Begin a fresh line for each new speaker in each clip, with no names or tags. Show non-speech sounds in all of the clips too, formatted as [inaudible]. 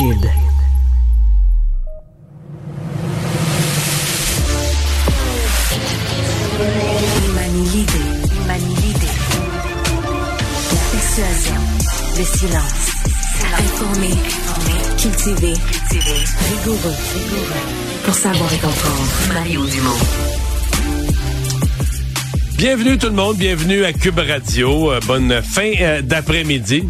Cube. Il manie l'idée, il manie l'idée. La persuasion, le silence. Informé, informé, cultivé, cultivé, rigoureux, rigoureux. Pour savoir et comprendre, Mario Dumont.
Bienvenue tout le monde, bienvenue à Cube Radio. Euh, bonne fin euh, d'après-midi.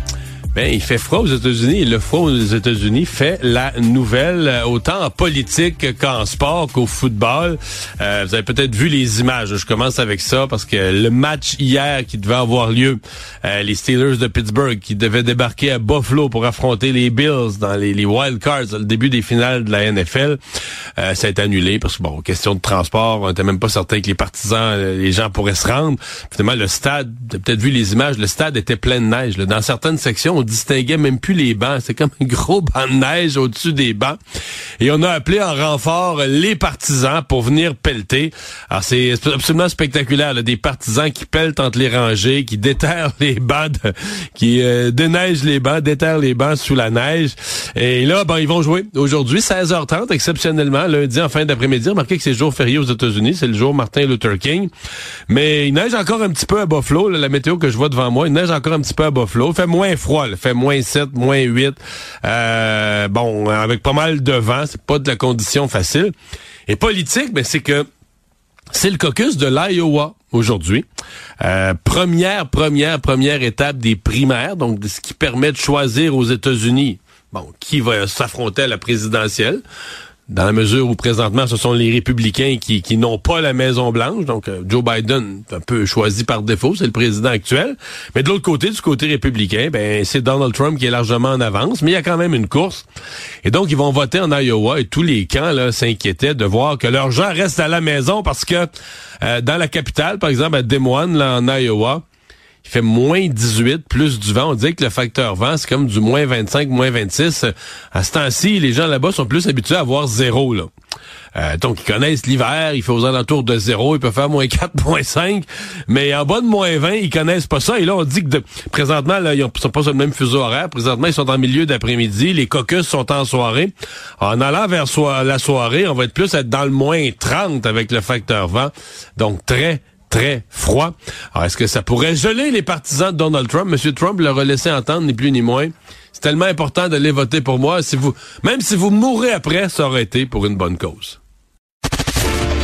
Ben, il fait froid aux États-Unis le froid aux États-Unis fait la nouvelle, euh, autant en politique qu'en sport qu'au football. Euh, vous avez peut-être vu les images. Je commence avec ça parce que le match hier qui devait avoir lieu, euh, les Steelers de Pittsburgh qui devaient débarquer à Buffalo pour affronter les Bills dans les, les Wild Cards, le début des finales de la NFL, ça a été annulé parce que bon, question de transport, on n'était même pas certain que les partisans, les gens pourraient se rendre. Finalement, le stade, vous avez peut-être vu les images, le stade était plein de neige. Là. Dans certaines sections, on distinguait même plus les bancs. C'est comme un gros banc de neige au-dessus des bancs. Et on a appelé en renfort les partisans pour venir pelleter. Alors c'est absolument spectaculaire, là, des partisans qui pelletent entre les rangées, qui déterrent les bancs, qui euh, déneigent les bancs, déterrent les bancs sous la neige. Et là, ben, ils vont jouer aujourd'hui, 16h30, exceptionnellement, lundi en fin d'après-midi. Remarquez que c'est jour férié aux États-Unis, c'est le jour Martin Luther King. Mais il neige encore un petit peu à Buffalo, la météo que je vois devant moi, il neige encore un petit peu à Buffalo. Il fait moins froid, il fait moins 7, moins 8. Euh, bon, avec pas mal de vent, c'est pas de la condition facile. Et politique, mais c'est que c'est le caucus de l'Iowa aujourd'hui. Euh, première, première, première étape des primaires, donc ce qui permet de choisir aux États-Unis, bon, qui va s'affronter à la présidentielle dans la mesure où présentement ce sont les républicains qui, n'ont pas la Maison Blanche, donc euh, Joe Biden un peu choisi par défaut, c'est le président actuel. Mais de l'autre côté, du côté républicain, ben c'est Donald Trump qui est largement en avance, mais il y a quand même une course. Et donc ils vont voter en Iowa et tous les camps là s'inquiétaient de voir que leurs gens restent à la maison parce que euh, dans la capitale, par exemple à Des Moines, là en Iowa, il fait moins 18, plus du vent. On dit que le facteur vent, c'est comme du moins 25, moins 26. À ce temps-ci, les gens là-bas sont plus habitués à avoir zéro. Là. Euh, donc, ils connaissent l'hiver, il fait aux alentours de zéro, il peut faire moins 4.5, [laughs] mais en bas de moins 20, ils connaissent pas ça. Et là, on dit que présentement, là, ils sont pas sur le même fuseau horaire. Présentement, ils sont en milieu d'après-midi, les caucus sont en soirée. En allant vers la soirée, on va être plus être dans le moins 30 avec le facteur vent. Donc, très, très froid. Alors, est-ce que ça pourrait geler les partisans de Donald Trump? Monsieur Trump leur a laissé entendre, ni plus ni moins. C'est tellement important d'aller voter pour moi. Si vous, même si vous mourrez après, ça aurait été pour une bonne cause.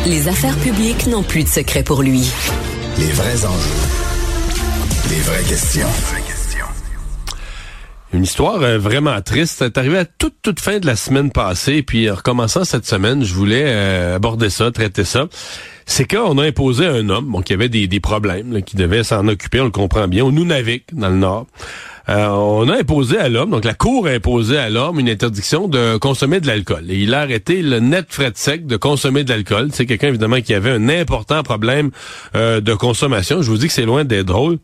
Les affaires publiques n'ont plus de secret pour lui.
Les vrais enjeux. Les vraies questions.
Une histoire euh, vraiment triste. C'est arrivé à toute, toute fin de la semaine passée. Puis en recommençant cette semaine, je voulais euh, aborder ça, traiter ça. C'est qu'on a imposé à un homme bon, qui avait des, des problèmes, qui devait s'en occuper, on le comprend bien, au Nunavik, dans le Nord. Euh, on a imposé à l'homme, donc la Cour a imposé à l'homme une interdiction de consommer de l'alcool. Et il a arrêté le net frais de sec de consommer de l'alcool. C'est quelqu'un, évidemment, qui avait un important problème de consommation. Je vous dis que c'est loin d'être drôle.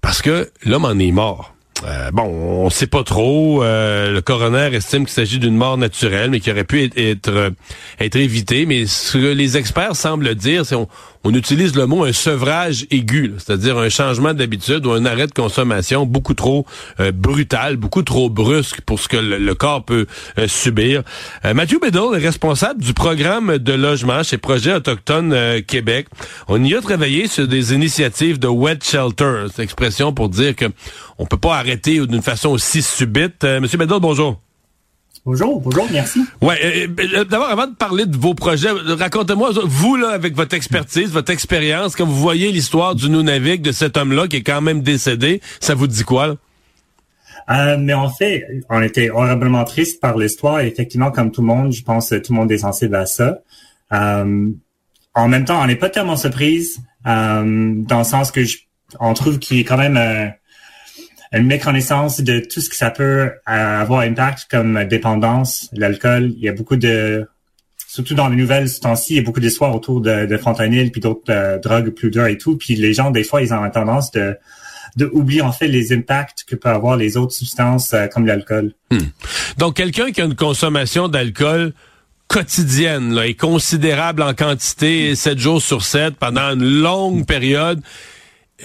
Parce que l'homme en est mort. Euh, bon, on sait pas trop. Euh, le coroner estime qu'il s'agit d'une mort naturelle, mais qui aurait pu être, être, être évitée. Mais ce que les experts semblent dire, c'est on, on utilise le mot un sevrage aigu, c'est-à-dire un changement d'habitude ou un arrêt de consommation beaucoup trop euh, brutal, beaucoup trop brusque pour ce que le, corps peut euh, subir. Euh, Mathieu Bédard est responsable du programme de logement chez Projet Autochtone Québec. On y a travaillé sur des initiatives de wet shelter, cette expression pour dire que on peut pas arrêter d'une façon aussi subite. Monsieur Bédard, bonjour.
Bonjour, bonjour, merci.
Ouais, euh, euh, d'abord avant de parler de vos projets, racontez-moi vous là avec votre expertise, votre expérience, quand vous voyez l'histoire du Nunavik de cet homme-là qui est quand même décédé, ça vous dit quoi là?
Euh, mais en fait, on était horriblement triste par l'histoire. Effectivement, comme tout le monde, je pense que tout le monde est sensible à ça. Euh, en même temps, on n'est pas tellement surprise, euh, dans le sens que je, on trouve qu'il est quand même une méconnaissance de tout ce que ça peut euh, avoir impact comme dépendance, l'alcool. Il y a beaucoup de, surtout dans les nouvelles ce temps-ci, il y a beaucoup d'histoires autour de, de fentanyl puis d'autres euh, drogues plus dures et tout. Puis les gens, des fois, ils ont tendance de de en fait les impacts que peuvent avoir les autres substances euh, comme l'alcool.
Hmm. Donc quelqu'un qui a une consommation d'alcool quotidienne là, et considérable en quantité, 7 jours sur 7 pendant une longue période,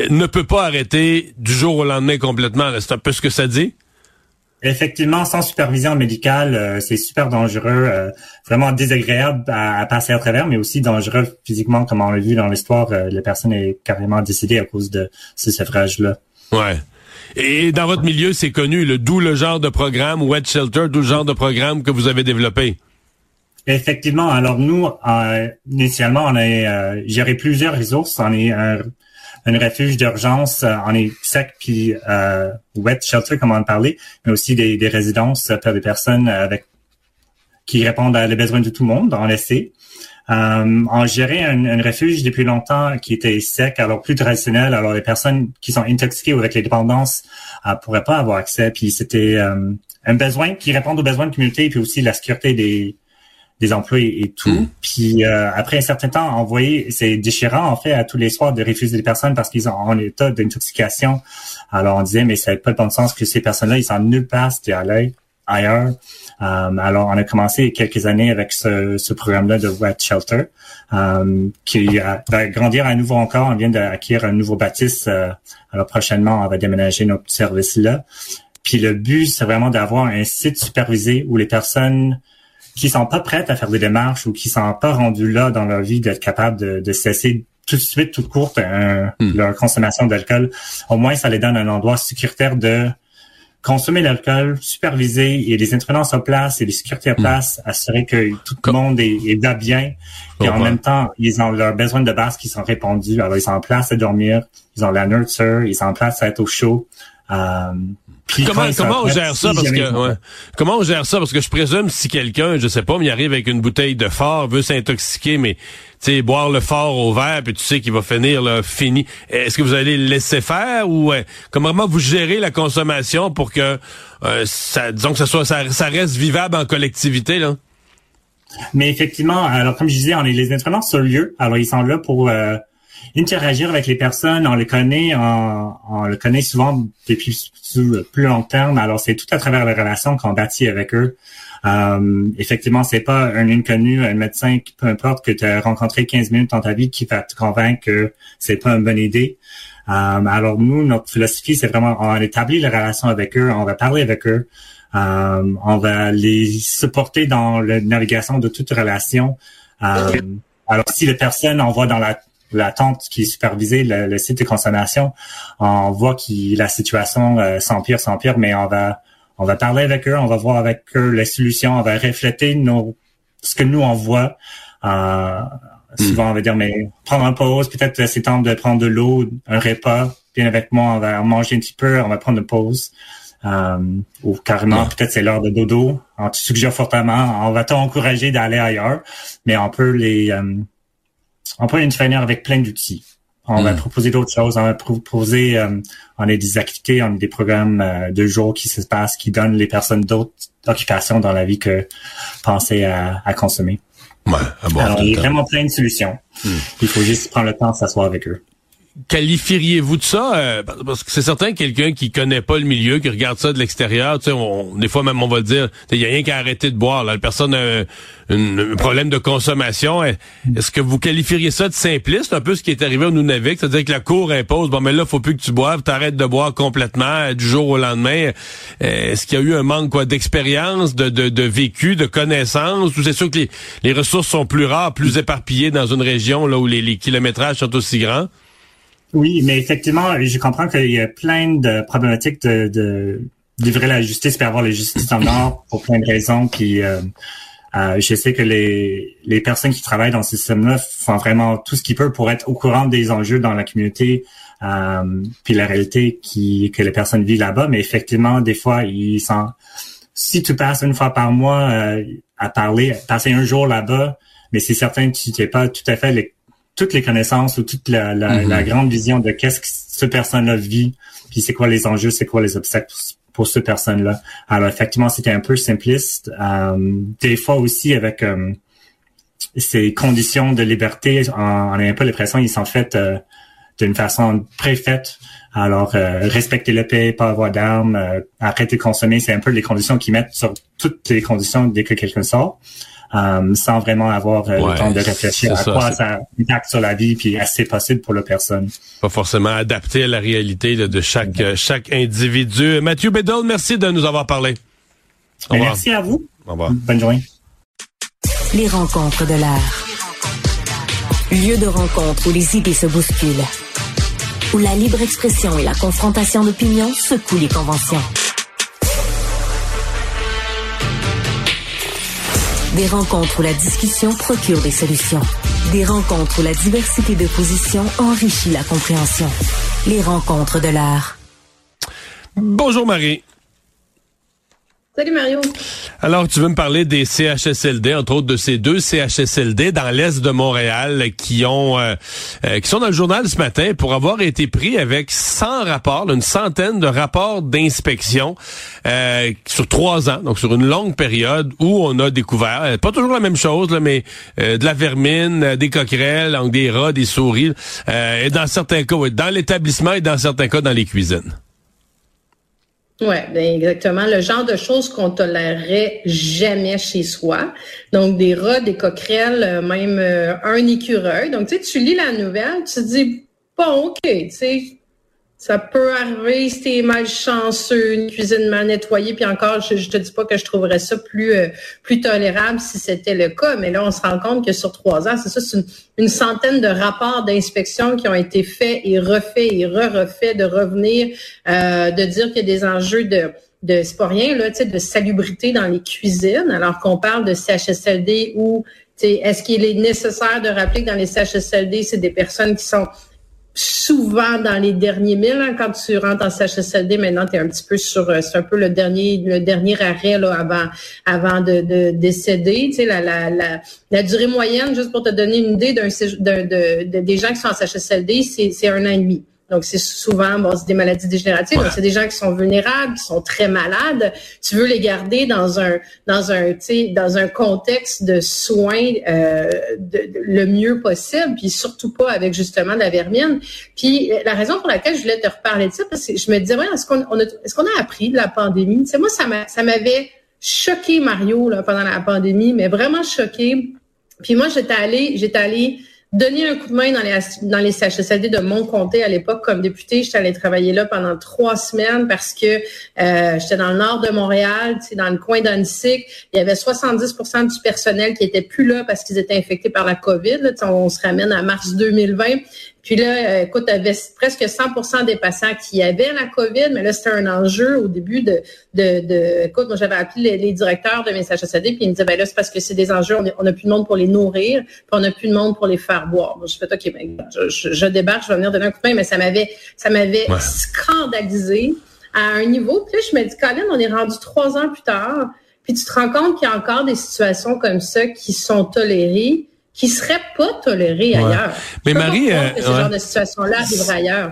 ne peut pas arrêter du jour au lendemain complètement. C'est un peu ce que ça dit?
effectivement, sans supervision médicale, euh, c'est super dangereux, euh, vraiment désagréable à, passer à travers, mais aussi dangereux physiquement, comme on l'a vu dans l'histoire. Euh, la personne est carrément décédée à cause de ce sevrage-là.
Ouais. Et dans votre milieu, c'est connu, le d'où le genre de programme, Wet Shelter, d'où le genre de programme que vous avez développé.
Effectivement. Alors nous, initialement, on a géré plusieurs ressources. On est un un refuge d'urgence. Euh, est sec puis euh, wet shelter, comme on parlait, mais aussi des, résidences pour des personnes avec qui répondent à les besoins de tout le monde, on essaie. Euh, on gérait un, refuge depuis longtemps qui était sec, alors plus traditionnel. Alors les personnes qui sont intoxiquées ou avec les dépendances euh, pourraient pas avoir accès. Puis c'était euh, un besoin qui répond aux besoins de communauté, puis aussi la sécurité des, des employés et tout. Hmm. Puis euh, après un certain temps, envoyer, c'est déchirant en fait à tous les soirs de refuser des personnes parce qu'ils sont en état d'intoxication. Alors on disait mais ça n'a pas de bon sens que ces personnes-là ils sont nulle part à aller ailleurs. Euh, alors on a commencé quelques années avec ce, ce programme-là de Wet Shelter euh, qui va grandir à nouveau encore. On vient d'acquérir un nouveau bâtisse. alors prochainement on va déménager notre service là. Puis le but c'est vraiment d'avoir un site supervisé où les personnes qui sont pas prêtes à faire des démarches ou qui sont pas rendues là dans leur vie d'être capables de, de cesser tout de suite, toute courte, hmm. leur consommation d'alcool. Au moins, ça les donne un endroit sécuritaire de consommer l'alcool, superviser, et les intervenants sur place et les sécurités à hmm. place, assurer que tout le monde est, est bien. Et en même temps, ils ont leurs besoins de base qui sont répondus. Alors, ils sont en place à dormir, ils ont la nurture, ils sont en place à être au chaud. Euh,
comment, comment on gère ça? Parce que comment on gère ça? Parce que je présume si quelqu'un je sais pas mais il arrive avec une bouteille de fort veut s'intoxiquer mais tu sais boire le fort au verre puis tu sais qu'il va finir là fini. Est-ce que vous allez le laisser faire ou comment vous gérez la consommation pour que euh, ça disons que ça soit ça, ça reste vivable en collectivité là?
Mais effectivement alors comme je disais on est les intervenants sur lieu alors ils sont là pour euh, interagir avec les personnes, on les connaît, on, on le connaît souvent depuis plus long terme. Alors c'est tout à travers les relations qu'on bâtit avec eux. Euh, effectivement, c'est pas un inconnu, un médecin, peu importe que tu as rencontré 15 minutes dans ta vie qui va te convaincre que c'est pas une bonne idée. Euh, alors nous, notre philosophie, c'est vraiment on établit les relations avec eux, on va parler avec eux, euh, on va les supporter dans la navigation de toute relation. Euh, alors si les personnes on dans la la tente qui est supervisée, le, site de consommation, on voit que la situation euh, s'empire, s'empire, mais on va on va parler avec eux, on va voir avec eux les solutions, on va refléter nos ce que nous on voit. Euh, souvent on va dire mais prendre une pause, peut-être c'est temps de prendre de l'eau, un repas, viens avec moi, on va manger un petit peu, on va prendre une pause. Euh, ou carrément peut-être c'est l'heure de dodo. On te suggère fortement, on va t'encourager d'aller ailleurs, mais on peut les euh, on prend une traîneur avec plein d'outils. On va hmm. proposer d'autres choses. On va proposer, euh, on a des activités, on a des programmes euh, de jour qui se passent, qui donnent les personnes d'autres occupations dans la vie que penser à, consommer.
Ouais,
Alors, il y a vraiment plein de solutions. Hmm. Il faut juste prendre le temps de s'asseoir avec eux
qualifieriez-vous de ça? Euh, Parce que c'est certain quelqu'un qui connaît pas le milieu, qui regarde ça de l'extérieur, on, des fois même on va dire, il y a rien qu'à arrêter de boire. Là, la personne a un, problème de consommation. Est-ce que vous qualifieriez ça de simpliste, un peu ce qui est arrivé au Nunavik, c'est-à-dire que la cour impose, bon mais là faut plus que tu boives, t'arrêtes de boire complètement euh, du jour au lendemain. Euh, est-ce qu'il y a eu un manque quoi d'expérience, de, de, vécu, de connaissances Ou c'est sûr que les, les ressources sont plus rares, plus éparpillées dans une région là où les kilométrages sont aussi grands?
Oui, mais effectivement, je comprends qu'il y a plein de problématiques de, de livrer la justice et avoir la justice en or pour plein de raisons. Puis euh, euh, je sais que les, les personnes qui travaillent dans ce système-là font vraiment tout ce qu'ils peuvent pour être au courant des enjeux dans la communauté, euh, puis la réalité qui, que les personnes vivent là-bas. Mais effectivement, des fois, ils sont. Si tu passes une fois par mois euh, à parler, passer un jour là-bas, mais c'est certain que tu n'es pas tout à fait les toutes les connaissances ou toute la, la, la mhm. grande vision de qu'est-ce que cette personne-là vit, puis c'est quoi les enjeux, c'est quoi les obstacles pour, cette personne-là. Alors effectivement, c'était un peu simpliste. Euh, des fois aussi avec euh, ces conditions de liberté, on, on a un peu l'impression qu'ils sont faits euh, d'une façon préfaite. Alors, euh, respecter le paix, pas avoir d'armes, arrêter de consommer, c'est un peu les conditions qu'ils mettent sur toutes les conditions dès que quelqu'un sort. Euh, sans vraiment avoir le temps de réfléchir à quoi ça impacte sur la vie puis est-ce c'est possible pour la personne.
Pas forcément adapté à la réalité de chaque chaque individu. Mathieu Bedell, merci de nous avoir parlé.
Merci à vous.
Au revoir.
Bonne journée.
Les rencontres de l'art. Lieu de rencontre où les idées se bousculent. Où la libre expression et la confrontation d'opinions secouent les conventions. Des rencontres où la discussion procure des solutions. Des rencontres où la diversité de positions enrichit la compréhension. Les rencontres de l'art.
Bonjour Marie. Alors, tu veux me parler des CHSLD, entre autres de ces deux CHSLD dans l'est de Montréal qui ont euh, euh, qui sont dans le journal ce matin pour avoir été pris avec 100 rapports, une centaine de rapports d'inspection euh, sur trois ans, donc sur une longue période où on a découvert, pas toujours la même chose, là, mais de la vermine, des coquerelles, donc des rats, des souris, et dans certains cas, dans l'établissement et dans certains cas dans les cuisines.
Oui, ben exactement. Le genre de choses qu'on tolérerait jamais chez soi. Donc, des rats, des coquerelles, euh, même euh, un écureuil. Donc, tu sais, tu lis la nouvelle, tu te dis, bon, OK, tu sais, ça peut arriver si t'es malchanceux, une cuisine mal nettoyée, puis encore, je, je, te dis pas que je trouverais ça plus euh, plus tolérable si c'était le cas, mais là, on se rend compte que sur trois ans, c'est ça, c'est une, centaine de rapports d'inspection qui ont été faits et refaits et re-refaits, de revenir, euh, de dire qu'il y a des enjeux de de c'est pas rien là, de salubrité dans les cuisines, alors qu'on parle de CHSLD où est-ce qu'il est nécessaire de rappeler que dans les CHSLD, c'est des personnes qui sont souvent dans les derniers milles. Hein, quand tu rentres en CHSLD, maintenant, tu es un petit peu sur... Euh, c'est un peu le dernier le dernier arrêt là, avant avant de, de décéder. Tu sais, la, durée moyenne, juste pour te donner une idée d'un de, de, des gens qui sont en CHSLD, c'est un an et demi. Donc, c'est souvent bon, c'est des maladies dégénératives. C'est des gens qui sont vulnérables, qui sont très malades. Tu veux les garder dans un dans un dans un contexte de soins euh, de, le mieux possible, puis surtout pas avec justement de la vermine. Puis la raison pour laquelle je voulais te reparler de ça, parce que je me disais, ouais, est-ce qu'on a est-ce qu'on a appris de la pandémie? Tu sais, moi, ça ça m'avait choqué Mario là pendant la pandémie, mais vraiment choqué. Puis moi, j'étais allée, j'étais allée donner un coup de main dans les, dans les CHSLD de mon comté à l'époque comme député. J'étais allée travailler là pendant trois semaines parce que euh, j'étais dans le nord de Montréal, dans le coin d'Annecy. Il y avait 70% du personnel qui était plus là parce qu'ils étaient infectés par la COVID. on se ramène à mars 2020. Puis là, écoute, il y avait presque 100% des patients qui avaient la COVID, mais là, c'était un enjeu au début de... de, de écoute, moi, j'avais appelé les, directeurs de mes CHSLD, puis ils me disaient, ben là, c'est parce que c'est des enjeux, on n'a plus de monde pour les nourrir, puis on n'a plus de monde pour les faire boire. Moi, je fais, OK, ben, je, je, débarque, je vais venir donner un coup de main, mais ça m'avait ça m'avait scandalisé à un niveau. Puis là, je me dis, Colin, on est rendu trois ans plus tard, puis tu te rends compte qu'il y a encore des situations comme ça qui sont tolérées qui serait pas toléré ailleurs.
Mais Marie,
euh, ce genre de situation-là arriverait ailleurs.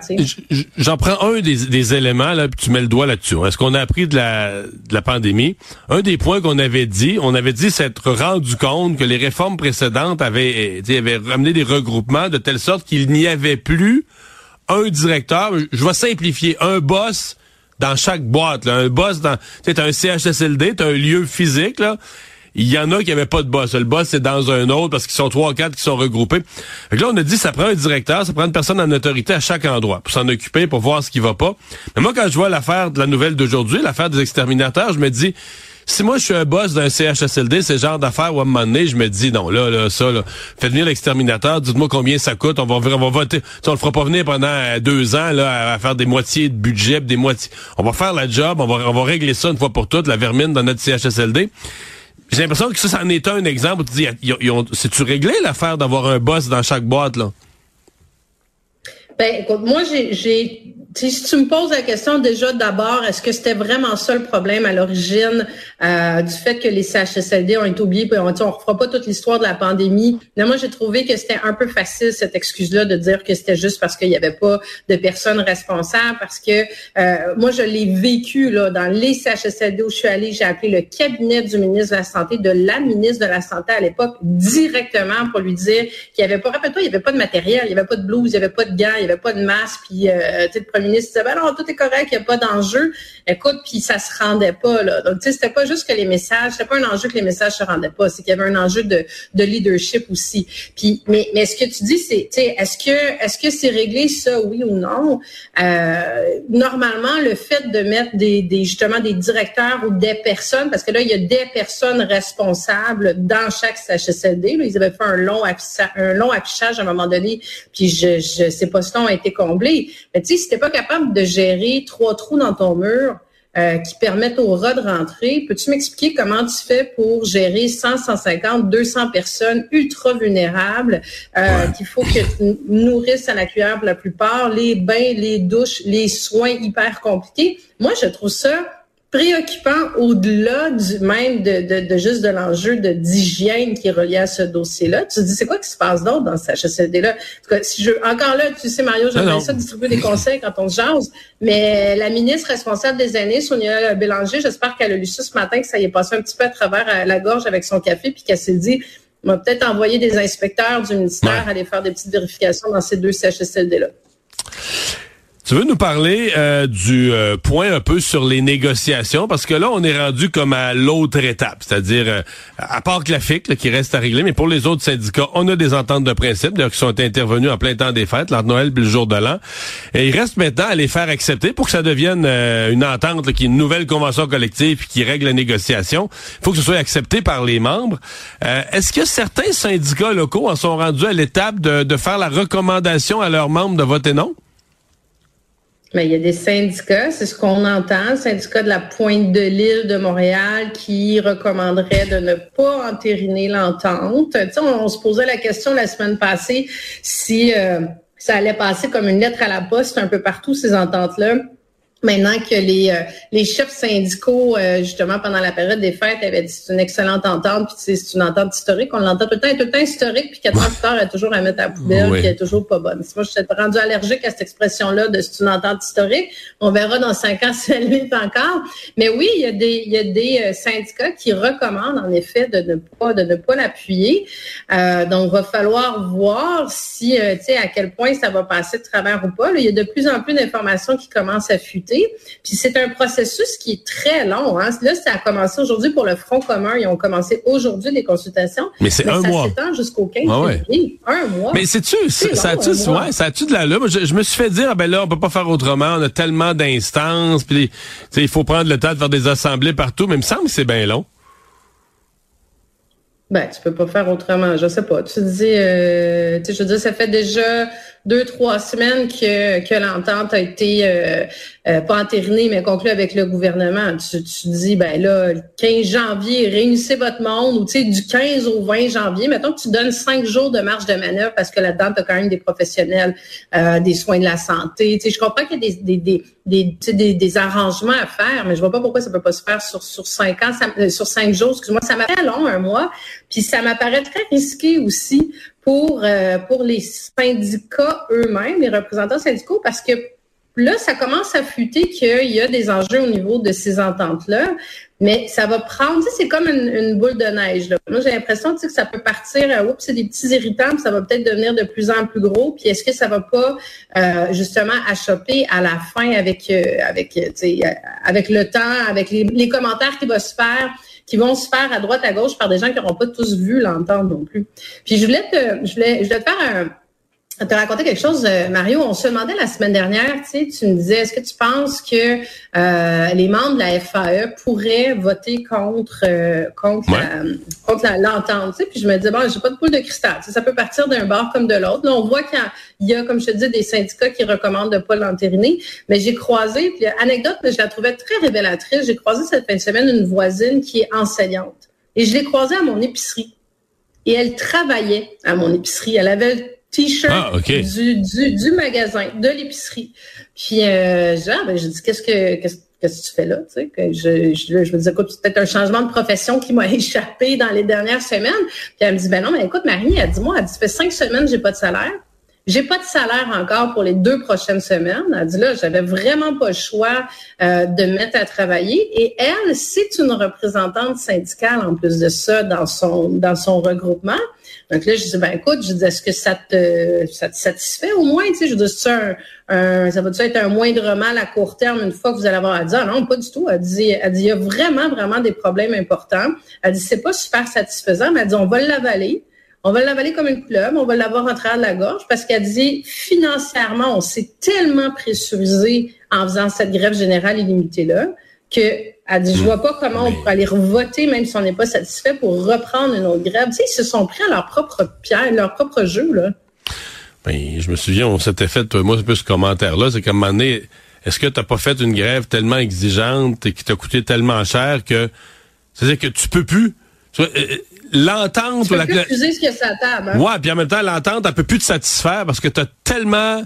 J'en prends un des, des, éléments là, puis tu mets le doigt là-dessus. Est-ce qu'on a appris de la, de la pandémie Un des points qu'on avait dit, on avait dit s'être rendu compte que les réformes précédentes avaient, avaient ramené des regroupements de telle sorte qu'il n'y avait plus un directeur. Je vais simplifier, un boss dans chaque boîte. Là, un boss dans, tu un CHSLD, tu un lieu physique là il y en a qui n'avaient pas de boss. Le boss, c'est dans un autre parce qu'ils sont trois ou quatre qui sont regroupés. Fait là, on a dit, ça prend un directeur, ça prend une personne en autorité à chaque endroit pour s'en occuper, pour voir ce qui va pas. Mais moi, quand je vois l'affaire de la nouvelle d'aujourd'hui, l'affaire des exterminateurs, je me dis, si moi je suis un boss d'un CHSLD, c'est genre d'affaires où à un moment donné, je me dis non, là, là, ça, là, faites venir l'exterminateur, dites-moi combien ça coûte, on va, on va voter. on le fera pas venir pendant euh, deux ans là, à faire des moitiés de budget, des moitiés. On va faire la job, on va, on va régler ça une fois pour toutes, la vermine dans notre CHSLD. J'ai l'impression que ça, ça en est un exemple. Tu dis, c'est-tu réglé l'affaire d'avoir un boss dans chaque boîte, là?
Ben, écoute, moi, j'ai si tu me poses la question déjà d'abord, est-ce que c'était vraiment ça le problème à l'origine euh, du fait que les CHSLD ont été oubliés, puis on ne refera pas toute l'histoire de la pandémie. Moi, j'ai trouvé que c'était un peu facile cette excuse-là de dire que c'était juste parce qu'il n'y avait pas de personnes responsables, parce que euh, moi, je l'ai vécu là dans les CHSLD où je suis allée, j'ai appelé le cabinet du ministre de la Santé, de la ministre de la Santé à l'époque, directement pour lui dire qu'il n'y avait pas, rappelle-toi, il n'y avait pas de matériel, il n'y avait pas de blouse, il n'y avait pas de gants, il n'y avait pas de masque, puis euh, tu sais, le premier ministre disait, ben non, tout est correct, il n'y a pas d'enjeu. Écoute, puis ça se rendait pas, là. Donc, tu sais, c'était pas juste que les messages, c'était pas un enjeu que les messages se rendaient pas, c'est qu'il y avait un enjeu de, de leadership aussi. Puis, mais, mais ce que tu dis, c'est, tu sais, est-ce que, est-ce que c'est réglé ça, oui ou non? Euh, normalement, le fait de mettre des, justement, des directeurs ou des personnes, parce que là, il y a des personnes responsables dans chaque CHSLD, là, ils avaient fait un long, un long affichage à un moment donné, puis je, je sais pas si on a été comblé. Mais tu sais, si t'es pas capable de gérer trois trous dans ton mur, euh, qui permettent au rat de rentrer. Peux-tu m'expliquer comment tu fais pour gérer 100, 150, 200 personnes ultra vulnérables euh, qu'il faut que tu nourrisses à la cuillère pour la plupart, les bains, les douches, les soins hyper compliqués? Moi, je trouve ça préoccupant au-delà du même de, de, de juste de l'enjeu de d'hygiène qui est relié à ce dossier-là. Tu te dis, c'est quoi qui se passe d'autre dans ce HSLD-là? Si je, encore là, tu sais, Mario, j'aimerais ça distribuer des conseils quand on se jase, mais la ministre responsable des aînés, Sonia Bélanger, j'espère qu'elle a lu ça ce matin, que ça y est passé un petit peu à travers la gorge avec son café, puis qu'elle s'est dit, on va peut-être envoyer des inspecteurs du ministère aller faire des petites vérifications dans ces deux CHSLD-là.
Tu veux nous parler euh, du euh, point un peu sur les négociations? Parce que là on est rendu comme à l'autre étape, c'est-à-dire euh, à part que la FIC qui reste à régler, mais pour les autres syndicats, on a des ententes de principe qui sont intervenues en plein temps des fêtes, l'art Noël puis le jour de l'an, et il reste maintenant à les faire accepter pour que ça devienne une entente qui est une nouvelle convention collective qui règle la négociation. Il faut que ce soit accepté par les membres. Est-ce que certains syndicats locaux en sont rendus à l'étape de, de faire la recommandation à leurs membres de voter non?
Mais il y a des syndicats, c'est ce qu'on entend, le syndicat de la Pointe de l'île de Montréal qui recommanderait de ne pas entériner l'entente. Tu sais, on, se posait la question la semaine passée si euh, ça allait passer comme une lettre à la poste un peu partout, ces ententes-là. Maintenant que les, euh, les chefs syndicaux, euh, justement, pendant la période des fêtes, avaient dit c'est une excellente entente, puis c'est une entente historique. On l'entend tout le temps, tout le temps historique, puis quatre ans plus tard, elle est toujours à mettre à la poubelle, puis elle est toujours pas bonne. Moi, je suis rendu allergique à cette expression-là de c'est une entente historique. On verra dans cinq ans [laughs] si elle l'est encore. Mais oui, il y a des, il y a des euh, syndicats qui recommandent, en effet, de ne pas, de ne pas l'appuyer. Euh, donc, va falloir voir si, tu sais, à quel point ça va passer de travers ou pas. il y a de plus en plus d'informations qui commencent à fuiter puis c'est un processus qui est très long. Hein. Là, ça a commencé aujourd'hui pour le Front commun. Ils ont commencé aujourd'hui les consultations.
Mais c'est un
ça
mois.
s'étend jusqu'au 15 ah février. Un mois.
Mais c'est-tu, ça a-tu, ouais, ça a-tu de la là? Je, me suis fait dire, ah ben là, on peut pas faire autrement. On a tellement d'instances. Puis, il faut prendre le temps de faire des assemblées partout. Mais il me semble que c'est bien long.
Ben, tu peux pas faire autrement. Je sais pas. Tu dis, euh, tu sais, je veux dire, ça fait déjà deux, trois semaines que, que l'entente a été euh, euh, pas entérinée, mais conclue avec le gouvernement. Tu, tu dis, ben là, le 15 janvier, réunissez votre monde, ou tu sais, du 15 au 20 janvier, mettons que tu donnes cinq jours de marge de manœuvre parce que là-dedans, tu as quand même des professionnels euh, des soins de la santé. Tu sais, je comprends qu'il y a des, des, des, des, des, arrangements à faire, mais je vois pas pourquoi ça peut pas se faire sur, sur cinq ans, sur cinq jours, excuse-moi, ça m'apparaît long, un mois, puis ça m'apparaît très risqué aussi pour, euh, pour les syndicats eux-mêmes, les représentants syndicaux, parce que là, ça commence à fuiter qu'il y a des enjeux au niveau de ces ententes-là, mais ça va prendre, c'est comme une, boule de neige. Là. Moi, j'ai l'impression que ça peut partir, oups, c'est des petits irritants, puis ça va peut-être devenir de plus en plus gros. Puis est-ce que ça va pas euh, justement achoper à la fin avec, euh, avec, avec le temps, avec les, les commentaires qui vont se faire qui vont se faire à droite, à gauche par des gens qui n'auront pas tous vu l'entendre non plus. Puis je voulais te, je voulais, je te faire un, te raconter quelque chose, euh, Mario? On se demandait la semaine dernière, tu sais, tu me disais, est-ce que tu penses que euh, les membres de la FAE pourraient voter contre euh, contre contre l'entente, tu sais? Puis je me disais, bon, j'ai pas de poule de cristal. ça peut partir d'un bord comme de l'autre. Là, on voit qu'il y, a, comme je te dis, des syndicats qui recommandent de pas l'entériner. Mais j'ai croisé, puis anecdote, mais je la trouvais très révélatrice. J'ai croisé cette fin de semaine une voisine qui est enseignante, et je l'ai croisée à mon épicerie. Et elle travaillait à mon épicerie. Elle avait t-shirt ah, du, du, du, magasin, de l'épicerie. Puis euh, genre, ben, j'ai dit qu'est-ce que qu'est-ce qu'est-ce que tu fais là, tu sais, que je, je, je me disais, écoute, c'est peut-être un changement de profession qui m'a [laughs] échappé dans les dernières semaines. Puis elle me dit, ben non, mais écoute, Marie, elle dit, moi, elle dit, ça fait cinq semaines, j'ai pas de salaire. J'ai pas de salaire encore pour les deux prochaines semaines. Elle dit là, j'avais vraiment pas le choix euh, de me mettre à travailler. Et elle, c'est une représentante syndicale en plus de ça dans son dans son regroupement. Donc là, je dis ben écoute, je dis est-ce que ça te ça te satisfait au moins, tu sais, je dis ça un, ça va être un moindre mal à court terme une fois que vous allez avoir à dire? Ah non, pas du tout. Elle dit elle dit il y a vraiment vraiment des problèmes importants. Elle dit c'est pas super satisfaisant, mais elle dit on va l'avaler. On va l'avaler comme une club, on va l'avoir en travers de la gorge parce qu'elle dit financièrement, on s'est tellement pressurisé en faisant cette grève générale illimitée-là que elle dit, je vois pas comment on pourrait aller voter, même si on n'est pas satisfait, pour reprendre une autre grève. Tu sais, ils se sont pris à leur propre pierre, leur propre jeu, là.
Ben, je me souviens, on s'était fait, moi, un peu ce commentaire-là, c'est qu'à un moment donné, est-ce que tu n'as pas fait une grève tellement exigeante et qui t'a coûté tellement cher que, c'est-à-dire que tu peux plus, euh, l'entente...
Tu peux plus refuser ce la table. Hein?
Ouais, puis en même temps, l'entente, elle peut plus te satisfaire parce que tu as tellement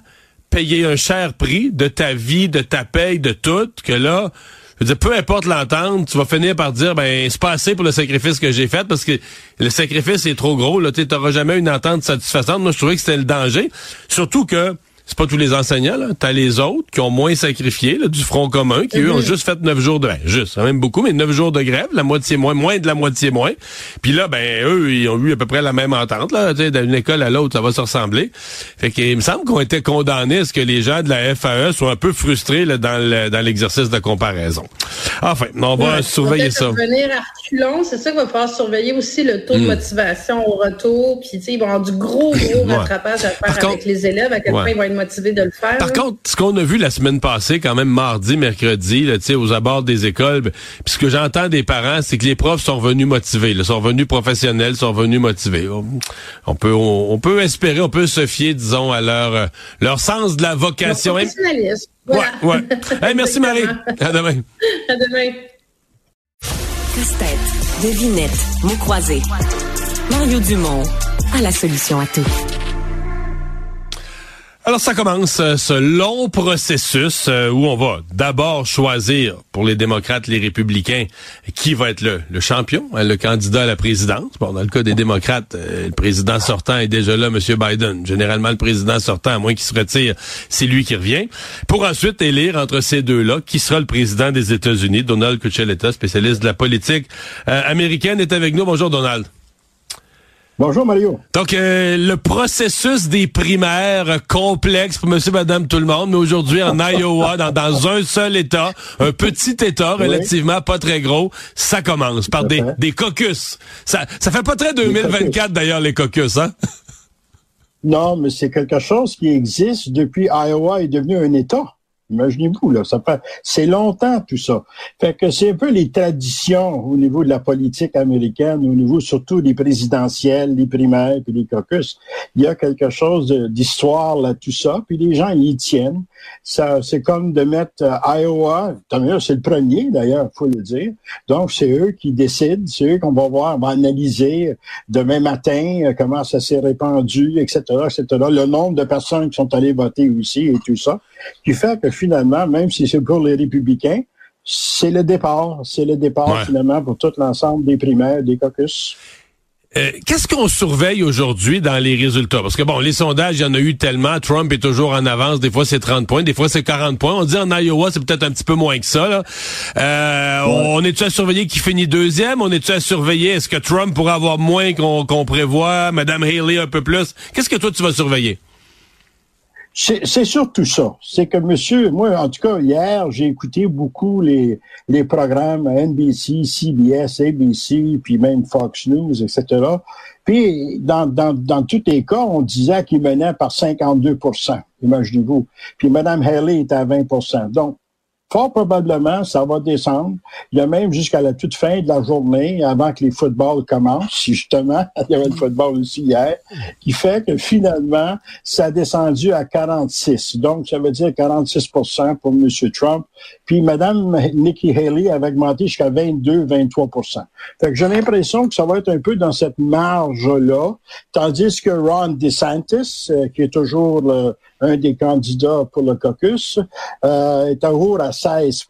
payé un cher prix de ta vie, de ta paye, de tout, que là, je veux dire, peu importe l'entente, tu vas finir par dire, ben, c'est pas assez pour le sacrifice que j'ai fait parce que le sacrifice est trop gros. Là, tu n'auras jamais une entente satisfaisante. Moi, je trouvais que c'était le danger. Surtout que c'est pas tous les enseignants, là. T'as les autres qui ont moins sacrifié, là, du Front commun, qui, eux, ont mhm. juste fait neuf jours de, ben, juste, même beaucoup, mais neuf jours de grève, la moitié moins, moins de la moitié moins. Puis là, ben, eux, ils ont eu à peu près la même entente, là, d'une école à l'autre, ça va se ressembler. Fait qu'il me semble qu'on était condamnés à ce que les gens de la FAE soient un peu frustrés, là, dans l'exercice de comparaison. Enfin, on va surveiller ça.
Revenir à c'est ça qu'il va falloir surveiller aussi le taux de hmm. motivation au retour, puis, tu sais, ils vont avoir du gros, gros rattrapage à faire avec les élèves, à quel point ils vont être de le faire.
Par contre, ce qu'on a vu la semaine passée, quand même mardi, mercredi, là, aux abords des écoles, ben, puis ce que j'entends des parents, c'est que les profs sont revenus motivés, là, sont revenus professionnels, sont revenus motivés. On, peut, on, peut espérer, on peut se fier, disons, à leur, euh, leur sens de la vocation.
Leur
Ouais, ouais. [laughs] merci Marie. À demain.
À demain.
Casse-tête, devinette, mots croisés. Mario Dumont a la solution à tout.
Alors ça commence euh, ce long processus euh, où on va d'abord choisir pour les démocrates, les républicains, qui va être le, champion, hein, le candidat à la présidence. Bon, dans le cas des démocrates, euh, le président sortant est déjà là, M. Biden. Généralement, le président sortant, à moins qu'il se retire, c'est lui qui revient. Pour ensuite élire entre ces deux-là qui sera le président des États-Unis? Donald Cuccioletta, spécialiste de la politique américaine, est avec nous. Bonjour, Donald.
Bonjour Mario.
Donc euh, le processus des primaires complexe pour monsieur madame tout le monde mais aujourd'hui en [laughs] Iowa dans, dans, un seul état, un petit état relativement pas très gros, ça commence par des, des caucus. Ça ça fait pas très 2024 d'ailleurs les caucus hein?
Non, mais c'est quelque chose qui existe depuis Iowa est devenu un état. Imaginez-vous, là, ça fait, c'est longtemps tout ça. Fait que c'est un peu les traditions au niveau de la politique américaine, au niveau surtout des présidentielles, des primaires, puis des caucus. Il y a quelque chose d'histoire là, tout ça, puis les gens y tiennent. Ça, c'est comme de mettre euh, Iowa, c'est le premier d'ailleurs, faut le dire. Donc c'est eux qui décident, c'est eux qu'on va voir, on va analyser demain matin euh, comment ça s'est répandu, etc., etc. Le nombre de personnes qui sont allées voter aussi et tout ça, qui fait que finalement, même si c'est pour les républicains, c'est le départ, c'est le départ finalement pour tout l'ensemble des primaires, des caucus.
Euh, qu'est-ce qu'on surveille aujourd'hui dans les résultats? Parce que bon, les sondages, il y en a eu tellement. Trump est toujours en avance. Des fois, c'est 30 points. Des fois, c'est 40 points. On dit en Iowa, c'est peut-être un petit peu moins que ça. Euh, on est-tu à surveiller qui finit deuxième? On est-tu à surveiller? Est-ce que Trump pourra avoir moins qu'on prévoit? Madame Haley un peu plus? Qu'est-ce que toi, tu vas surveiller?
C'est surtout ça. C'est que monsieur, moi, en tout cas, hier, j'ai écouté beaucoup les, programmes NBC, CBS, ABC, puis même Fox News, etc. Puis, dans, dans, dans tous les cas, on disait qu'il menait par 52% imaginez-vous. Puis Mme Haley était à 20% Donc, Fort probablement, ça va descendre. Il y a même jusqu'à la toute fin de la journée, avant que les footballs commencent, si justement, [laughs] il y avait le football aussi hier, qui fait que finalement, ça a descendu à 46. Donc, ça veut dire 46% pour M. Trump. Puis Mme Nikki Haley avait augmenté jusqu'à 22-23 Fait que j'ai l'impression que ça va être un peu dans cette marge-là, tandis que Ron DeSantis, euh, qui est toujours un des candidats pour le caucus, euh, est toujours à 16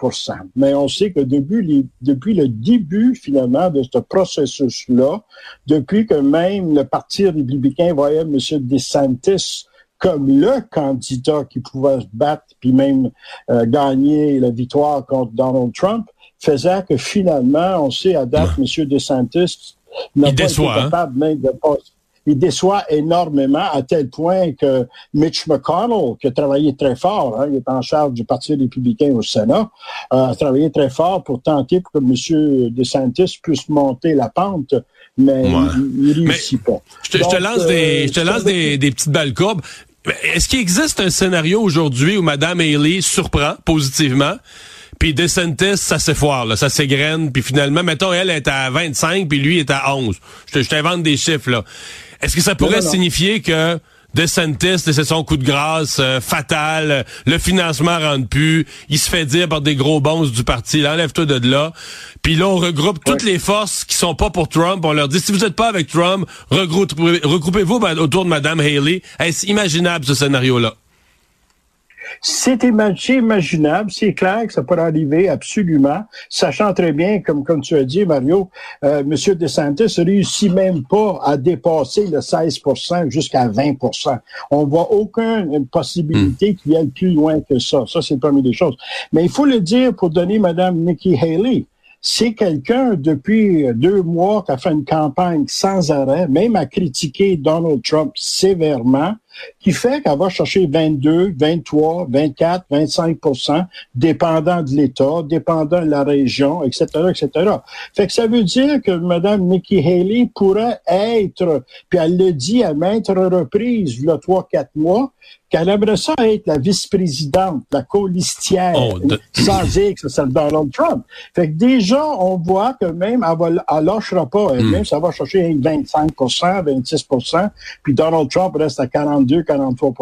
Mais on sait que depuis, depuis le début, finalement, de ce processus-là, depuis que même le Parti républicain voyait M. DeSantis comme le candidat qui pouvait se battre puis même euh, gagner la victoire contre Donald Trump, faisait que finalement, on sait à date, M. DeSantis n'a pas été
hein?
capable même de passer il déçoit énormément à tel point que Mitch McConnell, qui a travaillé très fort, hein, il est en charge du Parti républicain au Sénat, euh, a travaillé très fort pour tenter pour que M. DeSantis puisse monter la pente, mais il, ne réussit pas.
Je te, lance, des, je te lance des, des petites balles courbes. Est-ce qu'il existe un scénario aujourd'hui où Mme Haley surprend positivement? Puis DeSantis, ça s'effoire, là, ça s'égrène, puis finalement, mettons, elle est à 25, puis lui est à 11. Je t'invente des chiffres, là. Est-ce que ça pourrait signifier que DeSantis, c'est son coup de grâce euh, fatal, le financement rentre plus, il se fait dire par des gros bons du parti, enlève-toi de là. Puis là, on regroupe toutes les forces qui sont pas pour Trump, on leur dit, si vous êtes pas avec Trump, regroupez-vous autour de Mme Haley. Est-ce imaginable, ce scénario-là?
C'est imaginable, c'est clair que ça pourrait arriver absolument, sachant très bien, comme, comme tu as dit, Mario, euh, M. DeSantis réussit même pas à dépasser le 16% jusqu'à 20% On voit aucune possibilité hmm. qu'il aille plus loin que ça. Ça, c'est parmi les choses. Mais il faut le dire pour donner Mme Nikki Haley c'est quelqu'un depuis deux mois qui a fait une campagne sans arrêt, même à critiquer Donald Trump sévèrement, qui fait qu'elle va chercher 22, 23, 24, 25% dépendant de l'État, dépendant de la région, etc., etc. Fait que ça veut dire que Mme Nikki Haley pourrait être, puis elle le dit à maintes reprises, il y a trois, quatre mois, qu'elle aimerait ça être la vice-présidente, la colistière, oh, sans dire que c'est Donald Trump. Fait que déjà, on voit que même, elle, elle lâchera pas. Hmm. Même, ça va chercher 25 26 puis Donald Trump reste à 42, 43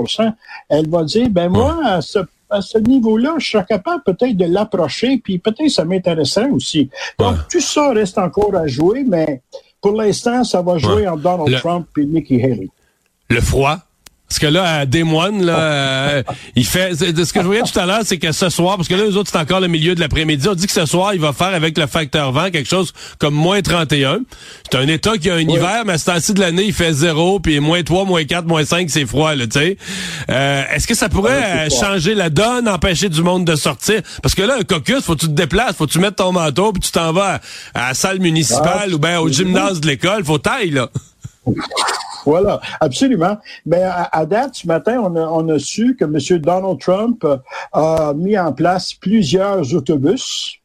Elle va dire, ben moi, à ce à ce niveau-là, je serais capable peut-être de l'approcher, puis peut-être ça m'intéresserait aussi. Donc, tout ça reste encore à jouer, mais pour l'instant, ça va jouer en Donald Trump et Nikki Haley.
Le froid, parce que là, à Des Moines, là, euh, il fait. Ce que je voyais tout à l'heure, c'est que ce soir, parce que là, les autres, c'est encore le milieu de l'après-midi. On dit que ce soir, il va faire avec le facteur vent quelque chose comme moins 31. C'est un État qui a un hiver, mais à ce temps-ci de l'année, il fait zéro, puis moins 3, moins 4, moins 5, c'est froid, là, tu sais. Euh, Est-ce que ça pourrait euh, changer la donne, empêcher du monde de sortir? Parce que là, un caucus, faut que tu te déplaces, faut que tu mettes ton manteau, puis tu t'en vas à, la salle municipale ou bien au gymnase de l'école. Faut taille, là. [laughs]
Voilà, absolument. Mais à, date, ce matin, on a, on a su que M. Donald Trump a mis en place plusieurs autobus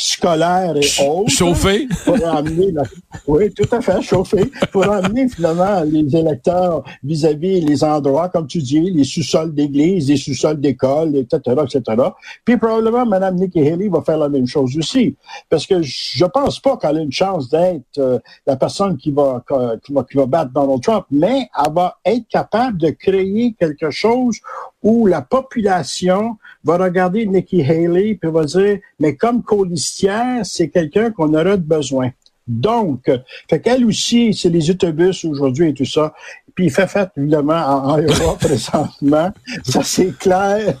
scolaire et autres.
Chauffé?
Pour amener [laughs] oui, tout à fait, chauffé. Pour amener finalement les électeurs vis-à-vis les endroits, comme tu dis, les sous-sols d'église, les sous-sols d'école, etc., etc. Puis probablement, Mme Nikki Haley va faire la même chose aussi. Parce que je pense pas qu'elle a une chance d'être euh, la personne qui va, qui va, qui va battre Donald Trump, mais elle va être capable de créer quelque chose où la population va regarder Nikki Haley et va dire, mais comme colistière, c'est quelqu'un qu'on aurait besoin. Donc, fait qu'elle aussi, c'est les autobus aujourd'hui et tout ça. Puis il fait fait évidemment en, Iowa [laughs] présentement. Ça c'est clair.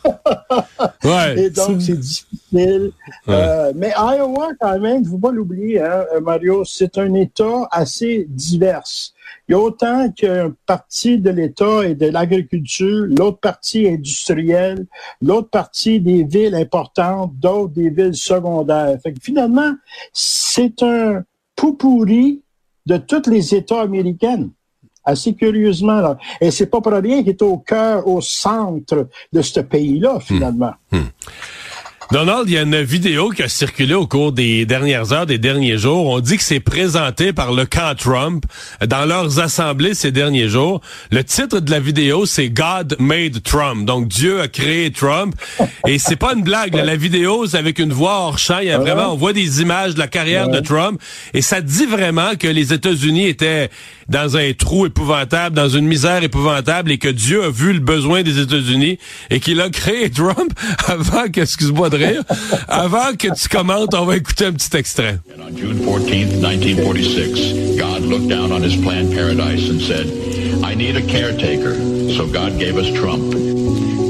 [laughs]
ouais,
et donc c'est difficile. Euh, mais Iowa quand même, faut pas l'oublier, hein, Mario, c'est un État assez divers. Il y a autant qu'une partie de l'État et de l'agriculture, l'autre partie industrielle, l'autre partie des villes importantes, d'autres des villes secondaires. Finalement, c'est un tout pourri de tous les États américains assez curieusement. Là. Et c'est pas pour rien qu'il est au cœur, au centre de ce pays-là, finalement. Hmm. Hmm.
Donald, il y a une vidéo qui a circulé au cours des dernières heures, des derniers jours. On dit que c'est présenté par le camp Trump dans leurs assemblées ces derniers jours. Le titre de la vidéo, c'est God Made Trump. Donc Dieu a créé Trump. Et c'est pas une blague. La vidéo, c'est avec une voix hors champ. Il y a vraiment, on voit des images de la carrière de Trump. Et ça dit vraiment que les États-Unis étaient dans un trou épouvantable, dans une misère épouvantable et que Dieu a vu le besoin des États-Unis et qu'il a créé Trump [laughs] avant que, excuse-moi de rire, avant que tu commentes, on va écouter un petit extrait.
on June 14th, 1946, God looked down on his planned paradise and said, I need a caretaker. So God gave us Trump.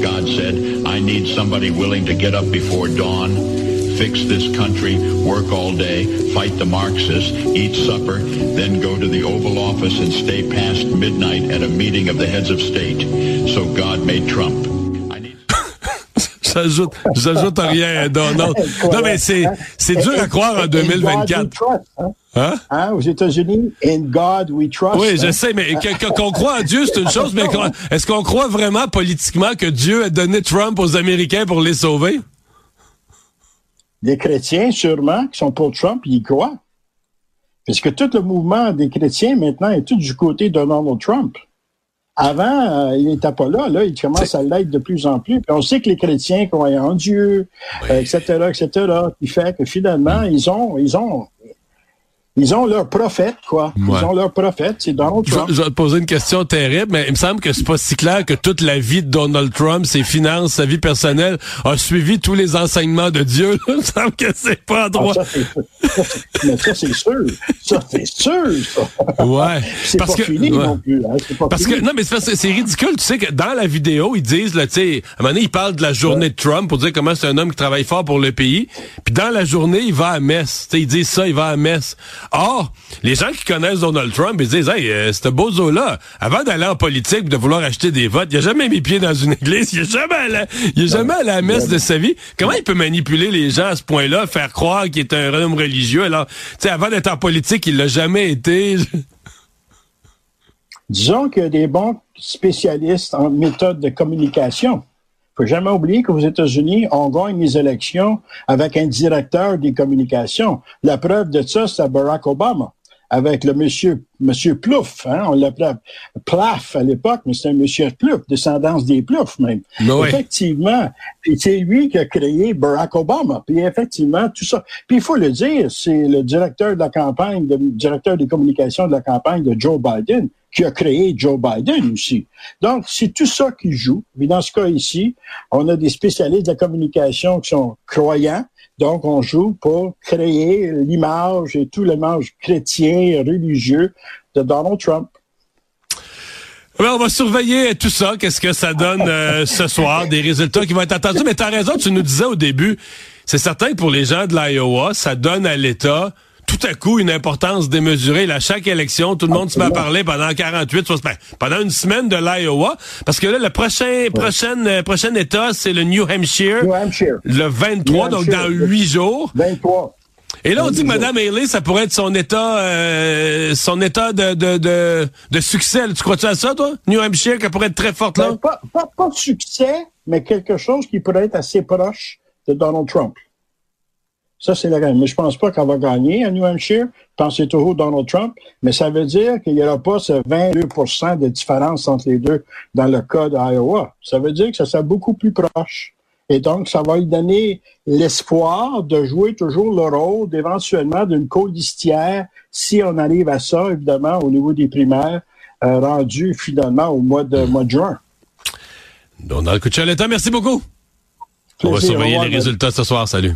God said, I need somebody willing to get up before dawn fix this country, work all day, fight the Marxists, eat supper, then go to the Oval Office and stay past midnight at a meeting of the heads of state. So God made Trump.
J'ajoute, j'ajoute rien, Donald. [laughs] Non, mais c'est, c'est dur à croire en
In God we
2024.
trust, hein?
Hein?
Hein, aux États-Unis, in God we trust.
Oui, je sais, mais qu'on croit en Dieu, c'est une chose, mais est-ce qu'on croit vraiment politiquement que Dieu a donné Trump aux Américains pour les sauver?
Des chrétiens, sûrement, qui sont pour Trump, ils y croient. Parce que tout le mouvement des chrétiens, maintenant, est tout du côté de Donald Trump. Avant, euh, il n'était pas là. Là, il commence à l'être de plus en plus. Puis on sait que les chrétiens croient en Dieu, euh, etc., etc., qui fait que finalement, ils ont, ils ont, ils ont leur prophète, quoi.
Ouais.
Ils ont leur prophète, c'est Donald
Je,
Trump.
je vais te poser une question terrible, mais il me semble que c'est pas si clair que toute la vie de Donald Trump, ses finances, sa vie personnelle, a suivi tous les enseignements de Dieu. [laughs] Il me semble que c'est pas
Ah,
droit.
ça, mais ça, c'est sûr. Ça, c'est sûr. ça.
Ouais.
C'est pas
Parce que,
fini
ouais.
non plus. Hein. Pas
Parce
fini.
que non mais c'est ridicule, tu sais que dans la vidéo ils disent là, tu sais, à un moment donné ils parlent de la journée de Trump pour dire comment c'est un homme qui travaille fort pour le pays, puis dans la journée il va à messe, tu sais ils disent ça, il va à messe. Or les gens qui connaissent Donald Trump ils disent hey euh, ce bozo là, avant d'aller en politique, de vouloir acheter des votes, il a jamais mis pied dans une [laughs] église, il a jamais allé, il jamais allé à la messe de sa vie. Comment il peut manipuler les gens à ce point-là, faire croire qu'il est un homme religieux alors, tu sais avant d'être en politique il l'a jamais été.
Disons qu'il y a des bons spécialistes en méthode de communication. Faut jamais oublier qu'aux États-Unis, on gagne les élections avec un directeur des communications. La preuve de ça, c'est Barack Obama, avec le monsieur, monsieur Plouffe, hein, on l'appelait Plaf à l'époque, mais c'est un monsieur Plouffe, descendance des Plouffe même.
Oui.
Effectivement. C'est lui qui a créé Barack Obama. Puis effectivement, tout ça. Puis il faut le dire, c'est le directeur de la campagne, le directeur des communications de la campagne de Joe Biden qui a créé Joe Biden aussi. Donc, c'est tout ça qui joue. Mais dans ce cas ici, on a des spécialistes de la communication qui sont croyants. Donc, on joue pour créer l'image et tout l'image chrétien et religieux de Donald Trump.
Ben, on va surveiller tout ça, qu'est-ce que ça donne euh, ce soir, [laughs] des résultats qui vont être attendus. Mais tu as raison, tu nous disais au début, c'est certain que pour les gens de l'Iowa, ça donne à l'État tout à coup une importance démesurée. Là, chaque élection, tout le monde se met à parler pendant 48, soit- ben, pendant une semaine de l'Iowa. Parce que là, le prochain, prochain, euh, prochain État, c'est le New Hampshire.
New Hampshire.
Le 23,
New
donc
Hampshire.
dans huit jours.
23.
Et là, on dit que. Mme Haley, ça pourrait être son état, euh, son état de, de, de, de succès. Tu crois-tu à ça, toi? New Hampshire, qu'elle pourrait être très forte là?
Ben, pas, pas, pas de succès, mais quelque chose qui pourrait être assez proche de Donald Trump. Ça, c'est la reine. Mais je pense pas qu'elle va gagner à New Hampshire. Je pense que c'est toujours Donald Trump. Mais ça veut dire qu'il n'y aura pas ce 22% de différence entre les deux dans le cas d'Iowa. Ça veut dire que ça sera beaucoup plus proche. Et donc, ça va lui donner l'espoir de jouer toujours le rôle d'éventuellement d'une colistière si on arrive à ça, évidemment, au niveau des primaires, euh, rendu finalement au mois de, mois de juin.
Donald Cuccioletta, merci beaucoup. On va surveiller les résultats ce soir. Salut.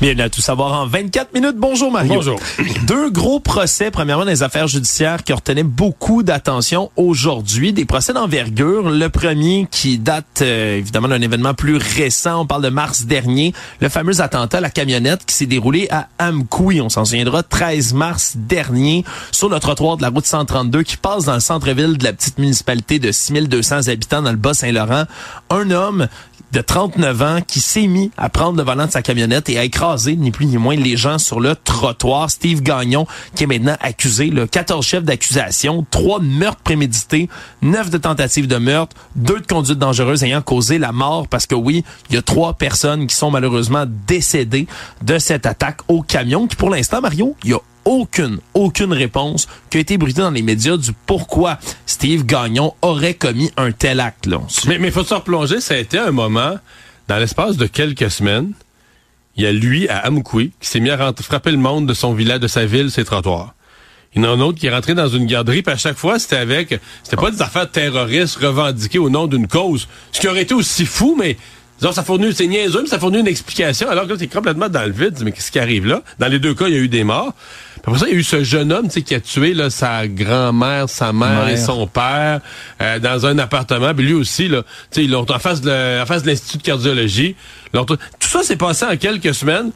Bienvenue à tout savoir en 24 minutes. Bonjour Mario.
Bonjour. [clears throat]
Deux gros procès, premièrement des affaires judiciaires qui retenaient beaucoup d'attention aujourd'hui, des procès d'envergure. Le premier qui date euh, évidemment d'un événement plus récent, on parle de mars dernier, le fameux attentat à la camionnette qui s'est déroulé à Amkoui, on s'en souviendra, 13 mars dernier, sur le trottoir de la route 132 qui passe dans le centre-ville de la petite municipalité de 6200 habitants dans le Bas-Saint-Laurent. Un homme de 39 ans qui s'est mis à prendre le volant de sa camionnette et à écraser ni plus ni moins les gens sur le trottoir. Steve Gagnon qui est maintenant accusé, le 14 chefs d'accusation, trois meurtres prémédités, neuf de tentatives de meurtre, deux de conduite dangereuse ayant causé la mort parce que oui, il y a trois personnes qui sont malheureusement décédées de cette attaque au camion qui pour l'instant, Mario, il y a aucune, aucune réponse qui a été bruitée dans les médias du pourquoi Steve Gagnon aurait commis un tel acte. Là.
Mais il faut se replonger, ça a été un moment, dans l'espace de quelques semaines, il y a lui, à Amkoui, qui s'est mis à frapper le monde de son village, de sa ville, ses trottoirs. Il y en a un autre qui est rentré dans une garderie, puis à chaque fois, c'était avec... C'était pas des affaires terroristes revendiquées au nom d'une cause. Ce qui aurait été aussi fou, mais disons, ça fournit, c'est niaiseux, mais ça fournit une explication, alors que là, c'est complètement dans le vide. Mais qu'est-ce qui arrive là? Dans les deux cas, il y a eu des morts. Puis après ça, il y a eu ce jeune homme, tu sais, qui a tué, là, sa grand-mère, sa mère, et son père, euh, dans un appartement. Puis lui aussi, là, tu sais, ils l'ont en face de, en face de l'Institut de cardiologie. Tout ça s'est passé en quelques semaines.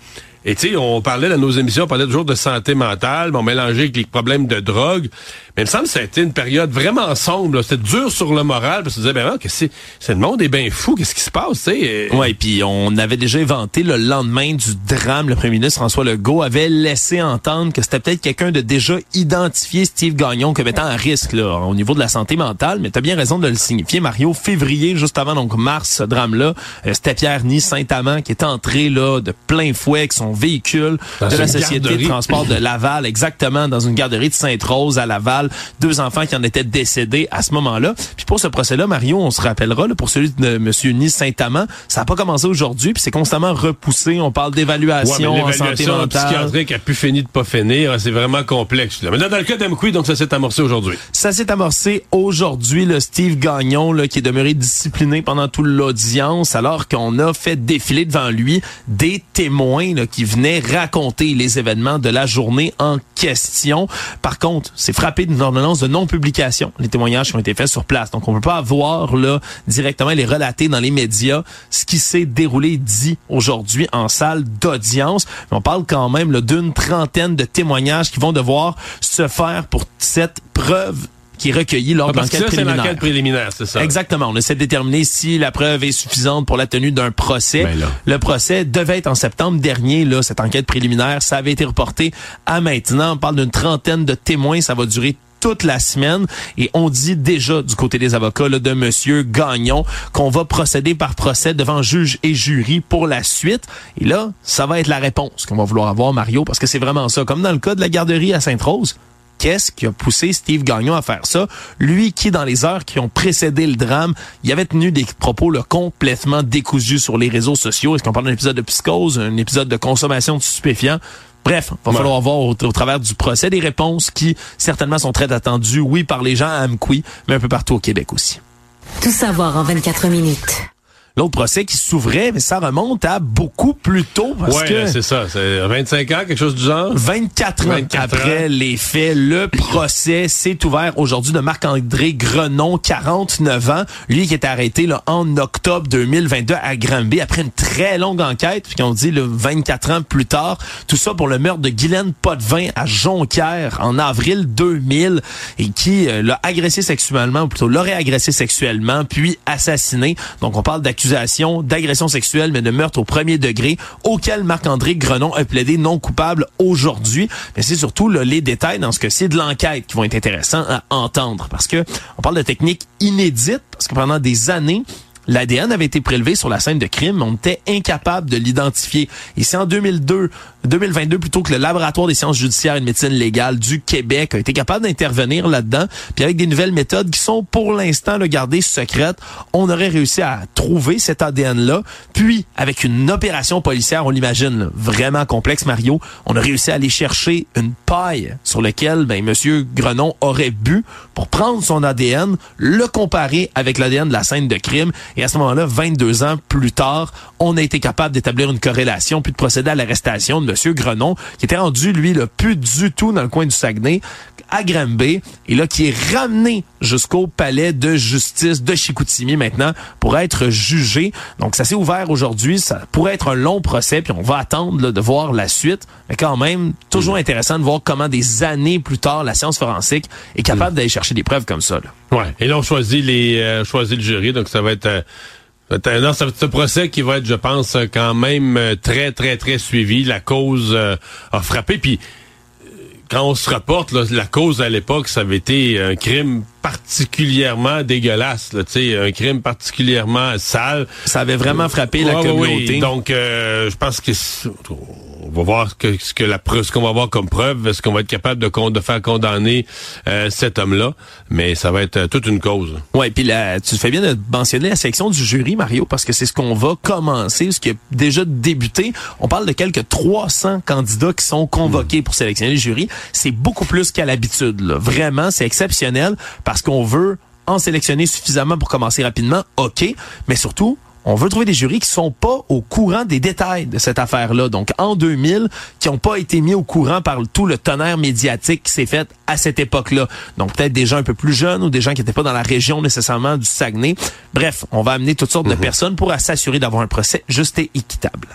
Et tu sais, on parlait dans nos émissions, on parlait toujours de santé mentale, mais on mélangeait avec les problèmes de drogue. Mais il me semble que ça a été une période vraiment sombre. C'était dur sur le moral, parce que tu disais, ben, que c'est, c'est le monde est bien fou, qu'est-ce qui se passe, tu sais? euh,
Ouais, puis on avait déjà inventé le lendemain du drame, le premier ministre François Legault avait laissé entendre que c'était peut-être quelqu'un de déjà identifié Steve Gagnon comme étant à risque là, au niveau de la santé mentale, mais tu as bien raison de le signifier Mario, février juste avant donc mars ce drame là, c'était Pierre Ny Saint-Amand qui est entré là de plein fouet avec son véhicule
Dans
de la société
garderie.
de transport de Laval exactement dans une garderie de Sainte-Rose à Laval, deux enfants qui en étaient décédés à ce moment-là. Puis pour ce procès-là, Mario, on se rappellera là, pour celui de Monsieur Ny Saint-Amand, ça n'a pas commencé aujourd'hui, puis c'est constamment repoussé. On parle
Ouais,
d'évaluation
mais
en santé mentale.
psychiatrique a pu finir de pas finir. C'est vraiment complexe. Là. Mais là, dans le cas d'Amqui, donc ça s'est amorcé aujourd'hui.
Ça s'est amorcé aujourd'hui, le Steve Gagnon, là, qui est demeuré discipliné pendant toute l'audience, alors qu'on a fait défiler devant lui des témoins là, qui venaient raconter les événements de la journée en question. Par contre, c'est frappé d'une ordonnance de non-publication, les témoignages ont été faits sur place. Donc, on peut pas avoir là directement les relater dans les médias ce qui s'est déroulé dit aujourd'hui en salle d'audience. On parle quand même d'une trentaine de témoignages qui vont devoir se faire pour cette preuve qui est recueillie lors
Ah,
de l'enquête préliminaire.
l'enquête préliminaire, c'est ça.
Exactement. On essaie de déterminer si la preuve est suffisante pour la tenue d'un procès.
Ben.
Le procès devait être en septembre dernier, là, cette enquête préliminaire. Ça avait été reporté à maintenant. On parle d'une trentaine de témoins. Ça va durer toute la semaine et on dit déjà du côté des avocats là, de monsieur Gagnon qu'on va procéder par procès devant juge et jury pour la suite et là ça va être la réponse qu'on va vouloir avoir Mario parce que c'est vraiment ça comme dans le cas de la garderie à Sainte-Rose Qu'est-ce qui a poussé Steve Gagnon à faire ça? Lui qui, dans les heures qui ont précédé le drame, il avait tenu des propos là, complètement décousus sur les réseaux sociaux. Est-ce qu'on parle d'un épisode de psychose, un épisode de consommation de stupéfiants? Bref, va
Ouais.
falloir voir au, au travers du procès des réponses qui, certainement, sont très attendues, oui, par les gens à Amqui, mais un peu partout au Québec aussi.
Tout savoir en 24 minutes.
L'autre procès qui s'ouvrait, mais ça remonte à beaucoup plus tôt parce
ouais,
que...
c'est ça. C'est 25 ans, quelque chose du genre?
24 ans
24
après
ans.
les faits, le procès s'est ouvert aujourd'hui de Marc-André Grenon, 49 ans, lui qui est arrêté là, en octobre 2022 à Granby après une très longue enquête, puis qu'on dit le 24 ans plus tard, tout ça pour le meurtre de Guylaine Potvin à Jonquière en avril 2000 et qui euh, l'a agressé sexuellement, ou plutôt l'aurait agressé sexuellement, puis assassiné. Donc on parle d'accusation d'agression sexuelle, mais de meurtre au premier degré, auquel Marc-André Grenon a plaidé non coupable aujourd'hui. Mais c'est surtout les détails dans ce que c'est de l'enquête qui vont être intéressants à entendre, parce que on parle de techniques inédites, parce que pendant des années, L'ADN avait été prélevé sur la scène de crime, mais on était incapable de l'identifier. Et c'est en 2002, 2022 plutôt que le laboratoire des sciences judiciaires et de médecine légale du Québec a été capable d'intervenir là-dedans, puis avec des nouvelles méthodes qui sont pour l'instant gardées secrètes, on aurait réussi à trouver cet ADN-là. Puis avec une opération policière, on l'imagine vraiment complexe, Mario, on a réussi à aller chercher une paille sur laquelle ben Monsieur Grenon aurait bu pour prendre son ADN, le comparer avec l'ADN de la scène de crime. Et à ce moment-là, 22 ans plus tard, on a été capable d'établir une corrélation puis de procéder à l'arrestation de Monsieur Grenon, qui était rendu, lui, le plus du tout dans le coin du Saguenay, à Granby, et là, qui est ramené jusqu'au palais de justice de Chicoutimi maintenant pour être jugé. Donc, ça s'est ouvert aujourd'hui. Ça pourrait être un long procès, puis on va attendre là, de voir la suite. Mais quand même, toujours intéressant de voir comment des années plus tard, la science forensique est capable d'aller chercher des preuves comme ça. Là.
Ouais. Et là, on choisit les, euh, choisit le jury, donc ça va être. euh, non, être ce procès qui va être, je pense, quand même euh, très, très, très suivi. La cause euh, a frappé. Puis, euh, quand on se rapporte, là, la cause à l'époque, ça avait été un crime particulièrement dégueulasse, là, tu sais, un crime particulièrement sale.
Ça avait vraiment frappé la
ouais,
communauté.
oui. Donc, euh, je pense que on va voir ce que la ce qu'on va avoir comme preuve, est-ce qu'on va être capable de, faire condamner euh, cet homme-là. Mais ça va être euh, toute une cause.
Ouais, puis là, tu fais bien de mentionner la section du jury, Mario, parce que c'est ce qu'on va commencer, ce qui a déjà débuté. On parle de quelques 300 candidats qui sont convoqués pour sélectionner le jury. C'est beaucoup plus qu'à l'habitude. Vraiment, c'est exceptionnel parce qu'on veut en sélectionner suffisamment pour commencer rapidement, OK, mais surtout, on veut trouver des jurys qui sont pas au courant des détails de cette affaire-là. Donc, en 2000, qui ont pas été mis au courant par tout le tonnerre médiatique qui s'est fait à cette époque-là. Donc, peut-être des gens un peu plus jeunes ou des gens qui n'étaient pas dans la région nécessairement du Saguenay. Bref, on va amener toutes sortes de personnes pour s'assurer d'avoir un procès juste et équitable.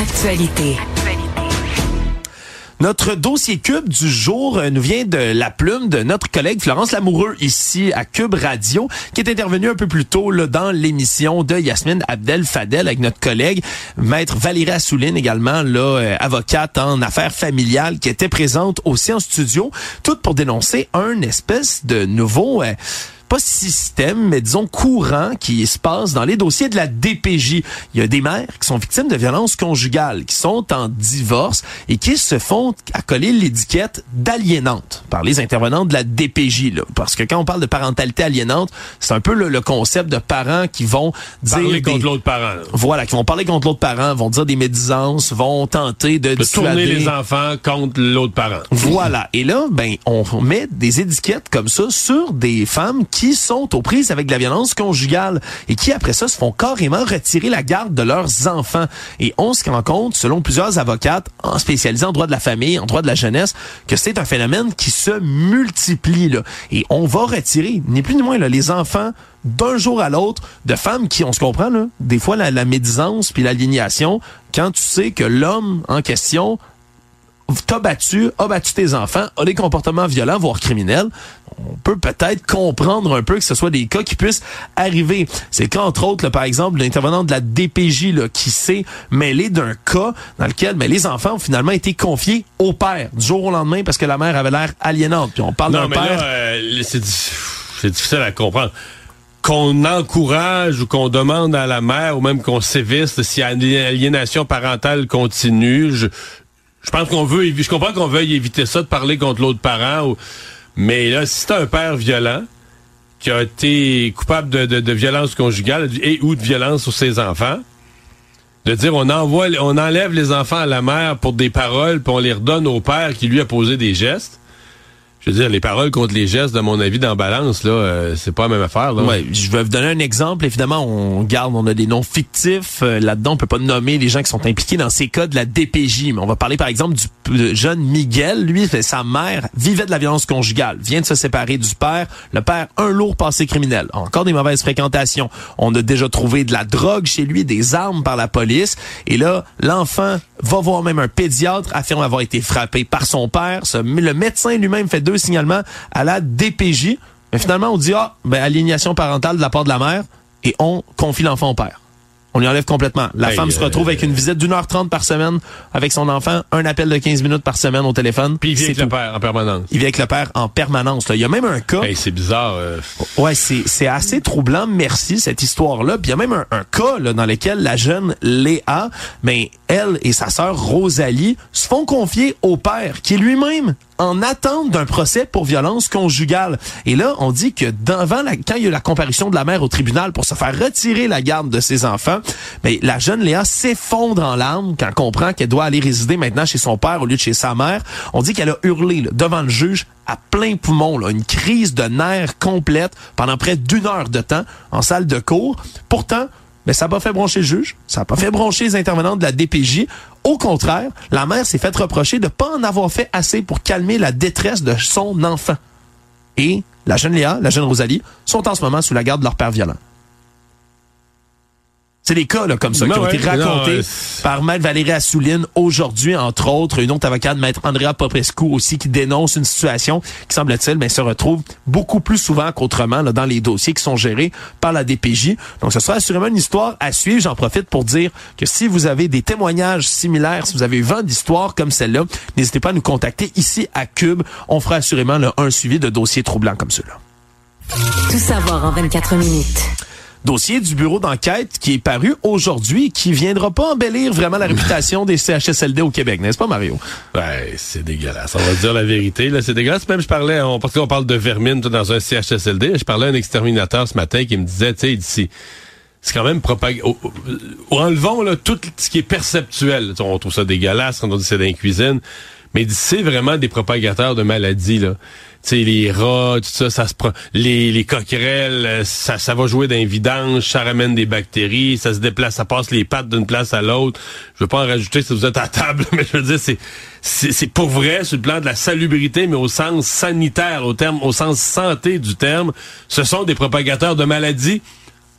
Actualité.
Notre dossier Cube du jour euh, nous vient de la plume de notre collègue Florence Lamoureux ici à Cube Radio, qui est intervenue un peu plus tôt là, dans l'émission de Yasmine Abdel Fadel avec notre collègue maître Valérie Assouline également là euh, avocate en affaires familiales qui était présente aussi en studio, toute pour dénoncer un espèce de nouveau euh, pas système, mais disons courant qui se passe dans les dossiers de la DPJ. Il y a des mères qui sont victimes de violences conjugales, qui sont en divorce et qui se font accoler l'étiquette d'aliénante par les intervenants de la DPJ. Là. Parce que quand on parle de parentalité aliénante, c'est un peu le, concept de parents qui vont dire...
Parler contre l'autre parent.
Voilà, qui vont parler contre l'autre parent, vont dire des médisances, vont tenter de,
de tourner les enfants contre l'autre parent.
Voilà. Et là, ben, on met des étiquettes comme ça sur des femmes qui sont aux prises avec la violence conjugale et qui, après ça, se font carrément retirer la garde de leurs enfants. Et on se rend compte, selon plusieurs avocates en spécialisés en droit de la famille, en droit de la jeunesse, que c'est un phénomène qui se multiplie. Là. Et on va retirer, ni plus ni moins, là, les enfants d'un jour à l'autre de femmes qui, on se comprend, là, des fois la, la médisance puis l'aliénation, quand tu sais que l'homme en question t'as battu, a battu tes enfants, a des comportements violents, voire criminels, on peut peut-être comprendre un peu que ce soit des cas qui puissent arriver. C'est qu'entre autres, là, par exemple, l'intervenant de la DPJ là, qui s'est mêlé d'un cas dans lequel mais les enfants ont finalement été confiés au père du jour au lendemain parce que la mère avait l'air aliénante. Puis on parle d'un père...
Euh, c'est difficile à comprendre qu'on encourage ou qu'on demande à la mère ou même qu'on sévisse s'il y a une aliénation parentale continue, je, je pense qu'on veut, je comprends qu'on veuille éviter ça de parler contre l'autre parent, mais là, si c'est un père violent qui a été coupable de, violence conjugale et ou de violence sur ses enfants, de dire on envoie, on enlève les enfants à la mère pour des paroles, puis on les redonne au père qui lui a posé des gestes je veux dire, les paroles contre les gestes, de mon avis, dans balance, là, euh, c'est pas la même affaire. Là.
Ouais, je vais vous donner un exemple. Évidemment, on garde, on a des noms fictifs. Euh, là-dedans, on peut pas nommer les gens qui sont impliqués dans ces cas de la DPJ. Mais on va parler, par exemple, du jeune Miguel. Lui, sa mère vivait de la violence conjugale, vient de se séparer du père. Le père, un lourd passé criminel. Encore des mauvaises fréquentations. On a déjà trouvé de la drogue chez lui, des armes par la police. Et là, l'enfant va voir même un pédiatre, affirme avoir été frappé par son père. Le médecin lui-même fait deux signalements à la DPJ. Mais finalement, on dit, ah, ben, alignation parentale de la part de la mère et on confie l'enfant au père on lui enlève complètement. La femme se retrouve avec une visite d'une heure trente par semaine avec son enfant, un appel de 15 minutes par semaine au téléphone.
Puis il vit avec le père en permanence.
Il vit avec le père en permanence. Là. Il y a même un cas.
c'est bizarre. Euh.
Ouais, c'est assez troublant. Merci cette histoire-là. Puis il y a même un, un cas là, dans lequel la jeune Léa, ben elle et sa sœur Rosalie se font confier au père qui lui-même en attente d'un procès pour violence conjugale. Et là, on dit que devant la, quand il y a eu la comparution de la mère au tribunal pour se faire retirer la garde de ses enfants, mais ben, la jeune Léa s'effondre en larmes quand elle comprend qu'elle doit aller résider maintenant chez son père au lieu de chez sa mère. On dit qu'elle a hurlé devant le juge à plein poumon, une crise de nerfs complète pendant près d'une heure de temps en salle de cours. Pourtant, mais ça n'a pas fait broncher le juge, ça n'a pas fait broncher les intervenants de la DPJ. Au contraire, la mère s'est faite reprocher de ne pas en avoir fait assez pour calmer la détresse de son enfant. Et la jeune Léa, la jeune Rosalie, sont en ce moment sous la garde de leur père violent. C'est des cas là, comme ça qui ont été racontés par Maître Valérie Assouline aujourd'hui, entre autres. Une autre avocate, Maître Andrea Popescu aussi, qui dénonce une situation qui, semble-t-il, ben, se retrouve beaucoup plus souvent qu'autrement dans les dossiers qui sont gérés par la DPJ. Donc, ce sera assurément une histoire à suivre. J'en profite pour dire que si vous avez des témoignages similaires, si vous avez 20 d'histoires comme celle-là, n'hésitez pas à nous contacter ici à Cube. On fera assurément là, un suivi de dossiers troublants comme ceux-là.
Tout savoir en 24 minutes
dossier du bureau d'enquête qui est paru aujourd'hui, qui viendra pas embellir vraiment la [laughs] réputation des CHSLD au Québec, n'est-ce pas, Mario?
Ouais, c'est dégueulasse. On va dire la vérité, là, c'est dégueulasse. Même je parlais, on, parce qu'on parle de vermine dans un CHSLD, je parlais à un exterminateur ce matin qui me disait, tu sais, ici, c'est quand même propagé. Enlevons là, tout ce qui est perceptuel. On trouve ça dégueulasse quand on dit c'est dans cuisine. Mais c'est vraiment des propagateurs de maladies, là. Sais, les rats, tout ça, ça se pro- les, les coquerelles, euh, ça, ça va jouer dans les vidanges, ça ramène des bactéries, ça se déplace, ça passe les pattes d'une place à l'autre. Je veux pas en rajouter si vous êtes à table, [laughs] mais je veux dire, c'est, c'est, pas vrai sur le plan de la salubrité, mais au sens sanitaire, au terme, au sens santé du terme. Ce sont des propagateurs de maladies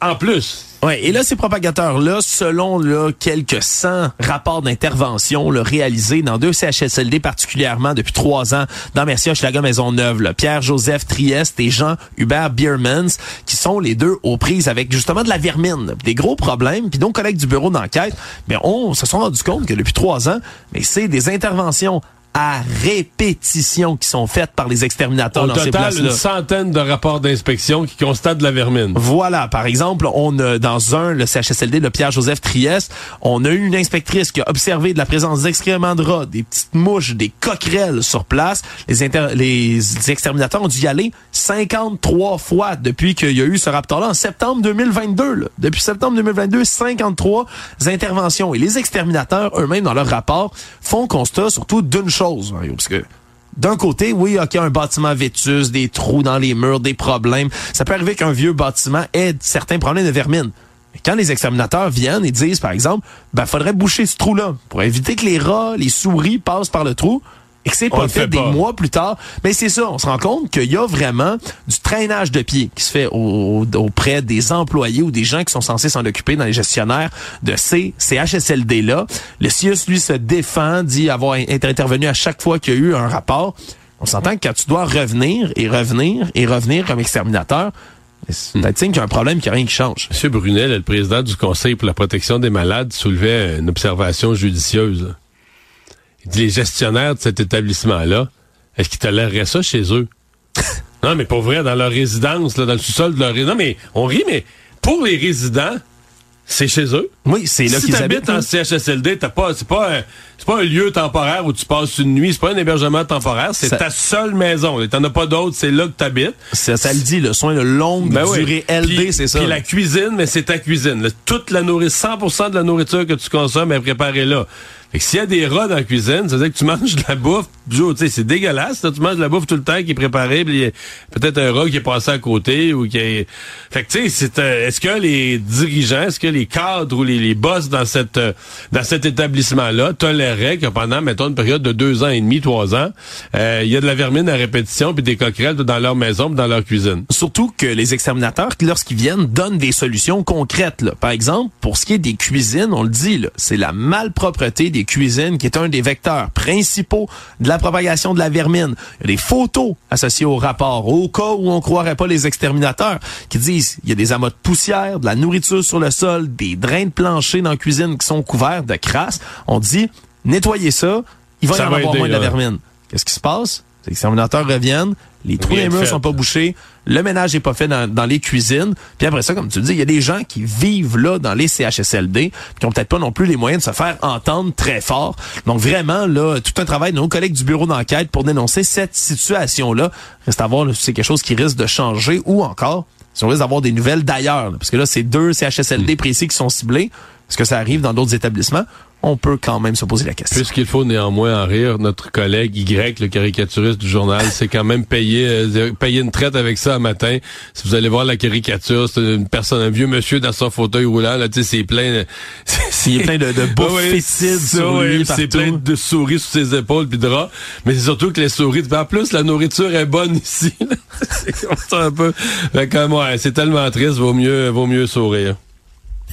en plus.
Ouais, et là, ces propagateurs-là, selon là, quelques 100 rapports d'intervention réalisés dans deux CHSLD particulièrement depuis trois ans, dans Mercier, Hochelaga, Maisonneuve, Pierre-Joseph Trieste et Jean-Hubert Biermans, qui sont les deux aux prises avec justement de la vermine, des gros problèmes. Puis donc, collègues du bureau d'enquête, mais on se sont rendu compte que depuis trois ans, mais c'est des interventions à répétition qui sont faites par les exterminateurs
Au
dans ces
total,
places-là.
une centaine de rapports d'inspection qui constatent de la vermine.
Voilà, par exemple, on a dans un, le CHSLD, le Pierre-Joseph Trieste, on a eu une inspectrice qui a observé de la présence d'excréments de rats, des petites mouches, des coquerelles sur place. Les, inter- les exterminateurs ont dû y aller 53 fois depuis qu'il y a eu ce raptor-là en septembre 2022. là. Depuis septembre 2022, 53 interventions. Et les exterminateurs eux-mêmes, dans leur rapport, font constat surtout d'une chose, D'un côté, oui, OK, un bâtiment vétus, des trous dans les murs, des problèmes. Ça peut arriver qu'un vieux bâtiment ait certains problèmes de vermine. Mais quand les exterminateurs viennent et disent, par exemple, ben, faudrait boucher ce trou-là pour éviter que les rats, les souris passent par le trou, et que c'est pas fait, des mois plus tard. Mais c'est ça, on se rend compte qu'il y a vraiment du traînage de pieds qui se fait au- au- auprès des employés ou des gens qui sont censés s'en occuper dans les gestionnaires de ces CHSLD-là. Le CIUS, lui, se défend, dit avoir été intervenu à chaque fois qu'il y a eu un rapport. On s'entend que quand tu dois revenir et revenir et revenir comme exterminateur, c'est peut-être signe qu'il y a un problème, qu'il n'y a rien qui change.
M. Brunel, le président du Conseil pour la protection des malades, soulevait une observation judicieuse. Là. Il dit les gestionnaires de cet établissement-là, est-ce qu'ils toléreraient ça chez eux? [laughs] non, mais pour vrai, dans leur résidence, là, dans le sous-sol de leur résidence. Non, mais on rit, mais pour les résidents, c'est chez eux.
Oui, c'est là
si
qu'ils
t'habites
habitent.
en
hein.
CHSLD, t'as pas, c'est pas, un, c'est pas un lieu temporaire où tu passes une nuit, c'est pas un hébergement temporaire, c'est
Ça-
ta seule maison. T'en as pas d'autre, c'est là que t'habites.
Ça, ça le dit, le soin de longue
Ben oui.
durée LD,
Puis-
c'est ça.
Puis la cuisine, mais c'est ta cuisine. Toute la nourriture, 100% de la nourriture que tu consommes est préparée là. Fait que s'il y a des rats dans la cuisine, ça veut dire que tu manges de la bouffe, tu sais, c'est dégueulasse, là, tu manges de la bouffe tout le temps qui est préparée, puis peut-être un rat qui est passé à côté ou qui est... Fait que tu sais, c'est, euh, est-ce que les dirigeants, est-ce que les cadres ou les, les boss dans cette euh, dans cet établissement-là toléraient que pendant, mettons, une période de deux ans et demi, trois ans, euh, il y a de la vermine à répétition puis des coquerelles dans leur maison, puis dans leur cuisine?
Surtout que les exterminateurs, lorsqu'ils viennent, donnent des solutions concrètes. Là. Par exemple, pour ce qui est des cuisines, on le dit, là, c'est la malpropreté des cuisines qui est un des vecteurs principaux de la propagation de la vermine. Il y a des photos associées au rapport, au cas où on croirait pas les exterminateurs, qui disent il y a des amas de poussière, de la nourriture sur le sol, des drains de plancher dans la cuisine qui sont couverts de crasse. On dit nettoyez ça, il va
Ça
y en
va
avoir
aider,
moins de la vermine. Qu'est-ce qui se passe? Les exterminateurs reviennent, les trous des
de
murs sont pas bouchés, le ménage est pas fait dans, dans les cuisines. Puis après ça, comme tu le dis, il y a des gens qui vivent là dans les CHSLD, qui ont peut-être pas non plus les moyens de se faire entendre très fort. Donc vraiment, là, tout un travail de nos collègues du bureau d'enquête pour dénoncer cette situation-là. Reste à voir là, si c'est quelque chose qui risque de changer ou encore si on risque d'avoir des nouvelles d'ailleurs. Parce que là, c'est deux CHSLD précis qui sont ciblés. Est-ce que ça arrive dans d'autres établissements? On peut quand même se poser la question.
Puisqu'il faut néanmoins en rire, notre collègue Y, le caricaturiste du journal, [laughs] c'est quand même payé, euh, payer une traite avec ça un matin. Si vous allez voir la caricature, c'est une personne, un vieux monsieur dans son fauteuil roulant, là, tu sais, c'est plein de... c'est-
Il y a plein de, de
Ah [laughs] ouais,
sur lui
C'est plein de souris sur ses épaules puis de rats. Mais c'est surtout que les souris, en plus, la nourriture est bonne [laughs] ici. c'est comme ça un peu. Fait ouais, c'est tellement triste, vaut mieux, vaut mieux sourire.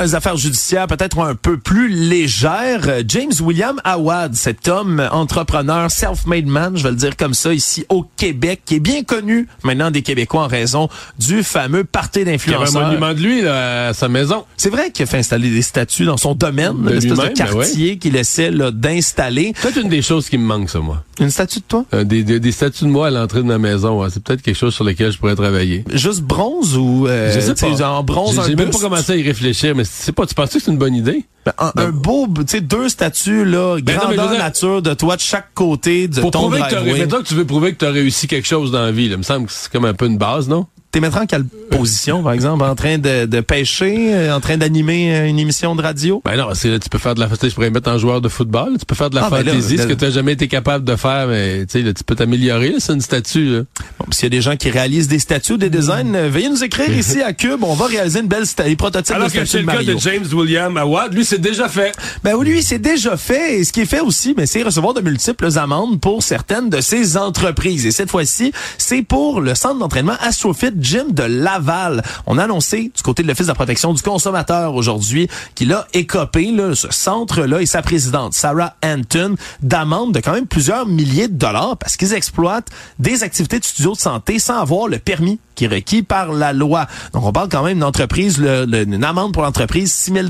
Les affaires judiciaires peut-être un peu plus légères. James William Awad, cet homme entrepreneur, self-made man, je vais le dire comme ça, ici au Québec, qui est bien connu maintenant des Québécois en raison du fameux party
Il y avait un
d'influenceurs.
monument de lui là, à sa maison.
C'est vrai qu'il a fait installer des statues dans son domaine, l'espèce de
ben
quartier qu'il essaie d'installer.
Peut-être une des choses qui me manque, ça, moi.
Une statue de toi?
Euh, des, des, des statues de moi à l'entrée de ma maison. ouais. C'est peut-être quelque chose sur lequel je pourrais travailler.
Juste bronze ou euh,
je sais pas.
genre bronze
J'ai- même pas commencé à y réfléchir, mais c'est pas. Tu penses que c'est une bonne idée?
Ben, un, un beau, tu sais, deux statues là,
Ben non, mais
grandeur
veux dire-
nature de toi de chaque côté de
Pour
ton
prouver que que tu veux prouver que tu as réussi quelque chose dans la vie, là, il me semble que c'est comme un peu une base, non?
T'es mettre en quelle position, par exemple, en train de, de pêcher, euh, en train d'animer euh, une émission de radio?
Ben non, c'est, tu peux faire de la tu pourrais mettre en joueur de football, tu peux faire de la
Ah, ben là,
fantaisie, ce
là-
que tu n'as jamais été capable de faire, mais tu sais, là, tu peux t'améliorer, là, c'est une statue. Là.
Bon, S'il y a des gens qui réalisent des statues, des designs, euh, veuillez nous écrire ici à Cube. On va réaliser une belle sta- les prototypes
Alors
de
que
statue
c'est
de
le cas
Mario.
de James William Awad, lui, c'est déjà fait.
Ben oui, lui, c'est déjà fait. Et ce qui est fait aussi, ben, c'est recevoir de multiples amendes pour certaines de ses entreprises. Et cette fois-ci, c'est pour le centre d'entraînement Astrofit Gym de Laval. On a annoncé du côté de l'Office de protection du consommateur aujourd'hui qu'il a écopé là, ce centre-là et sa présidente, Sarah Anton, d'amendes de quand même plusieurs milliers de dollars parce qu'ils exploitent des activités de studio de santé sans avoir le permis qui est requis par la loi. Donc, on parle quand même d'une entreprise, une amende pour l'entreprise, 6 000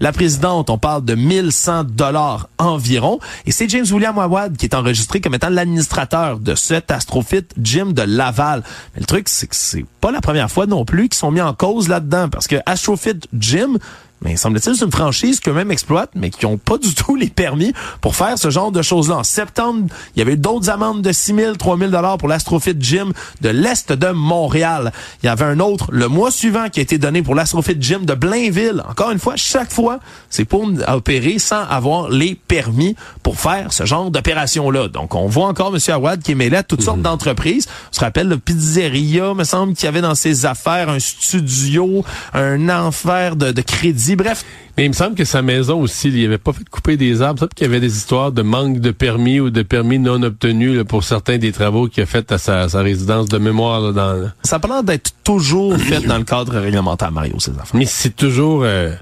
La présidente, on parle de 1100 dollars environ. Et c'est James William Awad qui est enregistré comme étant l'administrateur de cet Astrofit Gym de Laval. Mais le truc, c'est que c'est pas la première fois non plus qu'ils sont mis en cause là-dedans parce que Astrofit Gym, mais semble-t-il, c'est une franchise qu'eux-mêmes exploitent, mais qui n'ont pas du tout les permis pour faire ce genre de choses-là. En septembre, il y avait d'autres amendes de 6 000, 3 000 dollars pour l'Astrofit Gym de l'Est de Montréal. Il y avait un autre le mois suivant qui a été donné pour l'Astrofit Gym de Blainville. Encore une fois, chaque fois, c'est pour opérer sans avoir les permis pour faire ce genre d'opération-là. Donc, on voit encore M. Awad qui est mêlé à toutes sortes d'entreprises. On se rappelle le pizzeria, me semble, qu'il y avait dans ses affaires un studio, un enfer de, de crédit. Bref,
Mais il me semble que sa maison aussi, il avait pas fait couper des arbres. Ça, qu'il y avait des histoires de manque de permis ou de permis non obtenus là, pour certains des travaux qu'il a fait à sa, sa résidence de mémoire. Là, dans...
ça a l'air d'être toujours fait dans le cadre réglementaire, Mario, ces affaires.
Mais c'est toujours euh,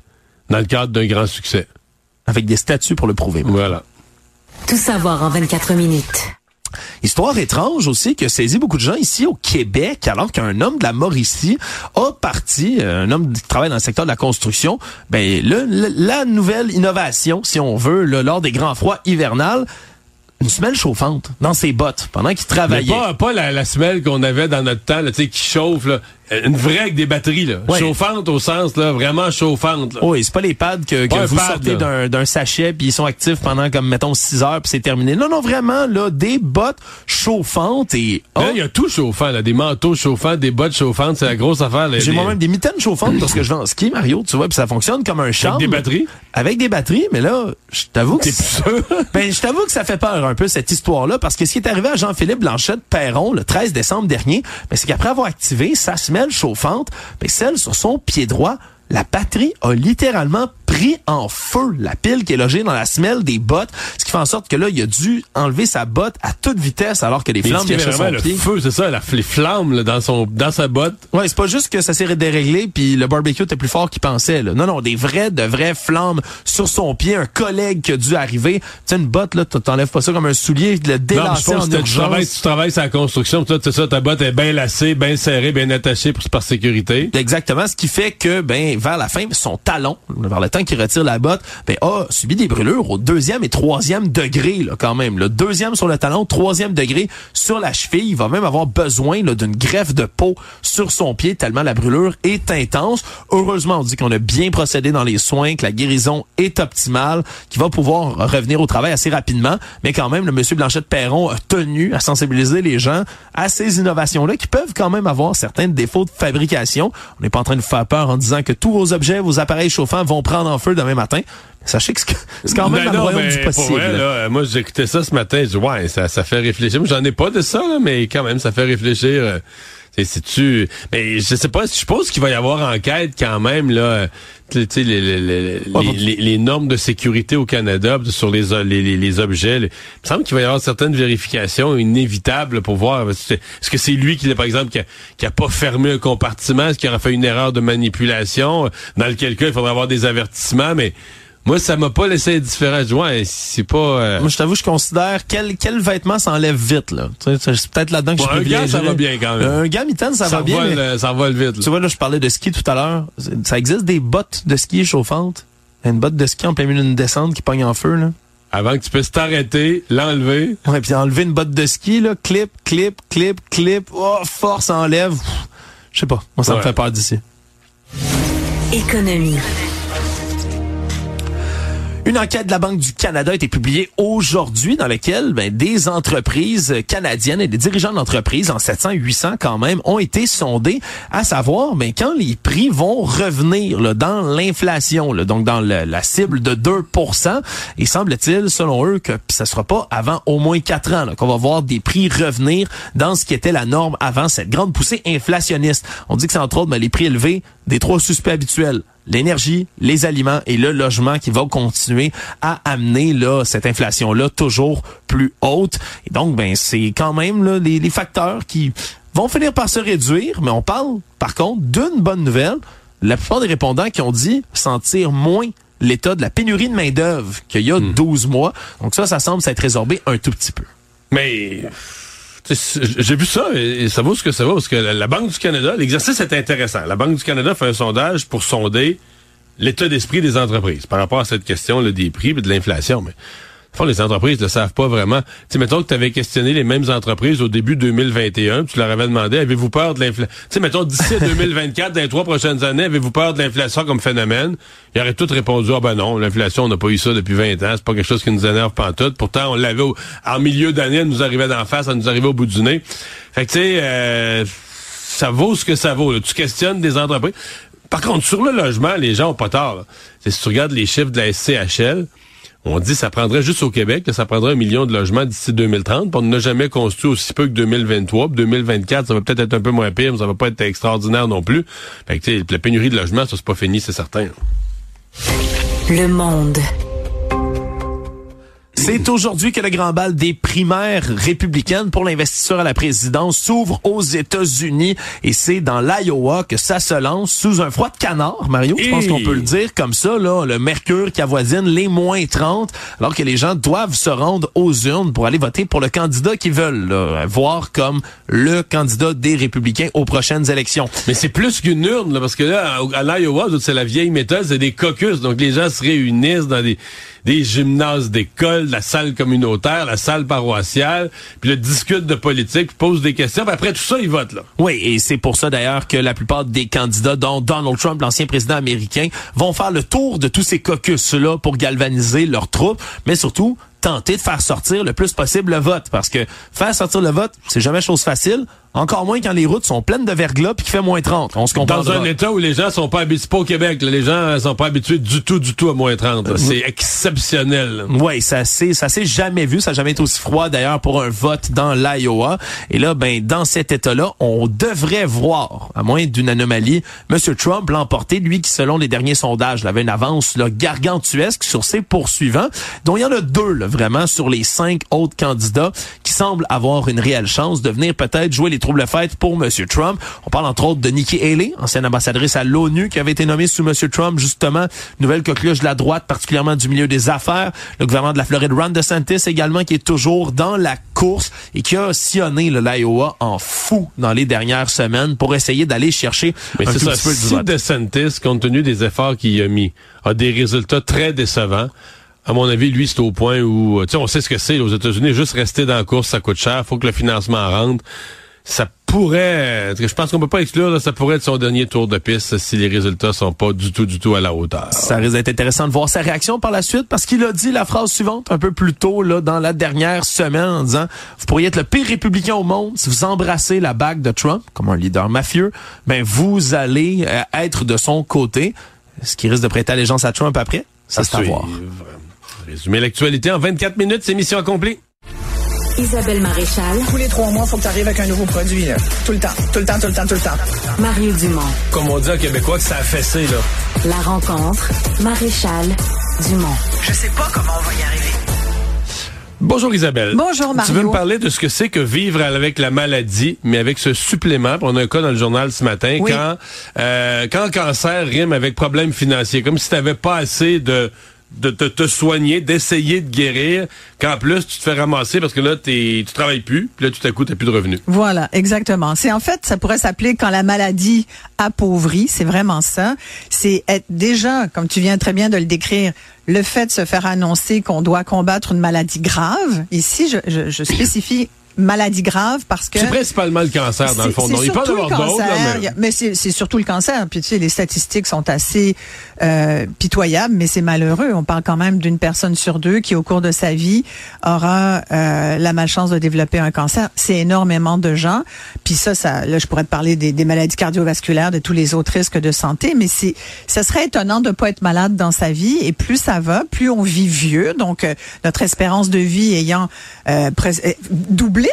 dans le cadre d'un grand succès.
Avec des statuts pour le prouver.
Voilà.
Tout savoir en 24 minutes.
Histoire étrange aussi qui a saisi beaucoup de gens ici au Québec, alors qu'un homme de la Mauricie a parti, euh, un homme qui travaille dans le secteur de la construction, ben le- le- la nouvelle innovation, si on veut, là, lors des grands froids hivernales, une semelle chauffante dans ses bottes pendant qu'il
Mais
travaillait.
pas, pas la, la semelle qu'on avait dans notre temps, là, tu sais, qui chauffe, là. Euh, une vraie avec des batteries, là.
Ouais.
Chauffante au sens, là, vraiment chauffante. Là.
Oui, c'est pas les pads que, que vous
pad,
sortez
là.
d'un, d'un sachet puis ils sont actifs pendant comme mettons 6 heures puis c'est terminé. Non non vraiment là des bottes chauffantes et oh,
Là, il y a tout chauffant, là, des manteaux chauffants, des bottes chauffantes, c'est la grosse affaire. là.
j'ai moi-même des mitaines chauffantes parce que je vais en ski Mario, tu vois, puis ça fonctionne comme un champ.
Avec des batteries?
Avec des batteries, mais là, je t'avoue que [laughs] ben, je t'avoue que ça fait peur un peu cette histoire-là parce que ce qui est arrivé à Jean-Philippe Blanchette Perron le 13 décembre dernier, ben, c'est qu'après avoir activé sa semelle chauffante, ben, celle sur son pied droit, la batterie a littéralement pris en feu la pile qui est logée dans la semelle des bottes, ce qui fait en sorte que là, il a dû enlever sa botte à toute vitesse alors que les flammes
vraiment
son
le
pied.
feu, c'est ça, la, les flammes là, dans, son, dans sa botte.
Ouais, c'est pas juste que ça s'est déréglé puis le barbecue était plus fort qu'il pensait. Là. Non, non, des vrais, de vraies flammes sur son pied. Un collègue qui a dû arriver. Tu sais, une botte, là, t'enlèves pas ça comme un soulier, de le
Non, je
délasser
pense
en
que tu travailles, tu travailles sur la construction, toi, c'est ça, ta botte est bien lacée, bien serrée, bien attachée pour, par sécurité.
Exactement, ce qui fait que, ben, vers la fin, son talon, vers le temps qu'il retire la botte, ben, a subi des brûlures au deuxième et troisième degré, là, quand même. Le deuxième sur le talon, troisième degré sur la cheville. Il va même avoir besoin, d'une greffe de peau sur son pied, tellement la brûlure est intense. Heureusement, on dit qu'on a bien procédé dans les soins, que la guérison est optimale, qu'il va pouvoir revenir au travail assez rapidement. Mais quand même, le monsieur Blanchette-Perron a tenu à sensibiliser les gens à ces innovations-là qui peuvent quand même avoir certains défauts de fabrication. On n'est pas en train de faire peur en disant que tous vos objets, vos appareils chauffants vont prendre en feu demain matin. Sachez que c'est quand même
Ben non,
royaume
ben,
du
pour
possible.
vrai, là, moi, j'écoutais ça ce matin, je dis, ouais, ça, ça fait réfléchir. J'en ai pas de ça, là, mais quand même, ça fait réfléchir. euh, C'est-tu... Mais je sais pas, je suppose qu'il va y avoir enquête quand même, là, tu sais, les, les, les, les- normes de sécurité au Canada sur les, objets. Il me semble qu'il va y avoir certaines vérifications inévitables pour voir. Est-ce est-ce que c'est lui qui, par exemple, qui a, qui a pas fermé un compartiment? Est-ce qu'il aura fait une erreur de manipulation? Dans lequel cas, il faudra avoir des avertissements, mais... Moi, ça m'a pas laissé indifférent. Ouais, c'est pas... euh,
Moi, je t'avoue, je considère quel, quel vêtement s'enlève vite, là. Tu sais, C'est peut-être là-dedans que
Bon,
je
un
peux
gant, ça va bien quand même.
Un mitaine, ça, va bien.
vole,
mais-
ça vole vite. là.
Tu vois, là, je parlais de ski tout à l'heure. Ça existe des bottes de ski chauffantes. Une botte de ski en plein milieu d'une descente qui pogne en feu, là.
Avant que tu puisses t'arrêter, l'enlever.
Ouais, puis enlever une botte de ski, là, clip, clip, clip, clip, oh, force, enlève. Je sais pas. Moi, ça me fait peur d'ici.
Économie.
Une enquête de la Banque du Canada a été publiée aujourd'hui dans laquelle ben, des entreprises canadiennes et des dirigeants d'entreprises en 700 800 quand même ont été sondés à savoir ben, quand les prix vont revenir dans l'inflation, donc dans la cible de 2% Et semble-t-il, selon eux, que ça sera pas avant au moins 4 ans qu'on va voir des prix revenir dans ce qui était la norme avant cette grande poussée inflationniste. On dit que c'est entre autres ben, les prix élevés des trois suspects habituels l'énergie, les aliments et le logement qui vont continuer à amener là cette inflation là toujours plus haute. Et donc ben c'est quand même là, les, les facteurs qui vont finir par se réduire, mais on parle par contre d'une bonne nouvelle. La plupart des répondants qui ont dit sentir moins l'état de la pénurie de main-d'œuvre qu'il y a 12 hmm. mois. Donc ça, ça semble s'être résorbé un tout petit peu.
Mais j'ai vu ça et ça vaut ce que ça vaut parce que la, Banque du Canada, l'exercice est intéressant. La Banque du Canada fait un sondage pour sonder l'état d'esprit des entreprises par rapport à cette question là, des prix et de l'inflation. Mais fond, les entreprises ne savent pas vraiment. Tu sais, mettons que tu avais questionné les mêmes entreprises au début 2021, tu leur avais demandé, avez-vous peur de l'inflation? Tu sais, mettons, d'ici 2024, dans les trois prochaines années, avez-vous peur de l'inflation comme phénomène? Ils auraient tous répondu, ah ben non, l'inflation, on n'a pas eu ça depuis 20 ans, c'est pas quelque chose qui nous énerve pas tout. Pourtant, on l'avait en milieu d'année, elle nous arrivait d'en face, elle nous arrivait au bout du nez. Fait que, tu sais, euh, ça vaut ce que ça vaut. Tu questionnes des entreprises. Par contre, sur le logement, les gens ont pas tort. Si tu regardes les chiffres de la SCHL, on dit ça prendrait juste au Québec, que ça prendrait un million de logements d'ici 2030. On n'a jamais construit aussi peu que 2023. 2024, ça va peut-être être un peu moins pire, mais ça va pas être extraordinaire non plus. La pénurie de logements, ça c'est pas fini, c'est certain.
Le monde.
C'est aujourd'hui que le grand bal des primaires républicaines pour l'investisseur à la présidence s'ouvre aux États-Unis et c'est dans l'Iowa que ça se lance sous un froid de canard, Mario. Je pense qu'on peut le dire comme ça, là, le mercure qui avoisine les moins 30, alors que les gens doivent se rendre aux urnes pour aller voter pour le candidat qu'ils veulent voir comme le candidat des républicains aux prochaines élections.
Mais c'est plus qu'une urne, là, parce que là, à l'Iowa, c'est la vieille méthode, c'est des caucus, donc les gens se réunissent dans des des gymnases d'école, la salle communautaire, la salle paroissiale, puis le discute de politique, pose des questions, puis après tout ça, ils votent là.
Oui, et c'est pour ça d'ailleurs que la plupart des candidats, dont Donald Trump, l'ancien président américain, vont faire le tour de tous ces caucus-là pour galvaniser leurs troupes, mais surtout tenter de faire sortir le plus possible le vote. Parce que faire sortir le vote, c'est jamais chose facile. Encore moins quand les routes sont pleines de verglas puis qu'il fait moins 30. On se comprend.
Dans un état où les gens sont pas habitués, pas au Québec, les gens sont pas habitués du tout, du tout à moins 30. Euh, c'est exceptionnel.
Oui, ça s'est, ça s'est jamais vu. Ça n'a jamais été aussi froid d'ailleurs pour un vote dans l'Iowa. Et là, ben, dans cet état-là, on devrait voir, à moins d'une anomalie, M. Trump l'emporter, lui qui, selon les derniers sondages, avait une avance là, gargantuesque sur ses poursuivants, dont il y en a deux, là, vraiment, sur les cinq autres candidats qui semblent avoir une réelle chance de venir peut-être jouer les troubles fêtes pour M. Trump. On parle entre autres de Nikki Haley, ancienne ambassadrice à l'ONU, qui avait été nommée sous M. Trump, justement, nouvelle coqueluche de la droite, particulièrement du milieu des affaires. Le gouvernement de la Floride, Ron DeSantis également, qui est toujours dans la course et qui a sillonné l'Iowa en fou dans les dernières semaines pour essayer d'aller chercher
Mais un tout ça, petit peu de si DeSantis, compte tenu des efforts qu'il a mis, a des résultats très décevants, à mon avis, lui, c'est au point où, tu sais, on sait ce que c'est aux États-Unis, juste rester dans la course, ça coûte cher, faut que le financement rentre ça pourrait, je pense qu'on peut pas exclure, ça pourrait être son dernier tour de piste si les résultats sont pas du tout, du tout à la hauteur.
Ça risque d'être intéressant de voir sa réaction par la suite parce qu'il a dit la phrase suivante un peu plus tôt là dans la dernière semaine en disant vous pourriez être le pire républicain au monde si vous embrassez la bague de Trump comme un leader mafieux, ben vous allez euh, être de son côté. Ce qui risque de prêter allégeance à Trump après, ça c'est à voir.
Résumer l'actualité en 24 minutes, c'est mission accomplie.
Isabelle Maréchal.
Tous les trois mois, il faut que tu arrives avec un nouveau produit. Là. Tout le temps, tout le temps, tout le temps, tout le temps.
Mario Dumont.
Comme on dit en québécois, que ça a fessé, là.
La rencontre, Maréchal Dumont.
Je sais pas comment on va y arriver.
Bonjour Isabelle.
Bonjour Mario.
Tu veux me parler de ce que c'est que vivre avec la maladie, mais avec ce supplément? On a un cas dans le journal ce matin quand euh, quand cancer rime avec problème financier, comme si tu n'avais pas assez de de, te soigner, d'essayer de guérir, qu'en plus tu te fais ramasser parce que là t'es, tu travailles plus, puis là tout à coup t'as plus de revenus.
Voilà, exactement. C'est en fait ça pourrait s'appeler quand la maladie appauvrit, c'est vraiment ça. C'est être déjà, comme tu viens très bien de le décrire, le fait de se faire annoncer qu'on doit combattre une maladie grave. Ici, je, spécifie maladie grave parce que
c'est principalement le cancer dans le fond. Non, il peut avoir d'autres, mais-
mais c'est c'est surtout le cancer. Puis tu sais, les statistiques sont assez euh, pitoyables, mais c'est malheureux. On parle quand même d'une personne sur deux qui, au cours de sa vie, aura euh, la malchance de développer un cancer. C'est énormément de gens. Puis ça, ça, là, je pourrais te parler des, des maladies cardiovasculaires, de tous les autres risques de santé, mais c'est, ça serait étonnant de pas être malade dans sa vie. Et plus ça va, plus on vit vieux. Donc euh, notre espérance de vie ayant euh,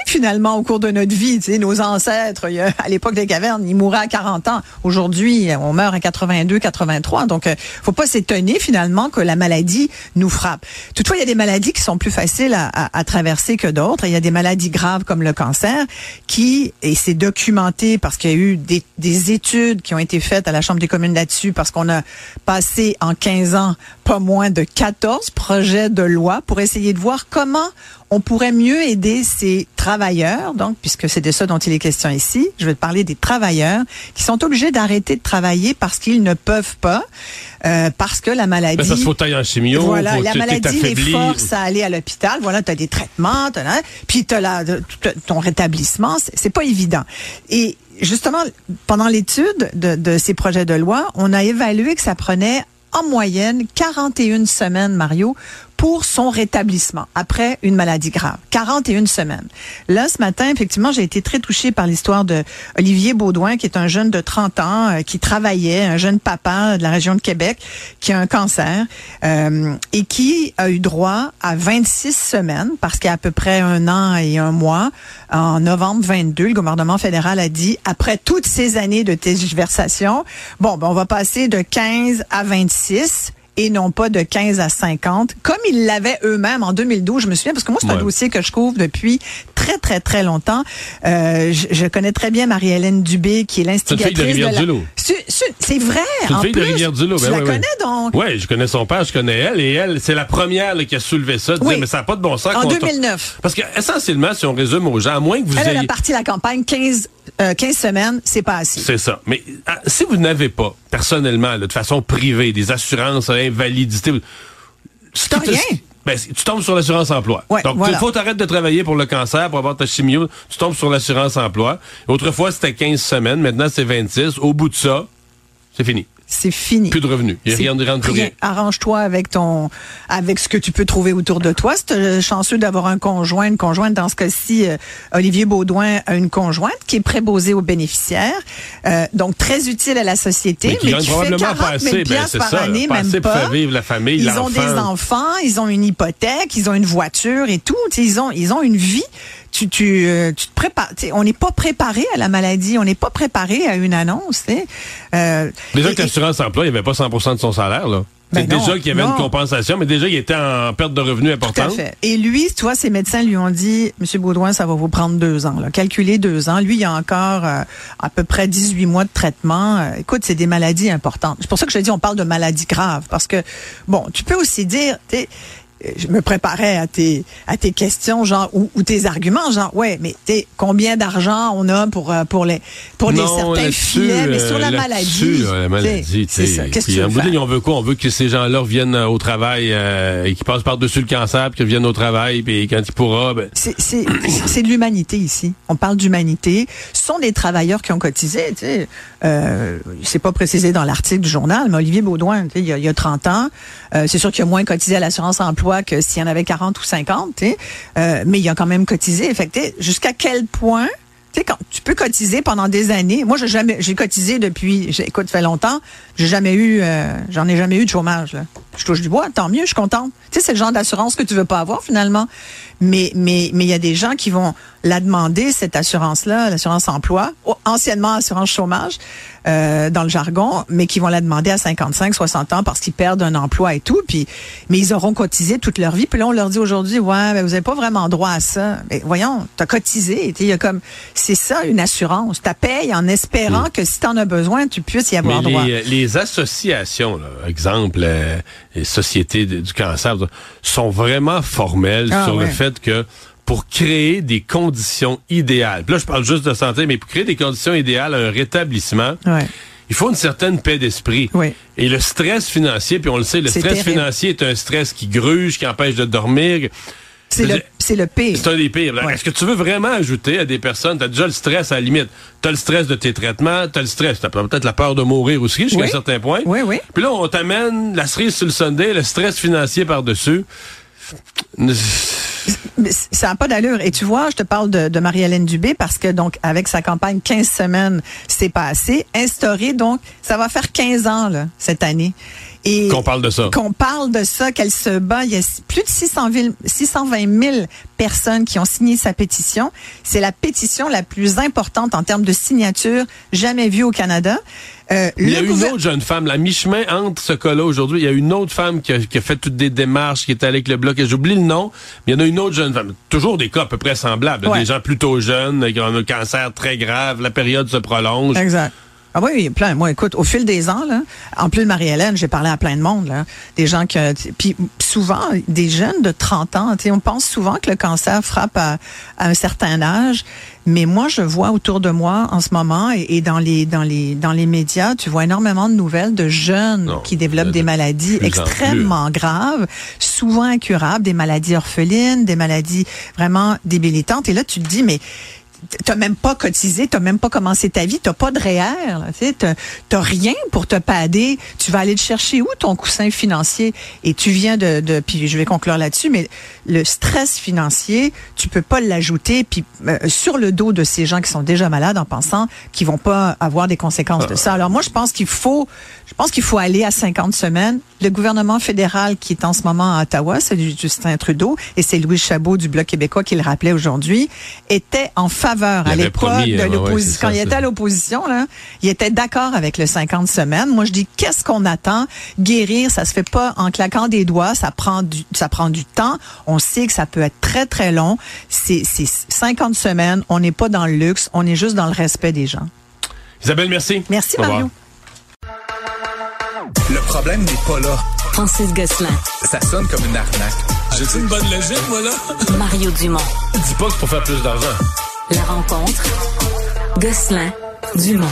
finalement au cours de notre vie. Tu sais, nos ancêtres, à l'époque des cavernes, ils mouraient à 40 ans. Aujourd'hui, on meurt à 82, 83. Donc, euh, faut pas s'étonner finalement que la maladie nous frappe. Toutefois, il y a des maladies qui sont plus faciles à, à- à traverser que d'autres. Il y a des maladies graves comme le cancer qui, et c'est documenté parce qu'il y a eu des, des études qui ont été faites à la Chambre des communes là-dessus parce qu'on a passé en 15 ans pas moins de 14 projets de loi pour essayer de voir comment on pourrait mieux aider ces travailleurs, donc, puisque c'est de ça dont il est question ici, je vais te parler des travailleurs qui sont obligés d'arrêter de travailler parce qu'ils ne peuvent pas, euh, parce que la maladie...
Ben, parce faut tailler en chimio,
Voilà, la maladie les force à aller à l'hôpital. Voilà, tu as des traitements, t'as, hein, puis tu as ton rétablissement. C'est pas évident. Et justement, pendant l'étude de, de ces projets de loi, on a évalué que ça prenait en moyenne 41 semaines, Mario, pour son rétablissement après une maladie grave. 41 semaines. Là, ce matin, effectivement, j'ai été très touchée par l'histoire de Olivier Baudouin, qui est un jeune de 30 ans, euh, qui travaillait, un jeune papa de la région de Québec, qui a un cancer euh, et qui a eu droit à 26 semaines, parce qu'à à peu près un an et un mois, en novembre 22, le gouvernement fédéral a dit, après toutes ces années de tergiversation, bon, ben, on va passer de 15 à 26 et non pas de 15 à 50, comme ils l'avaient eux-mêmes en 2012. Je me souviens, parce que moi, c'est un dossier que je couvre depuis très, très, très longtemps. Euh, je, je connais très bien Marie-Hélène Dubé, qui est
une fille de
l'instigatrice de, la... C'est- C'est c'est vrai,
C'est une
en
fille de. Rivière-du-Loup.
Tu
ben
la
ouais, ouais.
connais donc?
Oui, je connais son père, je connais elle, et elle, c'est la première là, qui a soulevé ça, de
Oui.
dire, mais ça n'a pas de bon sens.
En
qu'on-
2009.
Parce que, essentiellement, si on résume aux gens, à moins que vous
Elle, elle
ayez...
a parti la campagne 15, euh, 15 semaines, c'est pas assez.
C'est ça. Mais ah, si vous n'avez pas, personnellement, là, de façon privée, des assurances à invalidité, ce
T'as
qui te-
rien.
Ben, tu tombes sur l'assurance emploi.
Ouais,
Donc, il
voilà.
faut t'arrêter de travailler pour le cancer, pour avoir ta chimio. Tu tombes sur l'assurance emploi. Autrefois, c'était 15 semaines. Maintenant, c'est 26. Au bout de ça, c'est fini.
C'est fini.
Plus de revenus. Il n'y a
C'est
rien de rentre plus rien.
Arrange-toi avec ton, avec ce que tu peux trouver autour de toi. C'est euh, chanceux d'avoir un conjoint, une conjointe. Dans ce cas-ci, euh, Olivier Baudouin a une conjointe qui est préposée aux bénéficiaires, euh, donc très utile à la société,
Mais qui
mais qui fait
probablement
40
pas
000
assez. Ben, c'est
par
ça.
année,
pas
même
assez pour
pas.
faire vivre la famille,
Ils ont des enfants, ils ont une hypothèque, ils ont une voiture et tout. Ils ont, ils ont une vie. Tu, tu, euh, tu te prépares. On n'est pas préparé à la maladie. On n'est pas préparé à une annonce. Euh,
Déjà
et-
que l'assurance emploi, il n'y avait pas 100% de son salaire, là.
Ben
c'est
non,
déjà qu'il y avait
non.
une compensation, mais déjà, il était en perte de revenus
Tout à
importante.
fait. Et lui, tu vois, ses médecins lui ont dit, Monsieur Baudouin, ça va vous prendre deux ans. Là. Calculez deux ans. Lui, il a encore euh, à peu près 18 mois de traitement. Euh, écoute, c'est des maladies importantes. C'est pour ça que je dis, on parle de maladies graves. Parce que, bon, tu peux aussi dire, je me préparais à tes à tes questions genre ou, ou tes arguments genre ouais mais t'es combien d'argent on a pour euh, pour les pour certains filets mais
euh,
sur la
là-dessus,
maladie
là, la maladie,
c'est ça qu'est-ce que
puis
tu veux
ligne, on veut quoi? On veut que ces gens-là reviennent euh, au travail euh, et qu'ils passent par-dessus le cancer, puis qu'ils reviennent au travail, puis quand ils pourra, ben,
C'est- C'est [coughs] c'est de l'humanité ici. On parle d'humanité. Ce sont des travailleurs qui ont cotisé. Tu sais, euh, c'est pas précisé dans l'article du journal, mais Olivier Baudouin, tu sais, il, y a, il y a 30 ans, euh, c'est sûr qu'il a moins cotisé à l'assurance emploi que s'il y en avait 40 ou 50, tu sais, euh, mais il a quand même cotisé. Fait jusqu'à quel point tu peux cotiser pendant des années? Moi, j'ai jamais, j'ai cotisé depuis, écoute, fait longtemps. J'ai jamais eu, euh, j'en ai jamais eu de chômage. Je touche du bois, tant mieux, je suis contente. C'est le genre d'assurance que tu veux pas avoir finalement. Mais, mais, mais il y a des gens qui vont la demander cette assurance-là, l'assurance emploi, anciennement assurance chômage euh, dans le jargon, mais qui vont la demander à 55, 60 ans parce qu'ils perdent un emploi et tout. Puis, mais ils auront cotisé toute leur vie. Puis là, on leur dit aujourd'hui, ouais, ben, vous avez pas vraiment droit à ça. Mais voyons, t'as cotisé. Il y a comme, c'est ça une assurance. Tu payes en espérant que si t'en as besoin, tu puisses y avoir
mais
droit.
les, les associations, là, exemple, euh, les sociétés du cancer, sont vraiment formelles
Ah,
sur le fait que pour créer des conditions idéales, puis là je parle juste de santé, mais pour créer des conditions idéales à un rétablissement,
Ouais.
il faut une certaine paix d'esprit. Et le stress financier, puis on le sait, le stress
terrible.
financier est un stress qui gruge, qui empêche de dormir.
C'est le, c'est le pire.
C'est un des pires.
Ouais.
Est-ce que tu veux vraiment ajouter à des personnes, tu as déjà le stress à la limite, tu as le stress de tes traitements, tu as le stress, tu as peut-être la peur de mourir aussi jusqu'à
Oui.
un certain point.
Oui, oui.
Puis là, on t'amène la cerise sur le Sunday, le stress financier par-dessus.
Ça n'a pas d'allure. Et tu vois, je te parle de, de Marie-Hélène Dubé parce que donc avec sa campagne 15 semaines, c'est passé, instauré donc ça va faire 15 ans là cette année. Et
Qu'on parle de ça.
Qu'on parle de ça, qu'elle se bat. Il y a plus de 600 000 620 000 personnes qui ont signé sa pétition. C'est la pétition la plus importante en termes de signature jamais vue au Canada. Euh,
Il y a une autre jeune femme, la mi-chemin entre ce cas-là aujourd'hui. Il y a une autre femme qui a, qui a fait toutes des démarches, qui est allée avec le bloc. et J'oublie le nom, mais il y en a une autre jeune femme. Toujours des cas à peu près semblables.
Ouais.
Des gens plutôt jeunes, qui ont un cancer très grave. La période se prolonge.
Exact. Ah oui, oui, plein. Moi, écoute, au fil des ans, là, en plus de Marie-Hélène, j'ai parlé à plein de monde, là, des gens que, puis souvent des jeunes de 30 ans. tu sais, On pense souvent que le cancer frappe à, à un certain âge, mais moi, je vois autour de moi en ce moment et, et dans les dans les dans les médias, tu vois énormément de nouvelles de jeunes
Non,
qui développent
de-
des maladies extrêmement graves, souvent incurables, des maladies orphelines, des maladies vraiment débilitantes. Et là, tu te dis, mais t'as même pas cotisé, t'as même pas commencé ta vie, t'as pas de REER, là, tu t'as- rien pour te pader. Tu vas aller le chercher où ton coussin financier? Et tu viens de, de puis je vais conclure là-dessus, mais le stress financier, tu peux pas l'ajouter puis euh, sur le dos de ces gens qui sont déjà malades en pensant qu'ils vont pas avoir des conséquences de ça. Alors moi, je pense qu'il faut, je pense qu'il faut aller à 50 semaines. Le gouvernement fédéral qui est en ce moment à Ottawa, c'est du Justin Trudeau et c'est Louis Chabot du Bloc québécois qui le rappelait aujourd'hui, était en faveur
Il
à l'époque de
ouais,
l'opposition. Quand il était à l'opposition, là, il était d'accord avec le 50 semaines. Moi, je dis, qu'est-ce qu'on attend? Guérir, ça se fait pas en claquant des doigts. Ça prend du, ça prend du temps. On sait que ça peut être très, très long. C'est, c'est 50 semaines. On n'est pas dans le luxe. On est juste dans le respect des gens.
Isabelle, merci.
Merci,
Au revoir.
Mario.
Le problème n'est pas là.
Francis Gosselin,
Ça sonne comme une arnaque.
J'ai-tu une bonne logique, moi, là? [laughs]
Mario Dumont.
Dis pas que c'est pour faire plus d'argent.
La rencontre. Gosselin, Dumont.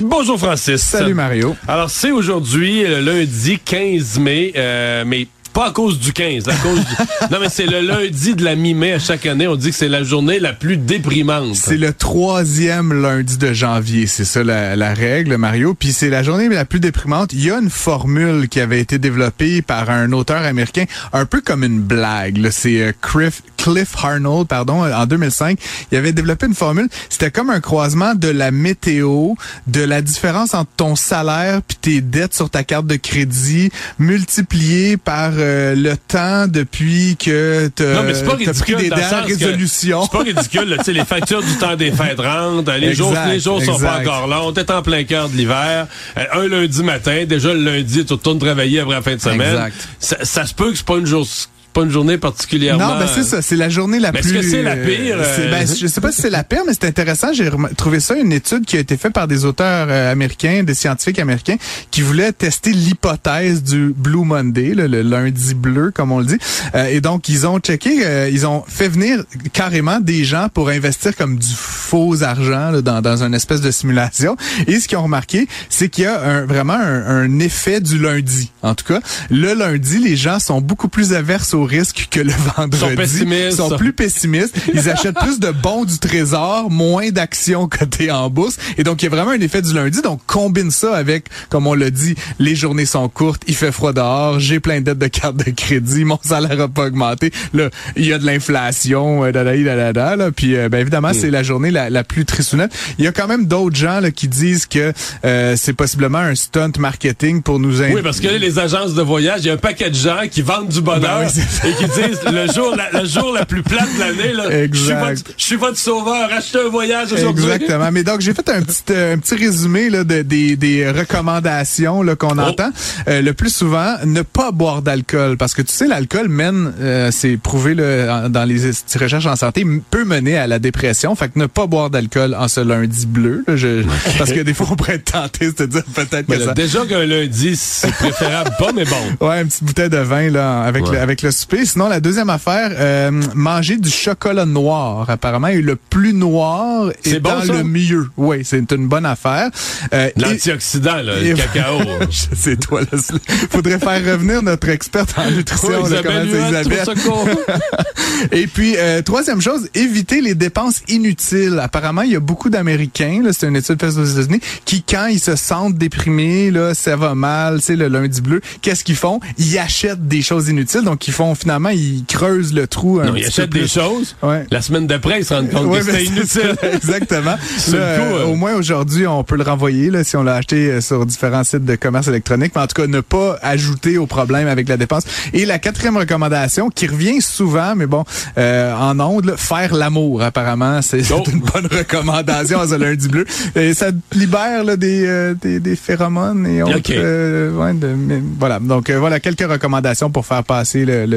Bonjour, Francis.
Salut Mario.
Alors, c'est aujourd'hui, le lundi 15 mai, euh, mais pas à cause du 15, à cause du... [laughs] Non, mais c'est le lundi de la mi-mai à chaque année. On dit que c'est la journée la plus déprimante.
C'est le troisième lundi de janvier, c'est ça la, la règle, Mario. Puis c'est la journée la plus déprimante. Il y a une formule qui avait été développée par un auteur américain, un peu comme une blague. C'est euh, Cliff, Cliff Arnold, pardon, euh, en 2005. Il avait développé une formule. C'était comme un croisement de la météo, de la différence entre ton salaire puis tes dettes sur ta carte de crédit, multiplié par euh, le temps depuis que
pas
t'as pris des dernières résolutions.
C'est pas ridicule, là. Tu sais, les factures du temps des fêtes rentrent, les jours, les jours sont pas encore longs, t'es en plein cœur de l'hiver, Euh, un lundi matin, déjà le lundi, tu retournes travailler après la fin de semaine.
Exact.
Ça, ça se peut que c'est pas une jour, c'est pas une journée particulièrement.
Non, ben c'est ça, c'est la journée la
Mais
plus.
est-ce que c'est la pire,
euh,
euh,
ben, [laughs] je sais pas si c'est la pire, mais c'est intéressant. J'ai trouvé ça une étude qui a été faite par des auteurs euh, américains, des scientifiques américains, qui voulaient tester l'hypothèse du Blue Monday, le lundi bleu, comme on le dit. Euh, et donc ils ont checké, euh, ils ont fait venir carrément des gens pour investir comme du faux argent là, dans, dans une espèce de simulation. Et ce qu'ils ont remarqué, c'est qu'il y a un, vraiment un, un effet du lundi. En tout cas, le lundi, les gens sont beaucoup plus averses au risque que le [laughs] vendredi.
pessimistes.
sont plus pessimistes. Ils achètent plus de bons du trésor, moins d'actions cotées en bourse. Et donc, il y a vraiment un effet du lundi. Donc, combine ça avec, comme on l'a dit, les journées sont courtes, il fait froid dehors, j'ai plein de dettes de carte de crédit, mon salaire a pas augmenté. Là, il y a de l'inflation, euh, dadai, dadada, là. Puis, euh, ben, évidemment, c'est la journée la, la plus tristounette. Il y a quand même d'autres gens là, qui disent que euh, c'est possiblement un stunt marketing pour nous
Oui, parce que là, les agences de voyage, il y a un paquet de gens qui vendent du bonheur
Ben oui. [laughs]
et qui disent le jour, la, le jour la plus plate de l'année, là, je suis votre, je suis votre sauveur, achetez un voyage aujourd'hui.
Exactement. Mais donc, j'ai fait un petit, euh, un petit résumé là, de, des, des recommandations là, qu'on
Oh.
entend. Euh, le plus souvent, ne pas boire d'alcool. Parce que tu sais, l'alcool mène, euh, c'est prouvé là, dans les es- recherches en santé, peut mener à la dépression. Fait que ne pas boire d'alcool en ce lundi bleu. là, je- [laughs] parce que des fois, on pourrait être tenté de se dire peut-être que
là,
ça...
déjà qu'un lundi, c'est préférable pas, mais bon. [laughs]
Ouais, une petite bouteille de vin là avec
Ouais.
le, avec le souper. Sinon, la deuxième affaire, euh, manger du chocolat noir. Apparemment, et le plus noir est
C'est bon,
dans
ça?
le milieu. Oui, c'est une bonne affaire. Euh,
L'antioxydant, là,
et-
le cacao. [laughs]
Sais, toi, là. c'est- Faudrait faire revenir notre experte en nutrition.
Oui,
là,
Isabelle
comment c'est. [laughs] Et puis, euh, troisième chose, éviter les dépenses inutiles. Apparemment, il y a beaucoup d'Américains, c'est une étude faite aux États-Unis, qui, quand ils se sentent déprimés, là, ça va mal, c'est le lundi bleu, qu'est-ce qu'ils font? Ils achètent des choses inutiles. Donc, ils font, finalement, ils creusent le trou un
Non,
petit
ils achètent des choses.
Ouais.
La semaine d'après, ils se rendent compte
Ouais,
que c'était
c'est
inutile.
ça, Exactement. [laughs] Là, euh,
euh,
Au moins aujourd'hui, on peut le renvoyer là, si on l'a acheté euh, sur différents sites de commerce électronique. Mais en tout cas, ne pas ajouter au problème avec la dépense. Et la quatrième recommandation, qui revient souvent, mais bon, euh, en ondes, faire l'amour. Apparemment, c'est
Oh.
une bonne recommandation à ce lundi bleu. Et ça libère là, des, euh, des, des phéromones et autres.
Ok.
euh, ouais, de- mais voilà. Donc voilà quelques recommandations pour faire passer le, le-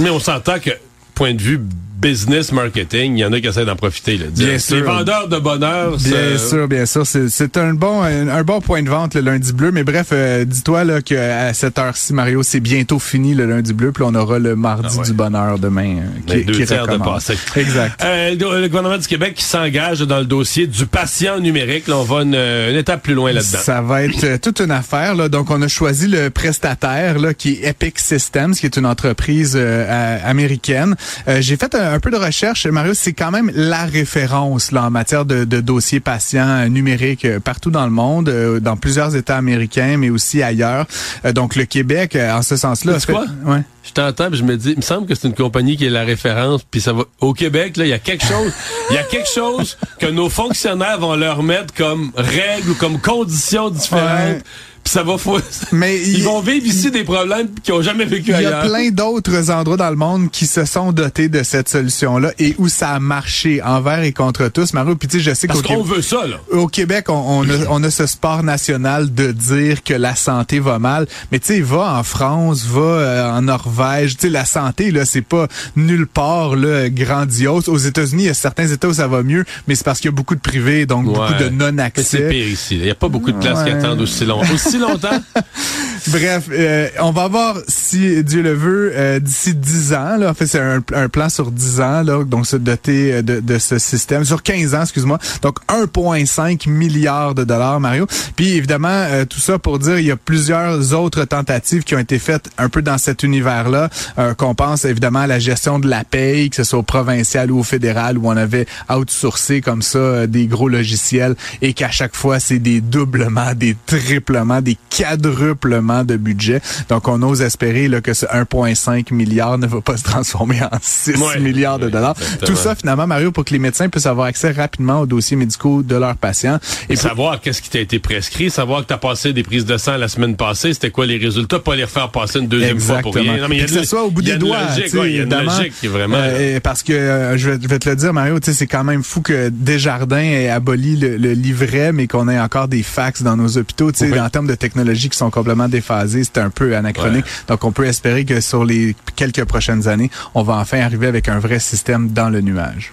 Mais on s'entend que, point de vue business marketing, il y en a qui essaient d'en profiter. Là.
Bien
Les
sûr.
vendeurs de bonheur,
Bien sûr, bien sûr. C'est- un bon un, un bon point de vente le lundi bleu. Mais bref, euh, dis-toi là qu'à cette heure-ci, Mario, c'est bientôt fini le lundi bleu. Puis on aura le mardi
Ah ouais.
du bonheur demain. euh,
Les
qui,
deux
qui
tiers de passé.
Exact.
Euh, le gouvernement du Québec qui s'engage dans le dossier du patient numérique. Là, on va une, une étape plus loin là-dedans.
Ça va être euh, toute une affaire. Là. Donc, on a choisi le prestataire là, qui est Epic Systems, qui est une entreprise euh, à- américaine. Euh, J'ai fait un, un peu de recherche. Mario, c'est quand même la référence là, en matière de, de dossiers patients euh, numériques euh, partout dans le monde, euh, dans plusieurs États américains, mais aussi ailleurs. Donc, le Québec, en ce sens-là... Fait-
quoi?
Ouais.
Je t'entends, je me dis, il me semble que c'est une compagnie qui est la référence, puis ça va au Québec là, il y a quelque chose, il y a quelque chose que nos fonctionnaires vont leur mettre comme règles ou comme conditions différentes.
Ouais.
Ça va fou-
Mais [laughs]
ils
il-
vont vivre ici des problèmes qu'ils ont jamais vécu
Il y a
ailleurs.
plein d'autres endroits dans le monde qui se sont dotés de cette solution-là et où ça a marché envers et contre tous. Mario, puis tu sais, je sais
Parce
qu'au
qu'on veut ça là.
au Québec, on, on a, on a ce sport national de dire que la santé va mal. Mais tu sais, va en France, va euh, en Norvège. Tu sais, la santé, là, c'est pas nulle part là, grandiose. Aux États-Unis, il y a certains États où ça va mieux, mais c'est parce qu'il y a beaucoup de privés, donc beaucoup de
Mais c'est
non-accès.
pire ici. Il n'y a pas beaucoup de places qui attendent aussi, long- longtemps. [laughs]
Bref, euh, on va voir si Dieu le veut euh, d'ici 10 ans. Là, en fait, c'est un, plan sur 10 ans, là, donc se doter euh, de, de ce système sur 15 ans, excuse-moi. Donc 1,5 milliard de dollars, Mario. Puis évidemment, tout ça pour dire, il y a plusieurs autres tentatives qui ont été faites un peu dans cet univers-là. Qu'on pense évidemment à la gestion de la paye, que ce soit au provincial ou au fédéral, où on avait outsourcé comme ça des gros logiciels et qu'à chaque fois, c'est des doublements, des triplements, des quadruplements de budget. Donc, on ose espérer là, que ce 1,5 milliard ne va pas se transformer en 6
Ouais.
milliards de dollars.
Exactement.
Tout ça, finalement, Mario, pour que les médecins puissent avoir accès rapidement aux dossiers médicaux de leurs patients.
Et
pour-
savoir qu'est-ce qui t'a été prescrit, savoir que tu as passé des prises de sang la semaine passée, c'était quoi les résultats, pas les refaire passer une deuxième fois pour rien. Non, mais y a
que ce soit au bout
il y a
des
de
doigts.
il y a une logique qui est vraiment.
Euh, parce que euh, je, vais, je vais te le dire, Mario, c'est quand même fou que Desjardins ait aboli le, le livret, mais qu'on ait encore des fax dans nos hôpitaux. Sais,
Oui.
en termes de technologie qui sont complètement déphasées, c'est un peu anachronique. Donc, on peut espérer que sur les quelques prochaines années, on va enfin arriver avec un vrai système dans le nuage.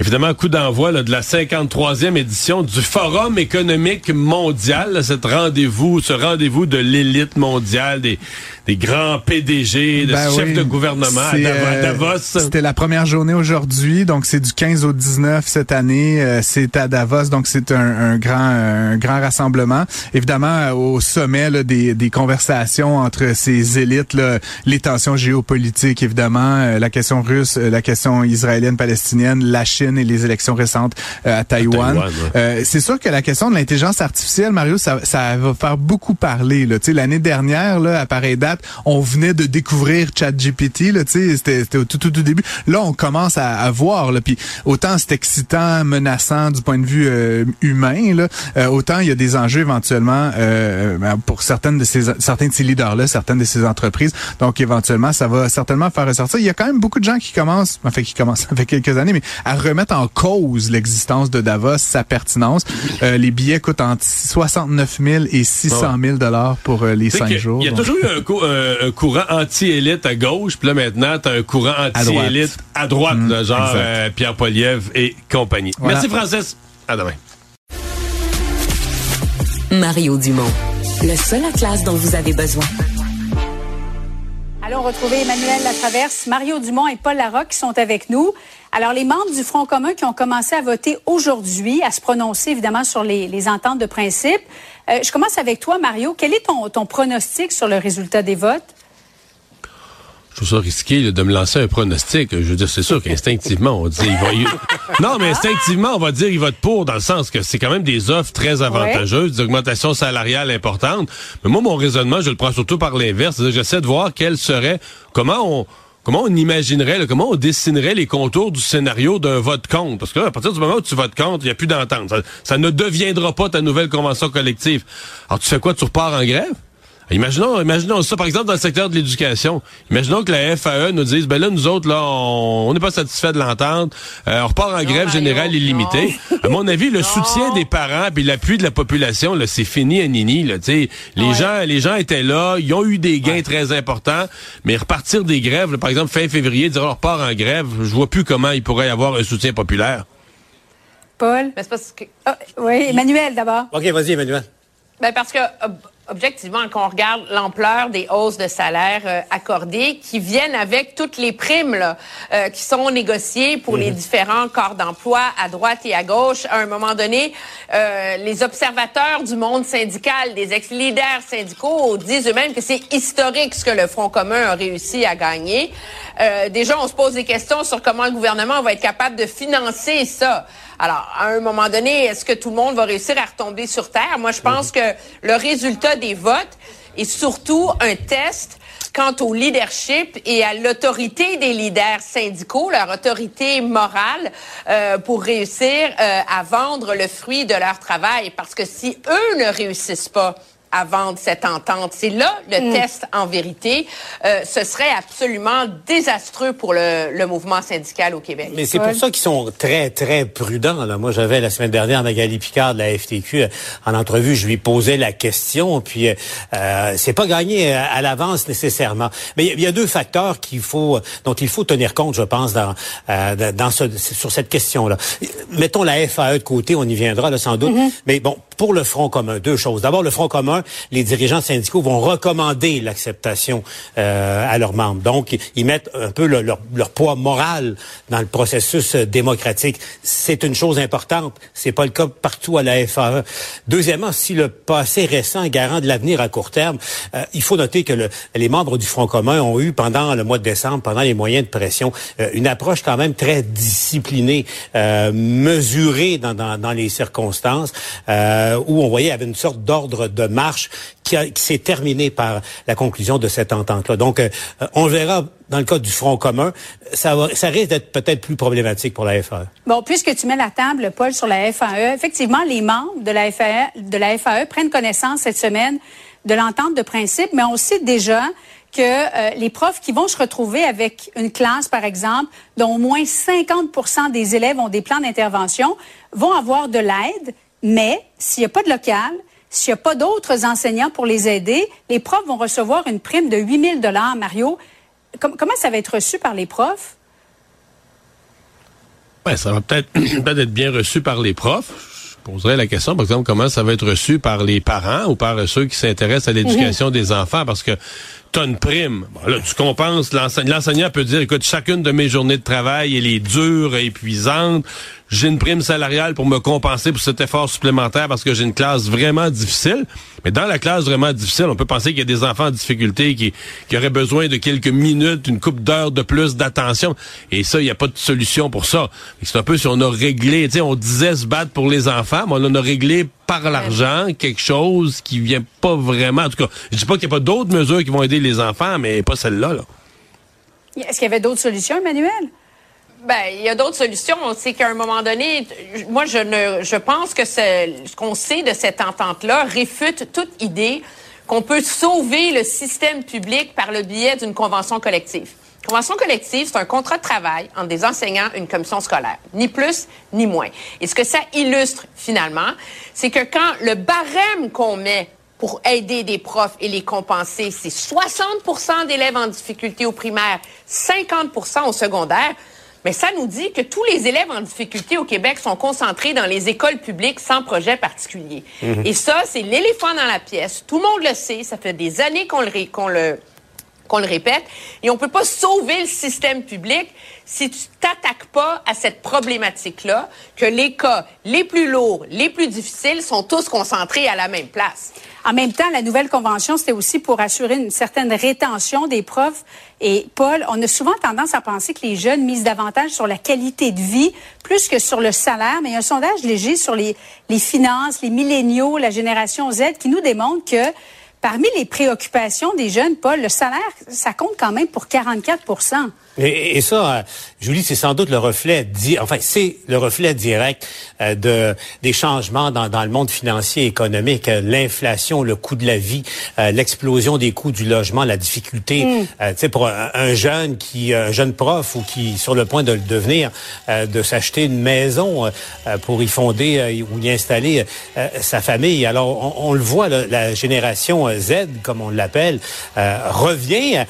Évidemment, coup d'envoi de la 53e édition du Forum économique mondial, là, rendez-vous, ce rendez-vous de l'élite mondiale, des, des grands PDG, des
Ben
chefs
oui.
de gouvernement à
euh,
Davos.
C'était la première journée aujourd'hui, donc c'est du 15 au 19 cette année. Euh, c'est à Davos, donc c'est un, un grand un grand rassemblement. Évidemment, euh, au sommet là, des, des conversations entre ces élites, là, les tensions géopolitiques, évidemment, euh, la question russe, euh, la question israélienne-palestinienne, la Chine et les élections récentes euh, à Taïwan.
Taïwan, ouais.
Euh, c'est sûr que la question de l'intelligence artificielle, Mario, ça, ça va faire beaucoup parler. Là. Tu sais, L'année dernière, là, à pareille date, on venait de découvrir ChatGPT. là, tu sais, C'était au tout, tout, tout début. Là, on commence à, à voir. Là, puis autant c'est excitant, menaçant du point de vue euh, humain, là, euh, autant il y a des enjeux éventuellement euh, ben, pour certaines de ces certains de ces leaders-là, certaines de ces entreprises. Donc éventuellement, ça va certainement faire ressortir. Il y a quand même beaucoup de gens qui commencent, enfin qui commencent [laughs] avec quelques années, mais à remettre en cause l'existence de Davos, sa pertinence. Euh, les billets coûtent entre 69 000 et 600 000 dollars pour euh, les cinq jours.
Il y a
Donc,
toujours eu un, cou- un- un courant anti-élite à gauche, puis là maintenant, t'as un courant anti-élite à droite,
Mm,
là, genre euh, Pierre Poliev et compagnie.
Voilà.
Merci Francis. À demain.
Mario Dumont. Le seul atlas dont vous avez besoin.
Allons retrouver Emmanuel Latraverse, Mario Dumont et Paul Larocque qui sont avec nous. Alors, les membres du Front commun qui ont commencé à voter aujourd'hui, à se prononcer évidemment sur les, ententes de principe. Euh, je commence avec toi, Mario. Quel est ton, ton pronostic sur le résultat des votes?
Je trouve ça risqué de me lancer un pronostic. Je veux dire, c'est sûr qu'instinctivement, on dit il va. [laughs] Non, mais instinctivement, on va dire il vote pour dans le sens que c'est quand même des offres très avantageuses, des augmentations salariales importantes. Mais moi, mon raisonnement, je le prends surtout par l'inverse. J'essaie de voir quel serait, comment on, comment on imaginerait, comment on dessinerait les contours du scénario d'un vote contre? Parce que à partir du moment où tu votes contre, il n'y a plus d'entente. Ça ne deviendra pas ta nouvelle convention collective. Alors, tu fais quoi? Tu repars en grève? Imaginons, imaginons ça, par exemple, dans le secteur de l'éducation. Imaginons que la FAE nous dise, ben là, nous autres, là, on n'est pas satisfait de l'entente. Euh, on repart en grève générale illimitée. À mon avis, le [laughs] soutien des parents puis l'appui de la population, là, c'est fini à Nini. Là, les gens, les gens étaient là, ils ont eu des gains très importants, mais repartir des grèves, par exemple, fin février, dire on repart en grève, je vois plus comment il pourrait y avoir un soutien populaire.
Paul? Ben, parce que... Ah, oui, Emmanuel d'abord.
OK, vas-y, Emmanuel.
Ben parce que euh, objectivement, quand on regarde l'ampleur des hausses de salaire euh, accordées, qui viennent avec toutes les primes là, euh, qui sont négociées pour les mhm. différents corps d'emploi à droite et à gauche, à un moment donné, euh, les observateurs du monde syndical, des ex-leaders syndicaux disent eux-mêmes que c'est historique ce que le Front commun a réussi à gagner. déjà, on se pose des questions sur comment le gouvernement va être capable de financer ça. Alors, à un moment donné, est-ce que tout le monde va réussir à retomber sur terre? Moi, je pense que le résultat des votes est surtout un test quant au leadership et à l'autorité des leaders syndicaux, leur autorité morale euh, pour réussir euh, à vendre le fruit de leur travail. Parce que si eux ne réussissent pas avant cette entente. C'est là le mm. test en vérité. Euh, ce serait absolument désastreux pour le, le mouvement syndical au Québec.
Mais c'est pour ça qu'ils sont très, très prudents. Là. Moi, j'avais la semaine dernière Magali Picard de la FTQ euh, en entrevue. Je lui posais la question, puis euh, c'est pas gagné euh, à, l'avance nécessairement. Mais il y, a deux facteurs qu'il faut, dont il faut tenir compte, je pense, dans, dans ce, sur cette question-là. Mettons la FAE de côté, on y viendra là, sans doute. Mm-hmm. Mais bon, pour le Front commun, deux choses. D'abord, le Front commun les dirigeants syndicaux vont recommander l'acceptation euh, à leurs membres. Donc, ils mettent un peu leur, poids moral dans le processus euh, démocratique. C'est une chose importante. C'est pas le cas partout à la FAE. Deuxièmement, si le passé récent est garant de l'avenir à court terme, euh, il faut noter que le, les membres du Front commun ont eu pendant le mois de décembre, pendant les moyens de pression, une approche quand même très disciplinée, mesurée dans, dans, dans, les circonstances, où on voyait avait une sorte d'ordre de marche qui, s'est terminé par la conclusion de cette entente-là. Donc, euh, on verra dans le cas du Front commun, ça, risque d'être peut-être plus problématique pour la FAE.
Bon, puisque tu mets la table, Paul, sur la FAE, effectivement, les membres de la FAE, FAE prennent connaissance cette semaine de l'entente de principe, mais on sait déjà que euh, les profs qui vont se retrouver avec une classe, par exemple, dont au moins 50 des élèves ont des plans d'intervention, vont avoir de l'aide, mais s'il n'y a pas de local, s'il n'y a pas d'autres enseignants pour les aider, les profs vont recevoir une prime de 8 000 Mario, comment ça va être reçu par les profs?
Ouais, ça va peut-être [clears throat] peut être bien reçu par les profs. Je poserais la question, par exemple, comment ça va être reçu par les parents ou par ceux qui s'intéressent à l'éducation mhm. des enfants, parce que tu as une prime. là, tu compenses, l'enseignant peut dire, écoute, chacune de mes journées de travail, elle est dure, épuisante j'ai une prime salariale pour me compenser pour cet effort supplémentaire parce que j'ai une classe vraiment difficile. Mais dans la classe vraiment difficile, on peut penser qu'il y a des enfants en difficulté qui, qui auraient besoin de quelques minutes, une coupe d'heures de plus d'attention. Et ça, il n'y a pas de solution pour ça. C'est un peu si on a réglé, tu sais, on disait se battre pour les enfants, mais on a réglé par l'argent quelque chose qui vient pas vraiment. En tout cas, je dis pas qu'il n'y a pas d'autres mesures qui vont aider les enfants, mais pas celle-là. Là.
Est-ce qu'il y avait d'autres solutions, Emmanuel?
Ben, il y a d'autres solutions. C'est qu'à un moment donné, moi, je ne, je pense que ce qu'on sait de cette entente-là réfute toute idée qu'on peut sauver le système public par le biais d'une convention collective. Convention collective, c'est un contrat de travail entre des enseignants et une commission scolaire. Ni plus, ni moins. Et ce que ça illustre, finalement, c'est que quand le barème qu'on met pour aider des profs et les compenser, c'est 60% d'élèves en difficulté au primaire, 50% au secondaire, mais ça nous dit que tous les élèves en difficulté au Québec sont concentrés dans les écoles publiques sans projet particulier. Mhm. Et ça, c'est l'éléphant dans la pièce. Tout le monde le sait. Ça fait des années qu'on le, qu'on le qu'on le répète. Et on peut pas sauver le système public si tu t'attaques pas à cette problématique-là, que les cas les plus lourds, les plus difficiles sont tous concentrés à la même place.
En même temps, la nouvelle convention, c'était aussi pour assurer une certaine rétention des profs. Et Paul, on a souvent tendance à penser que les jeunes misent davantage sur la qualité de vie plus que sur le salaire. Mais il y a un sondage léger sur les, les finances, les milléniaux, la génération Z qui nous démontre que parmi les préoccupations des jeunes, Paul, le salaire, ça compte quand même pour 44
et, et, ça, euh, Julie, c'est sans doute le reflet, di enfin, c'est le reflet direct euh, de des changements dans, dans, le monde financier et économique, euh, l'inflation, le coût de la vie, l'explosion des coûts du logement, la difficulté, mm. tu sais, pour un, jeune qui, un jeune prof ou qui sur le point de le devenir, de s'acheter une maison pour y fonder ou y installer sa famille. Alors, on, le voit, la génération Z, comme on l'appelle, revient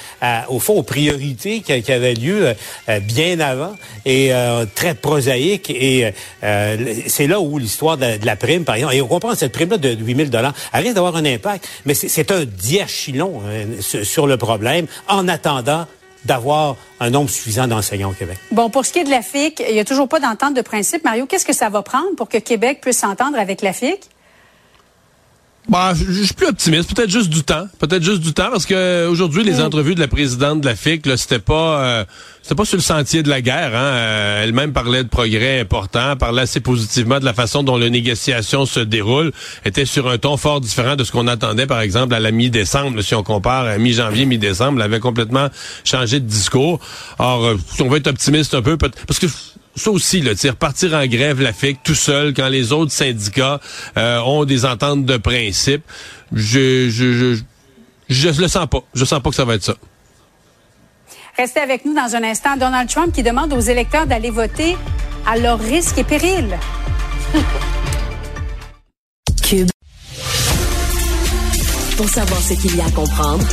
au fond aux priorités qui, qui avaient lieu euh, bien avant et euh, très prosaïque. Et euh, c'est là où l'histoire de, la prime, par exemple, et on comprend cette prime-là de 8 000 risque d'avoir un impact, mais c'est un diachylon sur le problème en attendant d'avoir un nombre suffisant d'enseignants au Québec.
Bon, pour ce qui est de la FIC, il n'y a toujours pas d'entente de principe. Mario, qu'est-ce que ça va prendre pour que Québec puisse s'entendre avec la FIC?
Bah, je suis plus optimiste. Peut-être juste du temps. Peut-être juste du temps parce que aujourd'hui, les entrevues de la présidente de la FIC, là, c'était pas, euh, c'était pas sur le sentier de la guerre. Hein. Euh, elle-même parlait de progrès importants, parlait assez positivement de la façon dont les négociations se déroulent. Était sur un ton fort différent de ce qu'on attendait, par exemple, à la mi-décembre. Si on compare à mi-janvier, mi-décembre, elle avait complètement changé de discours. Or, euh, si on veut être optimiste un peu, parce que ça aussi, là, partir en grève la FIC tout seul quand les autres syndicats euh, ont des ententes de principe, je, je, je, je le sens pas. Je sens pas que ça va être ça.
Restez avec nous dans un instant. Donald Trump qui demande aux électeurs d'aller voter à leur risque et péril. [laughs]
Cube. Pour savoir ce qu'il y a à comprendre,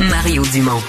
Mario Dumont.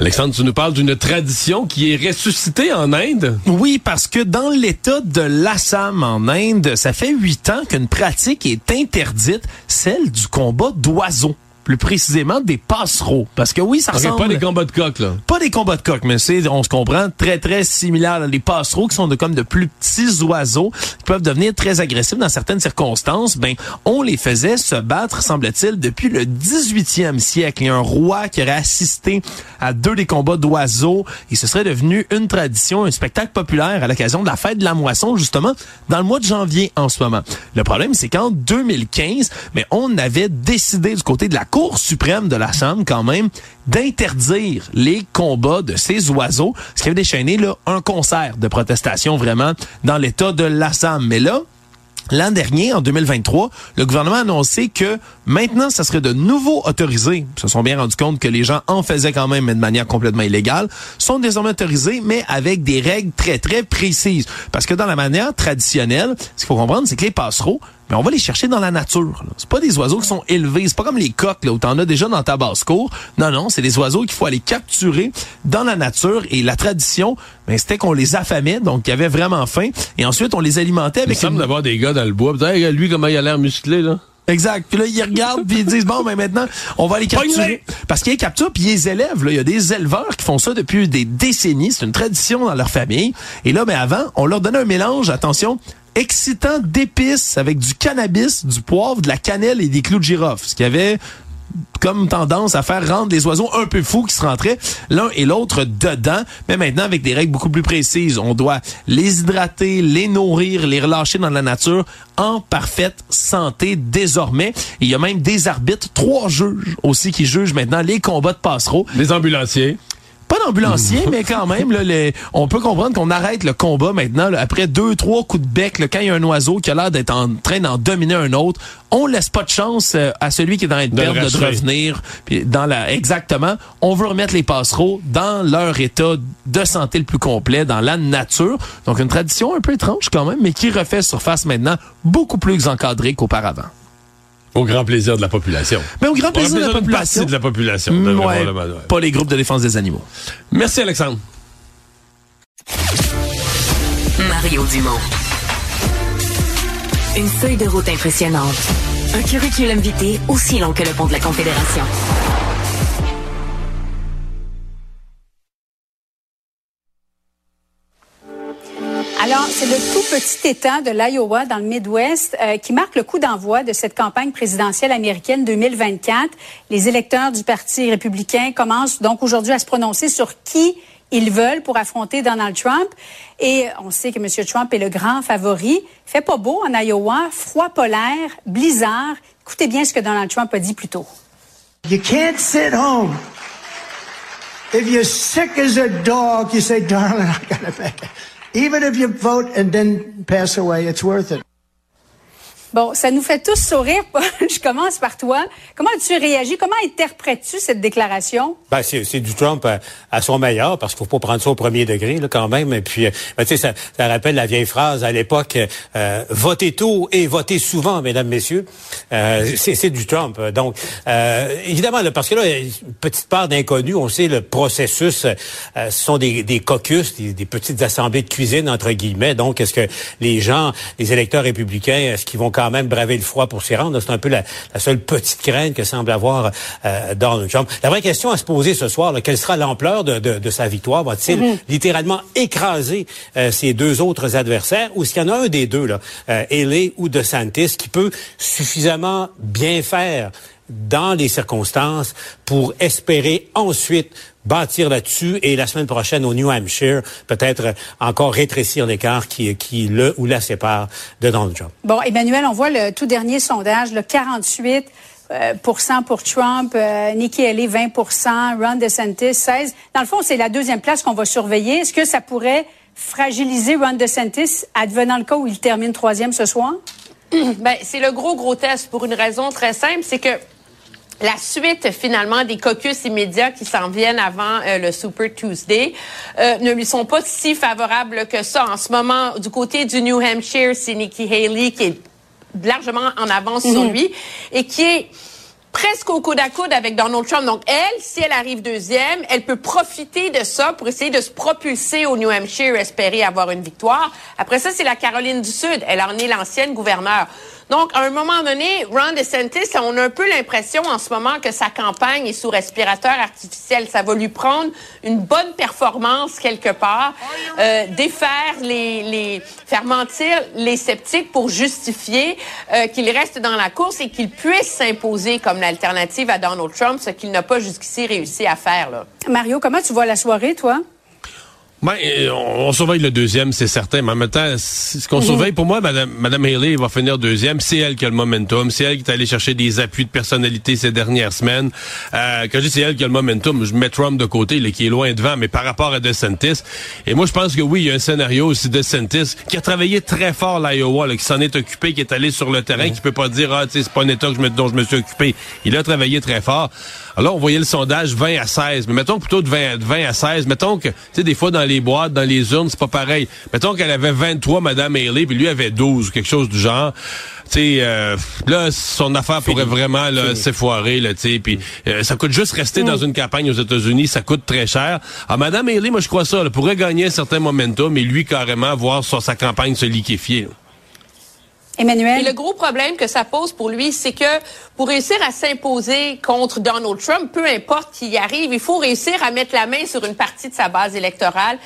Alexandre, tu nous parles d'une tradition qui est ressuscitée en Inde?
Oui, parce que dans l'État de l'Assam en Inde, ça fait huit ans qu'une pratique est interdite, celle du combat d'oiseaux plus précisément des passereaux. Parce que oui, ça ressemble...
pas des combats de coq, là.
Pas des combats de coq, mais c'est, on se comprend, très, très similaire. Les passereaux qui sont de, comme de plus petits oiseaux qui peuvent devenir très agressifs dans certaines circonstances. Ben, on les faisait se battre, semble-t-il, depuis le 18e siècle. Il y a un roi qui aurait assisté à deux des combats d'oiseaux et ce serait devenu une tradition, un spectacle populaire à l'occasion de la fête de la moisson, justement, dans le mois de janvier en ce moment. Le problème, c'est qu'en 2015, mais on avait décidé du côté de la Cour suprême de la quand même, d'interdire les combats de ces oiseaux, ce qui avait déchaîné là, un concert de protestation vraiment dans l'État de l'Assam. Mais là, L'an dernier, en 2023, le gouvernement a annoncé que maintenant, ça serait de nouveau autorisé. Ils se sont bien rendus compte que les gens en faisaient quand même, mais de manière complètement illégale. Sont désormais autorisés, mais avec des règles très, très précises. Parce que dans la manière traditionnelle, ce qu'il faut comprendre, c'est que les passereaux, mais on va les chercher dans la nature. C'est pas des oiseaux qui sont élevés, c'est pas comme les coqs là, où t'en as déjà dans ta basse-cour. Non, non, c'est des oiseaux qu'il faut aller capturer dans la nature. Et la tradition, ben, c'était qu'on les affamait, donc il y avait vraiment faim. Et ensuite, on les alimentait avec...
Il semble d'avoir des gars dans le bois. lui, comment il a l'air musclé, là?
Exact. Puis là, ils regardent puis ils disent bon, ben maintenant, on va les capturer. Parce qu'ils les capturent puis ils les élèvent. Là. Il y a des éleveurs qui font ça depuis des décennies. C'est une tradition dans leur famille. Et là, ben avant, on leur donnait un mélange, attention, excitant d'épices avec du cannabis, du poivre, de la cannelle et des clous de girofle. Ce qui avait comme tendance à faire rendre les oiseaux un peu fous qui se rentraient l'un et l'autre dedans, mais maintenant avec des règles beaucoup plus précises. On doit les hydrater, les nourrir, les relâcher dans la nature en parfaite santé désormais. il y a même des arbitres, trois juges aussi qui jugent maintenant les combats de passereaux.
Les ambulanciers
pas d'ambulancier, mais quand même, là, on peut comprendre qu'on arrête le combat maintenant après deux, trois coups de bec. quand il y a un oiseau qui a l'air d'être en train d'en dominer un autre, on laisse pas de chance euh, à celui qui est dans de perdre de, revenir. Puis dans la, exactement, on veut remettre les passereaux dans leur état de santé le plus complet, dans la nature. Donc une tradition un peu étrange quand même, mais qui refait surface maintenant beaucoup plus encadrée qu'auparavant.
Au grand plaisir de la population.
Mais au grand plaisir, de la population.
de la population.
Pas les groupes de défense des animaux.
Merci, Alexandre.
Mario Dumont. Une feuille de route impressionnante. Un curriculum vitae aussi long que le pont de la Confédération.
Alors, c'est le tout petit État de l'Iowa dans le Midwest euh, qui marque le coup d'envoi de cette campagne présidentielle américaine 2024. Les électeurs du Parti républicain commencent donc aujourd'hui à se prononcer sur qui ils veulent pour affronter Donald Trump. Et on sait que M. Trump est le grand favori. Fait pas beau en Iowa, froid polaire, blizzard. Écoutez bien ce que Donald Trump a dit plus tôt.
You can't sit home. If you're sick as a dog, you say, darling, I gotta. Even if you vote and then pass away, it's worth it.
Bon, ça nous fait tous sourire. Paul. [laughs] Je commence par toi. Comment as-tu réagi? Comment interprètes-tu cette déclaration?
Ben, c'est, du Trump à, son meilleur, parce qu'il faut pas prendre ça au premier degré, là, quand même. Et puis, ben, tu sais, ça, ça, rappelle la vieille phrase à l'époque, euh, votez tôt et votez souvent, mesdames, messieurs. Euh, c'est, du Trump. Donc, euh, évidemment, là, parce que là, une petite part d'inconnu. On sait, le processus, euh, ce sont des, des caucus, des, des, petites assemblées de cuisine, entre guillemets. Donc, est-ce que les gens, les électeurs républicains, est-ce qu'ils vont quand même braver le froid pour s'y rendre. C'est un peu la, la, seule petite crainte que semble avoir euh, Donald Trump. La vraie question à se poser ce soir, là, quelle sera l'ampleur de, de, de, sa victoire? Va-t-il mm-hmm. littéralement écraser euh, ses deux autres adversaires? Ou s'il y en a un des deux, là, euh, ou DeSantis, qui peut suffisamment bien faire dans les circonstances pour espérer ensuite bâtir là-dessus et la semaine prochaine au New Hampshire, peut-être encore rétrécir l'écart qui, qui le ou la sépare de Donald Trump.
Bon, Emmanuel, on voit le tout dernier sondage, le 48% euh, pour Trump, euh, Nikki Haley 20% Ron DeSantis 16 Dans le fond, c'est la deuxième place qu'on va surveiller. Est-ce que ça pourrait fragiliser Ron DeSantis, advenant le cas où il termine troisième ce soir?
Ben, c'est le gros, gros test pour une raison très simple, c'est que la suite finalement des caucus immédiats qui s'en viennent avant euh, le Super Tuesday euh, ne lui sont pas si favorables que ça. En ce moment, du côté du New Hampshire, c'est Nikki Haley qui est largement en avance sur
Mhm.
lui et qui est presque au coude à coude avec Donald Trump. Donc, elle, si elle arrive deuxième, elle peut profiter de ça pour essayer de se propulser au New Hampshire, espérer avoir une victoire. Après ça, c'est la Caroline du Sud. Elle en est l'ancienne gouverneure. Donc, à un moment donné, Ron DeSantis, on a un peu l'impression en ce moment que sa campagne est sous respirateur artificiel. Ça va lui prendre une bonne performance quelque part, euh, défaire les, les, faire mentir les sceptiques pour justifier euh, qu'il reste dans la course et qu'il puisse s'imposer comme l'alternative à Donald Trump, ce qu'il n'a pas jusqu'ici réussi à faire. Là.
Mario, comment tu vois la soirée, toi?
Ben, euh, on, on surveille le deuxième, c'est certain, mais en même temps, ce qu'on
Mhm.
surveille, pour moi, Madame, Madame Haley va finir deuxième. C'est elle qui a le momentum. C'est elle qui est allée chercher des appuis de personnalité ces dernières semaines. Euh, quand je dis c'est elle qui a le momentum, je mets Trump de côté, là, qui est loin devant, mais par rapport à DeSantis. Et moi, je pense que oui, il y a un scénario aussi DeSantis, qui a travaillé très fort l'Iowa, qui s'en est occupé, qui est allé sur le terrain, qui peut pas dire, ah, tu sais, c'est pas un État que je me- dont je me suis occupé. Il a travaillé très fort. Alors, on voyait le sondage 20 à 16, mais mettons plutôt de 20, de 20 à 16. Mettons que, tu sais, des fois, dans les boîtes, dans les urnes, c'est pas pareil. Mettons qu'elle avait 23, Madame Haley, puis lui avait 12, quelque chose du genre. Tu sais, euh, là, son affaire pourrait vraiment là, s'effoirer, là, tu sais, puis euh, ça coûte juste rester dans une campagne aux États-Unis, ça coûte très cher. Alors, Madame Haley, moi, je crois ça, elle pourrait gagner un certain momentum, et lui, carrément, voir sur sa campagne se liquéfier. là.
Emmanuel?
Et le gros problème que ça pose pour lui, c'est que pour réussir à s'imposer contre Donald Trump, peu importe qui y arrive, il faut réussir à mettre la main sur une partie de sa base électorale.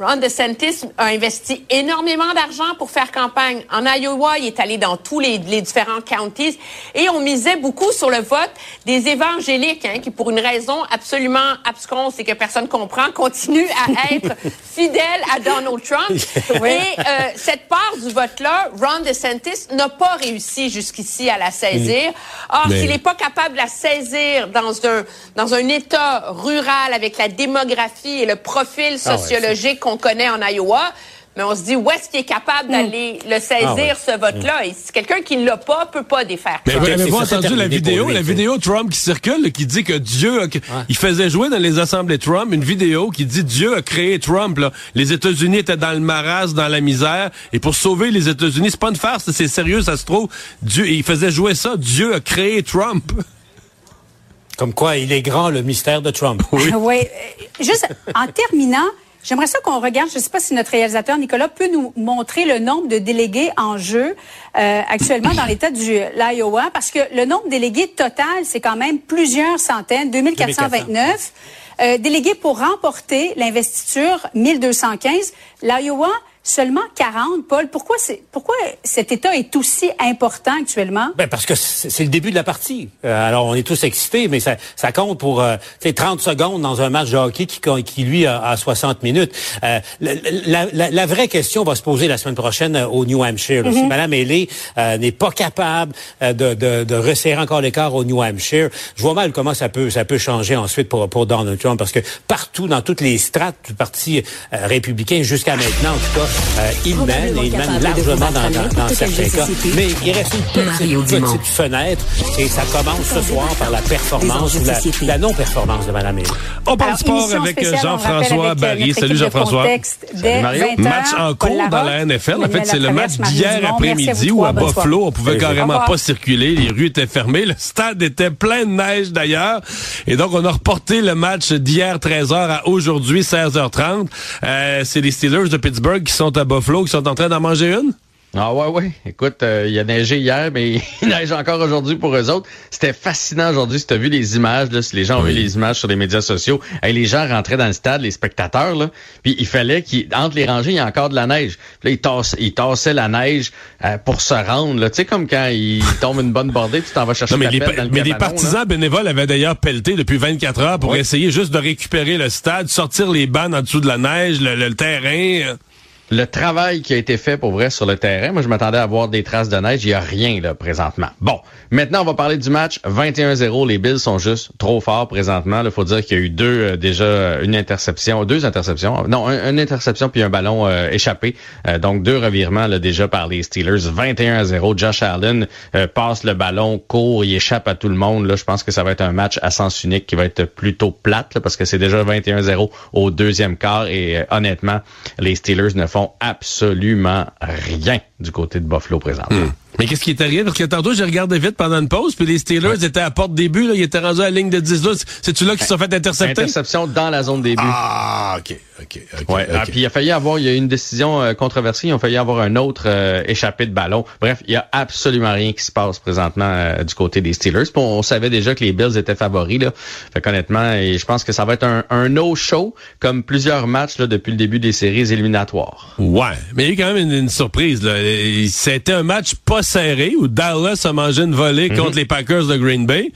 Ron DeSantis a investi énormément d'argent pour faire campagne. En Iowa, il est allé dans tous les, les différents counties et on misait beaucoup sur le vote des évangéliques, hein, qui pour une raison absolument absconse et que personne comprend, [laughs] continuent à être [laughs] fidèles à Donald Trump. [laughs]
Oui.
Et euh, cette part du vote-là, Ron DeSantis n'a pas réussi jusqu'ici à la saisir. Or,
Mais-
s'il n'est pas capable de la saisir dans un, dans un État rural avec la démographie et le profil
Ah ouais,
sociologique qu'on connaît en Iowa, mais on se dit où est-ce qu'il est capable d'aller le saisir,
Ah ouais.
ce vote-là? Et si quelqu'un qui ne l'a pas, peut pas défaire.
Mais vous avez entendu la vidéo, la vidéo Trump qui circule, qui dit que Dieu, a- il faisait jouer dans les assemblées Trump une vidéo qui dit Dieu a créé Trump. Là. Les États-Unis étaient dans le maras, dans la misère, et pour sauver les États-Unis, c'est pas une farce, c'est sérieux, ça se trouve. Dieu, il faisait jouer ça. Dieu a créé Trump.
Comme quoi, il est grand le mystère de Trump.
Oui. Euh, Juste en terminant, J'aimerais ça qu'on regarde, je ne sais pas si notre réalisateur Nicolas peut nous montrer le nombre de délégués en jeu euh, actuellement dans l'État du l'Iowa, parce que le nombre de délégués total, c'est quand même plusieurs centaines, 2429. Euh, délégués pour remporter l'investiture, 1215. L'Iowa, seulement 40. Paul, pourquoi, c'est, pourquoi cet État est aussi important actuellement?
Ben parce que c'est le début de la partie. Euh, alors, on est tous excités, mais ça, ça compte pour euh, 30 secondes dans un match de hockey qui, qui lui, a, 60 minutes. Euh, la, la, la, vraie question va se poser la semaine prochaine euh, au New Hampshire. Si mhm. Mme Haley euh, n'est pas capable de, de, de, resserrer encore l'écart au New Hampshire, je vois mal comment ça peut, ça peut changer ensuite pour, pour Donald Trump, parce que partout, dans toutes les strates du Parti républicain, jusqu'à maintenant, en tout cas, euh, il mène et il mène largement dans, dans, dans certains cas. Mais il reste une petite, petite fenêtre et ça commence ce soir par la performance ou la, la non-performance de Mme
On parle sport avec Jean-François Barry. Salut Jean-François.
Salut Mario.
Match en cours dans la NFL. En fait, c'est le match d'hier après-midi où à Buffalo, on pouvait carrément pas circuler. Les rues étaient fermées. Le stade était plein de neige d'ailleurs. Et donc, on a reporté le match d'hier 13h à aujourd'hui 16h30. Euh, c'est les Steelers de Pittsburgh qui sont à Buffalo qui sont en train d'en manger une?
Ah ouais, ouais. Écoute, euh, il a neigé hier, mais [laughs] il neige encore aujourd'hui pour eux autres. C'était fascinant aujourd'hui. Si tu as vu les images, là, si les gens ont vu les images sur les médias sociaux, et les gens rentraient dans le stade, les spectateurs, là, puis il fallait qu'entre les rangées, il y a encore de la neige. Puis là, ils, tassaient, ils tassaient la neige euh, pour se rendre. Tu sais, comme quand il [laughs] tombe une bonne bordée, tu t'en vas chercher
non, mais
les,
dans le Mais les partisans bénévoles avaient d'ailleurs pelleté depuis 24 heures pour essayer juste de récupérer le stade, sortir les bancs en dessous de la neige, le terrain
le travail qui a été fait pour vrai sur le terrain. Moi, je m'attendais à voir des traces de neige. Il n'y a rien là présentement. Bon, maintenant, on va parler du match. 21-0. Les Bills sont juste trop forts présentement. Il faut dire qu'il y a eu deux euh, déjà une interception, deux interceptions. Non, une interception puis un ballon euh, échappé. Euh, donc deux revirements là, déjà par les Steelers. 21-0. Josh Allen passe le ballon, court, il échappe à tout le monde. Là, je pense que ça va être un match à sens unique qui va être plutôt plate parce que c'est déjà 21-0 au deuxième quart et honnêtement, les Steelers ne font absolument rien du côté de Buffalo présentement. Hmm.
Mais qu'est-ce qui est arrivé? Parce que tantôt, j'ai regardé vite pendant une pause, puis les Steelers étaient à porte début, là, ils étaient rendus à la ligne de 10-12. C'est-tu là qu'ils se sont fait intercepter?
Interception dans la zone début.
Ah, OK, OK, OK.
Ouais, ah, puis il a failli avoir, il y a eu une décision euh, controversée, il a failli avoir un autre euh, échappé de ballon. Bref, il y a absolument rien qui se passe présentement euh, du côté des Steelers. Puis on, savait déjà que les Bills étaient favoris, là. Fait qu'honnêtement, et je pense que ça va être un, un no-show, comme plusieurs matchs là, depuis le début des séries éliminatoires.
Ouais, mais il y a quand même une, surprise. Là. C'était un match pas serré, où Dallas a mangé une volée mhm. contre les Packers de Green Bay.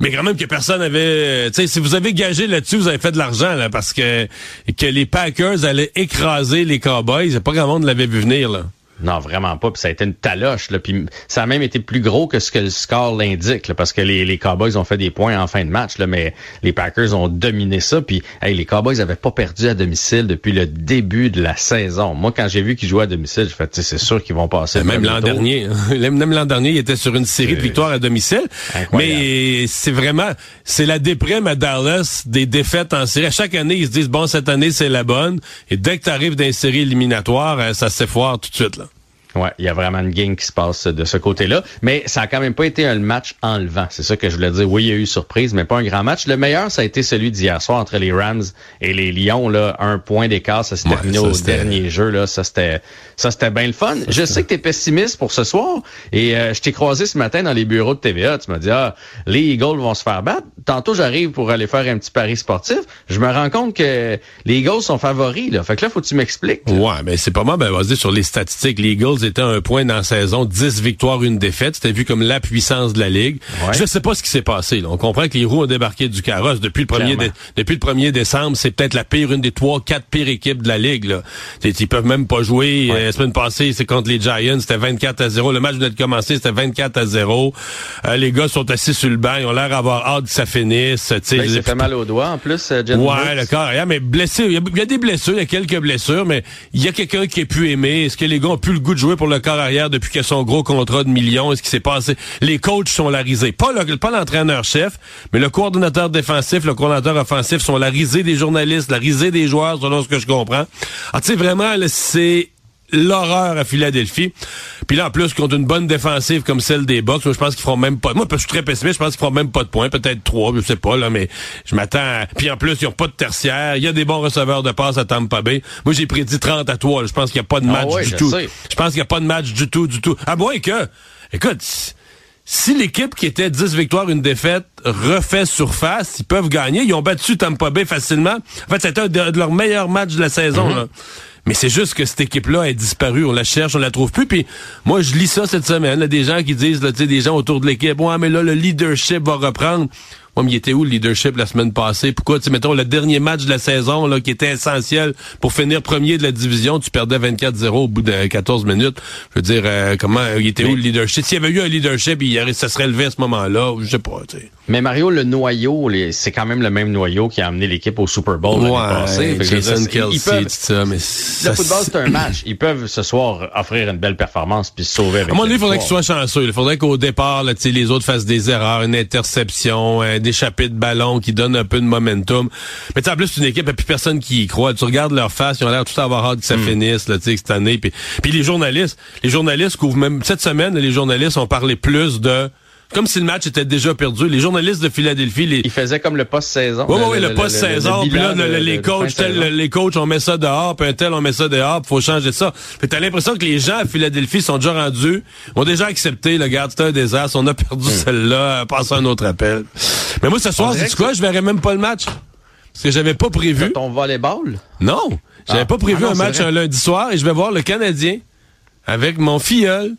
Mais quand même que personne avait, tu sais, si vous avez gagé là-dessus, vous avez fait de l'argent là, parce que que les Packers allaient écraser les Cowboys, pas grand monde l'avait vu venir là.
Non, vraiment pas. Puis ça a été une taloche. Là. Puis ça a même été plus gros que ce que le score l'indique, parce que les, les Cowboys ont fait des points en fin de match, là, mais les Packers ont dominé ça. Puis hey, les Cowboys avaient pas perdu à domicile depuis le début de la saison. Moi, quand j'ai vu qu'ils jouaient à domicile, j'ai fait, c'est sûr qu'ils vont passer.
Même l'an dernier, hein. même l'an dernier, ils étaient sur une série de victoires à domicile. Mais c'est vraiment, c'est la déprime à Dallas des défaites en série. À chaque année, ils se disent bon, cette année c'est la bonne. Et dès que tu arrives dans une série éliminatoire, euh, ça s'effoire tout de suite là.
Ouais, il y a vraiment une game qui se passe de ce côté-là. Mais ça a quand même pas été un match enlevant. C'est ça que je voulais dire. Oui, il y a eu surprise, mais pas un grand match. Le meilleur, ça a été celui d'hier soir entre les Rams et les Lions. Là, un point d'écart, ça s'est terminé au dernier jeu. Là, ça c'était, ça c'était bien le fun. je sais que tu es pessimiste pour ce soir. Et euh, je t'ai croisé ce matin dans les bureaux de TVA. Tu m'as dit ah, les Eagles vont se faire battre. Tantôt, j'arrive pour aller faire un petit pari sportif. Je me rends compte que les Eagles sont favoris. Là. Fait que là, faut que tu m'expliques.
Ouais, mais c'est pas mal. Ben, vas-y sur les statistiques. Les Eagles était un point dans la saison, 10 victoires, une défaite. C'était vu comme la puissance de la Ligue. Je ne sais pas ce qui s'est passé. On comprend que les roues ont débarqué du carrosse depuis le premier depuis le 1er décembre. C'est peut-être la pire, une des trois, quatre pires équipes de la Ligue. Là. Ils peuvent même pas jouer. Euh, la semaine passée, c'est contre les Giants. C'était 24 à 0. Le match venait de commencer, c'était 24 à 0. Euh, les gars sont assis sur le banc. Ils ont l'air d'avoir hâte que ça finisse.
Ben, il s'est fait mal au doigt en plus, euh,
Ouais, le corps. Mais blessé. Il y, a, des blessures, il y a quelques blessures, mais il y a quelqu'un qui a pu aimer. Est-ce que les gars ont plus le goût de jouer pour le arrière depuis a son gros contrat de millions. Est-ce qui s'est passé? Les coachs sont la risée. Pas pas l'entraîneur-chef, mais le coordonnateur défensif, le coordonnateur offensif sont la risée des journalistes, la risée des joueurs, selon ce que je comprends. Ah, tu sais, vraiment, c'est l'horreur à Philadelphie. Puis là, en plus, contre une bonne défensive comme celle des Bucks, moi, je pense qu'ils feront même pas... Moi, je suis très pessimiste, je pense qu'ils feront même pas de points. Peut-être trois, je sais pas, là, mais je m'attends... à- Puis en plus, ils ont pas de tertiaire. Il y a des bons receveurs de passe à Tampa Bay. Moi, j'ai prédit 30 à 3. Je pense qu'il n'y a pas de
Ah
match
ouais,
du
je
tout.
sais.
Je pense qu'il n'y a pas de match du tout, du tout. À moins que... Écoute... Si l'équipe qui était 10 victoires, une défaite, refait surface, ils peuvent gagner. Ils ont battu Tampa Bay facilement. En fait, c'était un de, leurs meilleurs matchs de la saison.
Mhm.
là. Mais c'est juste que cette équipe-là est disparue. On la cherche, on la trouve plus. Puis moi, je lis ça cette semaine. là, des gens qui disent, là, des gens autour de l'équipe, ouais, mais là, le leadership va reprendre. Mais il était où le leadership la semaine passée? Pourquoi, tu sais, mettons, le dernier match de la saison, là, qui était essentiel pour finir premier de la division, tu perdais 24-0 au bout de 14 minutes. Je veux dire, euh, comment, il était où le leadership? S'il y avait eu un leadership, il ça serait levé à ce moment-là. Je sais pas, tu sais.
Mais Mario, le noyau, c'est quand même le même noyau qui a amené l'équipe au Super Bowl l'année
Ouais,
passée. Fait je veux
Jason
dire,
Kelsey,
peuvent-
tout ça, mais
le football, c'est un match. Ils peuvent ce soir offrir une belle performance puis se sauver avec
À donné, il faudrait qu'ils soient chanceux. Il faudrait qu'au départ, là, les autres fassent des erreurs, une interception, un échappé de ballon qui donne un peu de momentum. Mais tu en plus, c'est une équipe, il plus personne qui y croit. Tu regardes leur face, ils ont l'air tout avoir hâte que ça
Hmm.
finisse, là, tu sais, cette année. Puis, puis les journalistes, les journalistes couvrent même, cette semaine, les journalistes ont parlé plus de, comme si le match était déjà perdu. Les journalistes de Philadelphie, les,
Ils faisaient comme le post-saison.
oui, oui, oui, le, post-saison, puis là, le- les coachs, tel, les coachs, on met ça dehors, puis un tel, on met ça dehors, faut changer ça. Fait t'as l'impression que les gens à Philadelphie sont déjà rendus, ont déjà accepté, le garde, c'est un désastre, on a perdu celle-là, passe un autre appel. Mais moi, ce soir,
Hmm.
C'est quoi? Je verrais même pas le match. Parce que j'avais pas prévu.
Ton volleyball?
Non, j'avais
Ah.
pas prévu
Ah non,
un match un lundi soir et je vais voir le Canadien avec mon filleul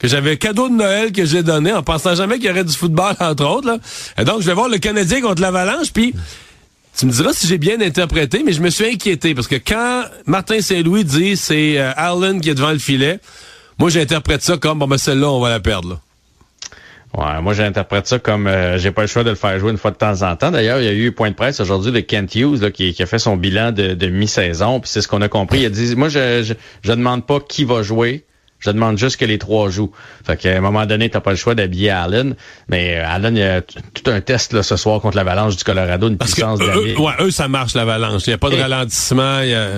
que j'avais cadeau de Noël que j'ai donné en pensant jamais qu'il y aurait du football [laughs] entre autres. Là. Et donc je vais voir le Canadien contre l'Avalanche puis tu me diras si j'ai bien interprété, mais je me suis inquiété parce que quand Martin Saint-Louis dit c'est euh, Allen qui est devant le filet, moi j'interprète ça comme bon ben celle-là on va la perdre. Là.
Ouais, moi j'interprète ça comme euh, j'ai pas le choix de le faire jouer une fois de temps en temps. D'ailleurs, il y a eu point de presse aujourd'hui de Kent Hughes là, qui, qui a fait son bilan de, de mi-saison. Puis c'est ce qu'on a compris. Il a dit moi je, je je demande pas qui va jouer. Je demande juste que les trois jouent. Fait qu'à un moment donné, t'as pas le choix d'habiller Allen. Mais euh, Allen, il y a tout un test là, ce soir contre l'Avalanche du Colorado, une
Parce que
puissance de la
eux,
ligue.
ouais, eux ça marche l'Avalanche. Il n'y a pas de
Et-
ralentissement. Y a...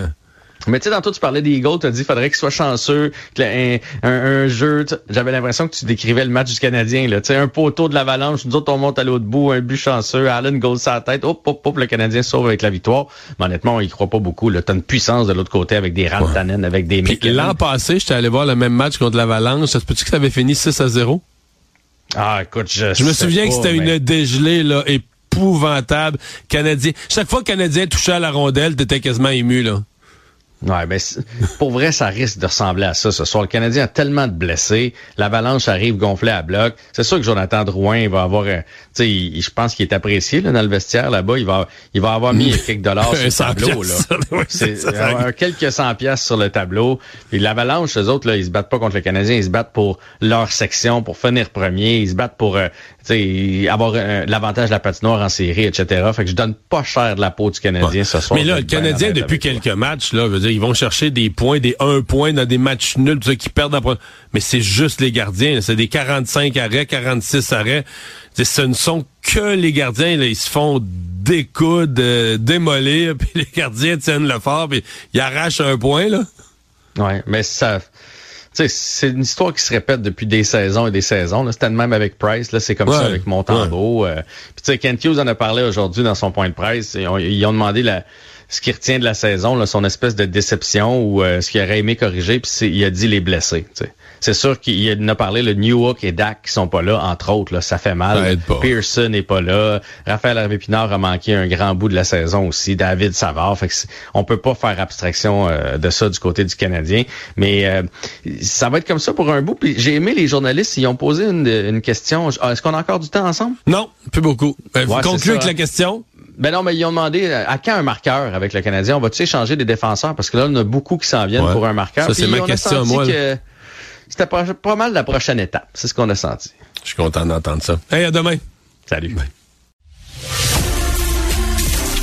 Mais tu sais, tantôt, tu parlais des Eagles, tu as dit qu'il faudrait qu'il soit chanceux, que un, un, un jeu, j'avais l'impression que tu décrivais le match du Canadien, là. Tu sais, un poteau de l'avalanche, nous autres, on monte à l'autre bout, un but chanceux, Allen goal sa tête, hop, hop, hop, le Canadien sauve avec la victoire. Mais honnêtement, on y croit pas beaucoup, là. T'as une puissance de l'autre côté avec des Rantanen, avec des
l'an passé, j'étais allé voir le même match contre l'Avalanche. Ça se peut-tu que ça avait fini 6 à 0?
Ah, écoute, je
Je me souviens que c'était
mais-
une dégelée là, épouvantable. Canadien. Chaque fois que le Canadien touchait à la rondelle, t'étais quasiment ému. là.
Ouais, ben pour vrai, ça risque de ressembler à ça ce soir. Le Canadien a tellement de blessés, l'avalanche arrive gonflée à bloc. C'est sûr que Jonathan Drouin il va avoir, un- tu sais, je pense qu'il est apprécié là, dans le vestiaire là-bas. Il va, il va avoir mis [laughs] quelques dollars sur le
100
tableau là. [laughs]
Oui,
C'est euh, quelques cent pièces sur le tableau. Puis l'avalanche, eux autres là, ils se battent pas contre le Canadien, ils se battent pour leur section, pour finir premier. Ils se battent pour, euh, avoir euh, l'avantage de la patinoire en série, etc. Fait que je donne pas cher de la peau du Canadien ce soir.
Mais là, le Canadien, depuis
toi.
quelques matchs, là, je veux dire, ils vont chercher des points, des 1 point dans des matchs nuls, tout ça, qui perdent. en- Mais c'est juste les gardiens. C'est des 45 arrêts, 46 arrêts. Ce ne sont que les gardiens. Là. Ils se font découdre, euh, démolir, [laughs] puis les gardiens tiennent le fort, puis ils arrachent un point. là.
Ouais, mais ça. C'est une histoire qui se répète depuis des saisons et des saisons. là. C'était le même avec Price, là, c'est comme
Ouais,
ça avec Montembeau. euh. Puis tu sais, Kent Hughes en a parlé aujourd'hui dans son point de presse. Ils ont, ils ont demandé la, ce qu'il retient de la saison, là, son espèce de déception ou euh, ce qu'il aurait aimé corriger. Puis il a dit les blessés. tu sais. C'est sûr qu'il en a parlé, le New York et Dak qui sont pas là, entre autres. Là, ça fait mal.
Ça.
Pearson n'est pas là. Raphaël Harvey-Pinard a manqué un grand bout de la saison aussi. David Savard. Fait que on peut pas faire abstraction euh, de ça du côté du Canadien. Mais euh, ça va être comme ça pour un bout. Puis j'ai aimé les journalistes. Ils ont posé une, une question. Ah, Est-ce qu'on a encore du temps ensemble?
Non, plus beaucoup. Euh,
Ouais,
avec la question?
Ben non, mais ils ont demandé euh, à quand un marqueur avec le Canadien? On va-tu échanger des défenseurs? Parce que là, on a beaucoup qui s'en viennent
Ouais.
pour un marqueur.
Ça, c'est ma question moi,
que C'était pas, pas mal la prochaine étape. C'est ce qu'on a senti.
Je suis content d'entendre ça. Hey, à demain.
Salut.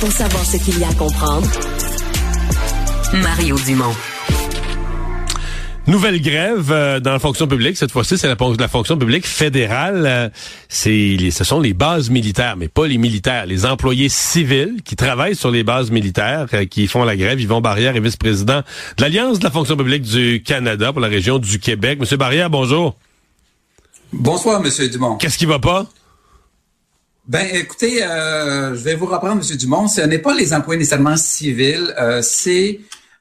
Pour savoir ce qu'il y a à comprendre, Mario Dumont.
Nouvelle grève euh, dans la fonction publique. Cette fois-ci, c'est la, la, fonction publique fédérale. Euh, c'est, ce sont les bases militaires, mais pas les militaires. Les employés civils qui travaillent sur les bases militaires, euh, qui font la grève. Yvon Barrière est vice-président de l'Alliance de la fonction publique du Canada pour la région du Québec. Monsieur Barrière, bonjour.
Bonsoir, Monsieur Dumont.
Qu'est-ce qui va pas?
Ben, écoutez, je vais vous reprendre, Monsieur Dumont. Ce n'est pas les employés nécessairement civils, c'est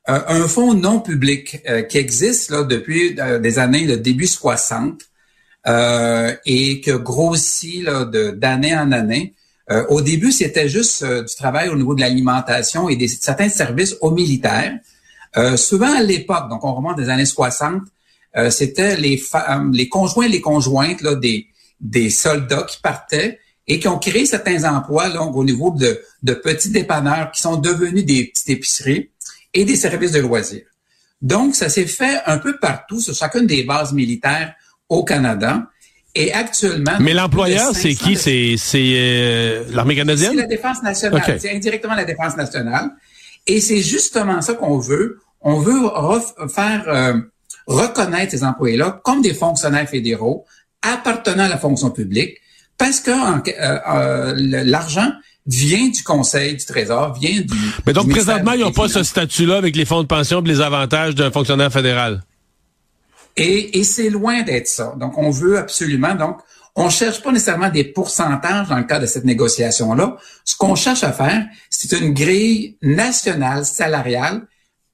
euh, un fonds non public euh, qui existe là, depuis euh, des années, le début 60, et qui grossit d'année en année. au début, c'était juste du travail au niveau de l'alimentation et des certains services aux militaires. souvent à l'époque, donc on remonte des années 60, c'était les femmes, les conjoints et les conjointes là, des, des soldats qui partaient et qui ont créé certains emplois donc, au niveau de, de petits dépanneurs qui sont devenus des petites épiceries et des services de loisirs. Donc, ça s'est fait un peu partout sur chacune des bases militaires au Canada. Et actuellement...
Mais l'employeur, c'est qui? C'est euh, l'armée canadienne?
C'est la Défense nationale. C'est indirectement la Défense nationale. Et c'est justement ça qu'on veut. On veut faire euh, reconnaître ces employés-là comme des fonctionnaires fédéraux appartenant à la fonction publique parce que euh, l'argent vient du Conseil du Trésor, vient du.
Mais donc, présentement, ils n'ont pas ce statut-là avec les fonds de pension et les avantages d'un fonctionnaire fédéral?
Et, et c'est loin d'être ça. Donc, on veut absolument, donc, on cherche pas nécessairement des pourcentages dans le cadre de cette négociation-là. Ce qu'on cherche à faire, c'est une grille nationale salariale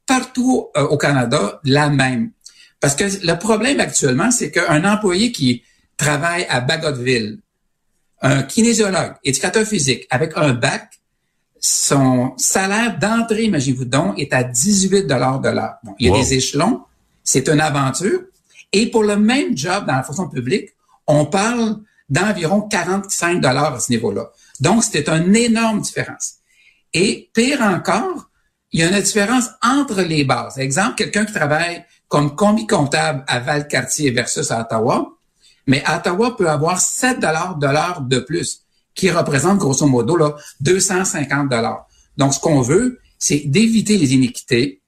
partout euh, au Canada la même. Parce que le problème actuellement, c'est qu'un employé qui travaille à Bagotville, un kinésiologue, éducateur physique avec un bac, son salaire d'entrée, imaginez-vous donc, est à 18 dollars de l'heure. il y a des échelons, c'est une aventure. Et pour le même job dans la fonction publique, on parle d'environ 45 dollars à ce niveau-là. Donc, c'était une énorme différence. Et pire encore, il y a une différence entre les bases. Exemple, quelqu'un qui travaille comme commis comptable à Valcartier versus à Ottawa, mais Ottawa peut avoir 7 dollars de l'heure de plus, qui représente grosso modo là, 250 dollars. Donc, ce qu'on veut, c'est d'éviter les iniquités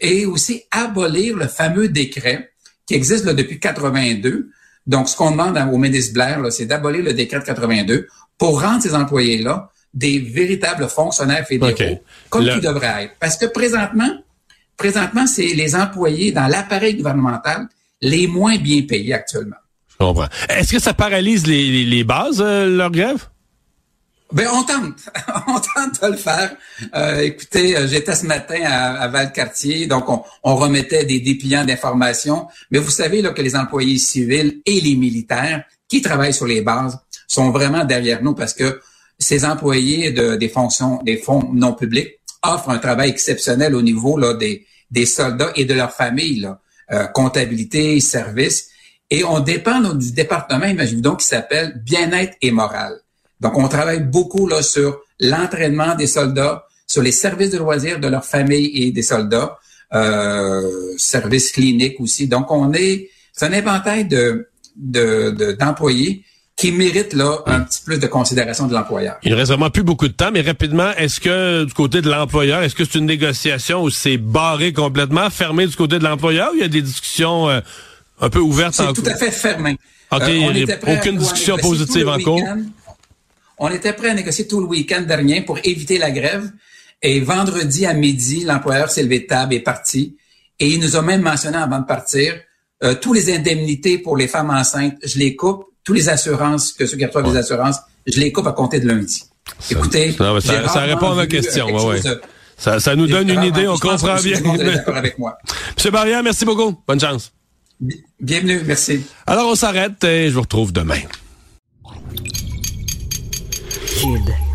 et aussi abolir le fameux décret qui existe là, depuis 82. Donc, ce qu'on demande au ministre Blair, c'est d'abolir le décret de 82 pour rendre ces employés-là des véritables fonctionnaires fédéraux, comme ils devraient être. Parce que présentement, présentement, c'est les employés dans l'appareil gouvernemental les moins bien payés actuellement.
Est-ce que ça paralyse les, bases, euh, leur grève?
Ben on tente, [laughs] on tente de le faire. Euh, écoutez, euh, j'étais ce matin à, à Valcartier, donc on, remettait des dépliants d'informations. Mais vous savez là que les employés civils et les militaires qui travaillent sur les bases sont vraiment derrière nous parce que ces employés de, des fonctions, des fonds non publics offrent un travail exceptionnel au niveau là des, des soldats et de leurs familles, comptabilité, services. Et on dépend du département, imaginez donc, qui s'appelle bien-être et morale. Donc, on travaille beaucoup là sur l'entraînement des soldats, sur les services de loisirs de leur famille et des soldats, euh, services cliniques aussi. Donc, on est, c'est un inventaire de, d'employés qui méritent là un petit plus de considération de l'employeur.
Il ne reste vraiment plus beaucoup de temps, mais rapidement, est-ce que du côté de l'employeur, est-ce que c'est une négociation où c'est barré complètement, fermé du côté de l'employeur, ou il y a des discussions euh, un peu ouverte.
C'est tout à fait fermé.
OK, euh, aucune discussion positive en cours.
On était prêt à négocier tout le week-end dernier pour éviter la grève. Et vendredi à midi, l'employeur s'est levé de table et est parti. Et il nous a même mentionné avant de partir, euh, tous les indemnités pour les femmes enceintes, je les coupe. Tous les assurances, que ceux qui reçoivent des assurances, je les coupe à compter de lundi. Écoutez,
ça, répond à ma question. ça, nous donne une idée, on comprend bien.
d'accord [laughs] avec moi.
Monsieur Barrière, merci beaucoup. Bonne chance.
Bienvenue, merci.
Alors on s'arrête et je vous retrouve demain. Kid.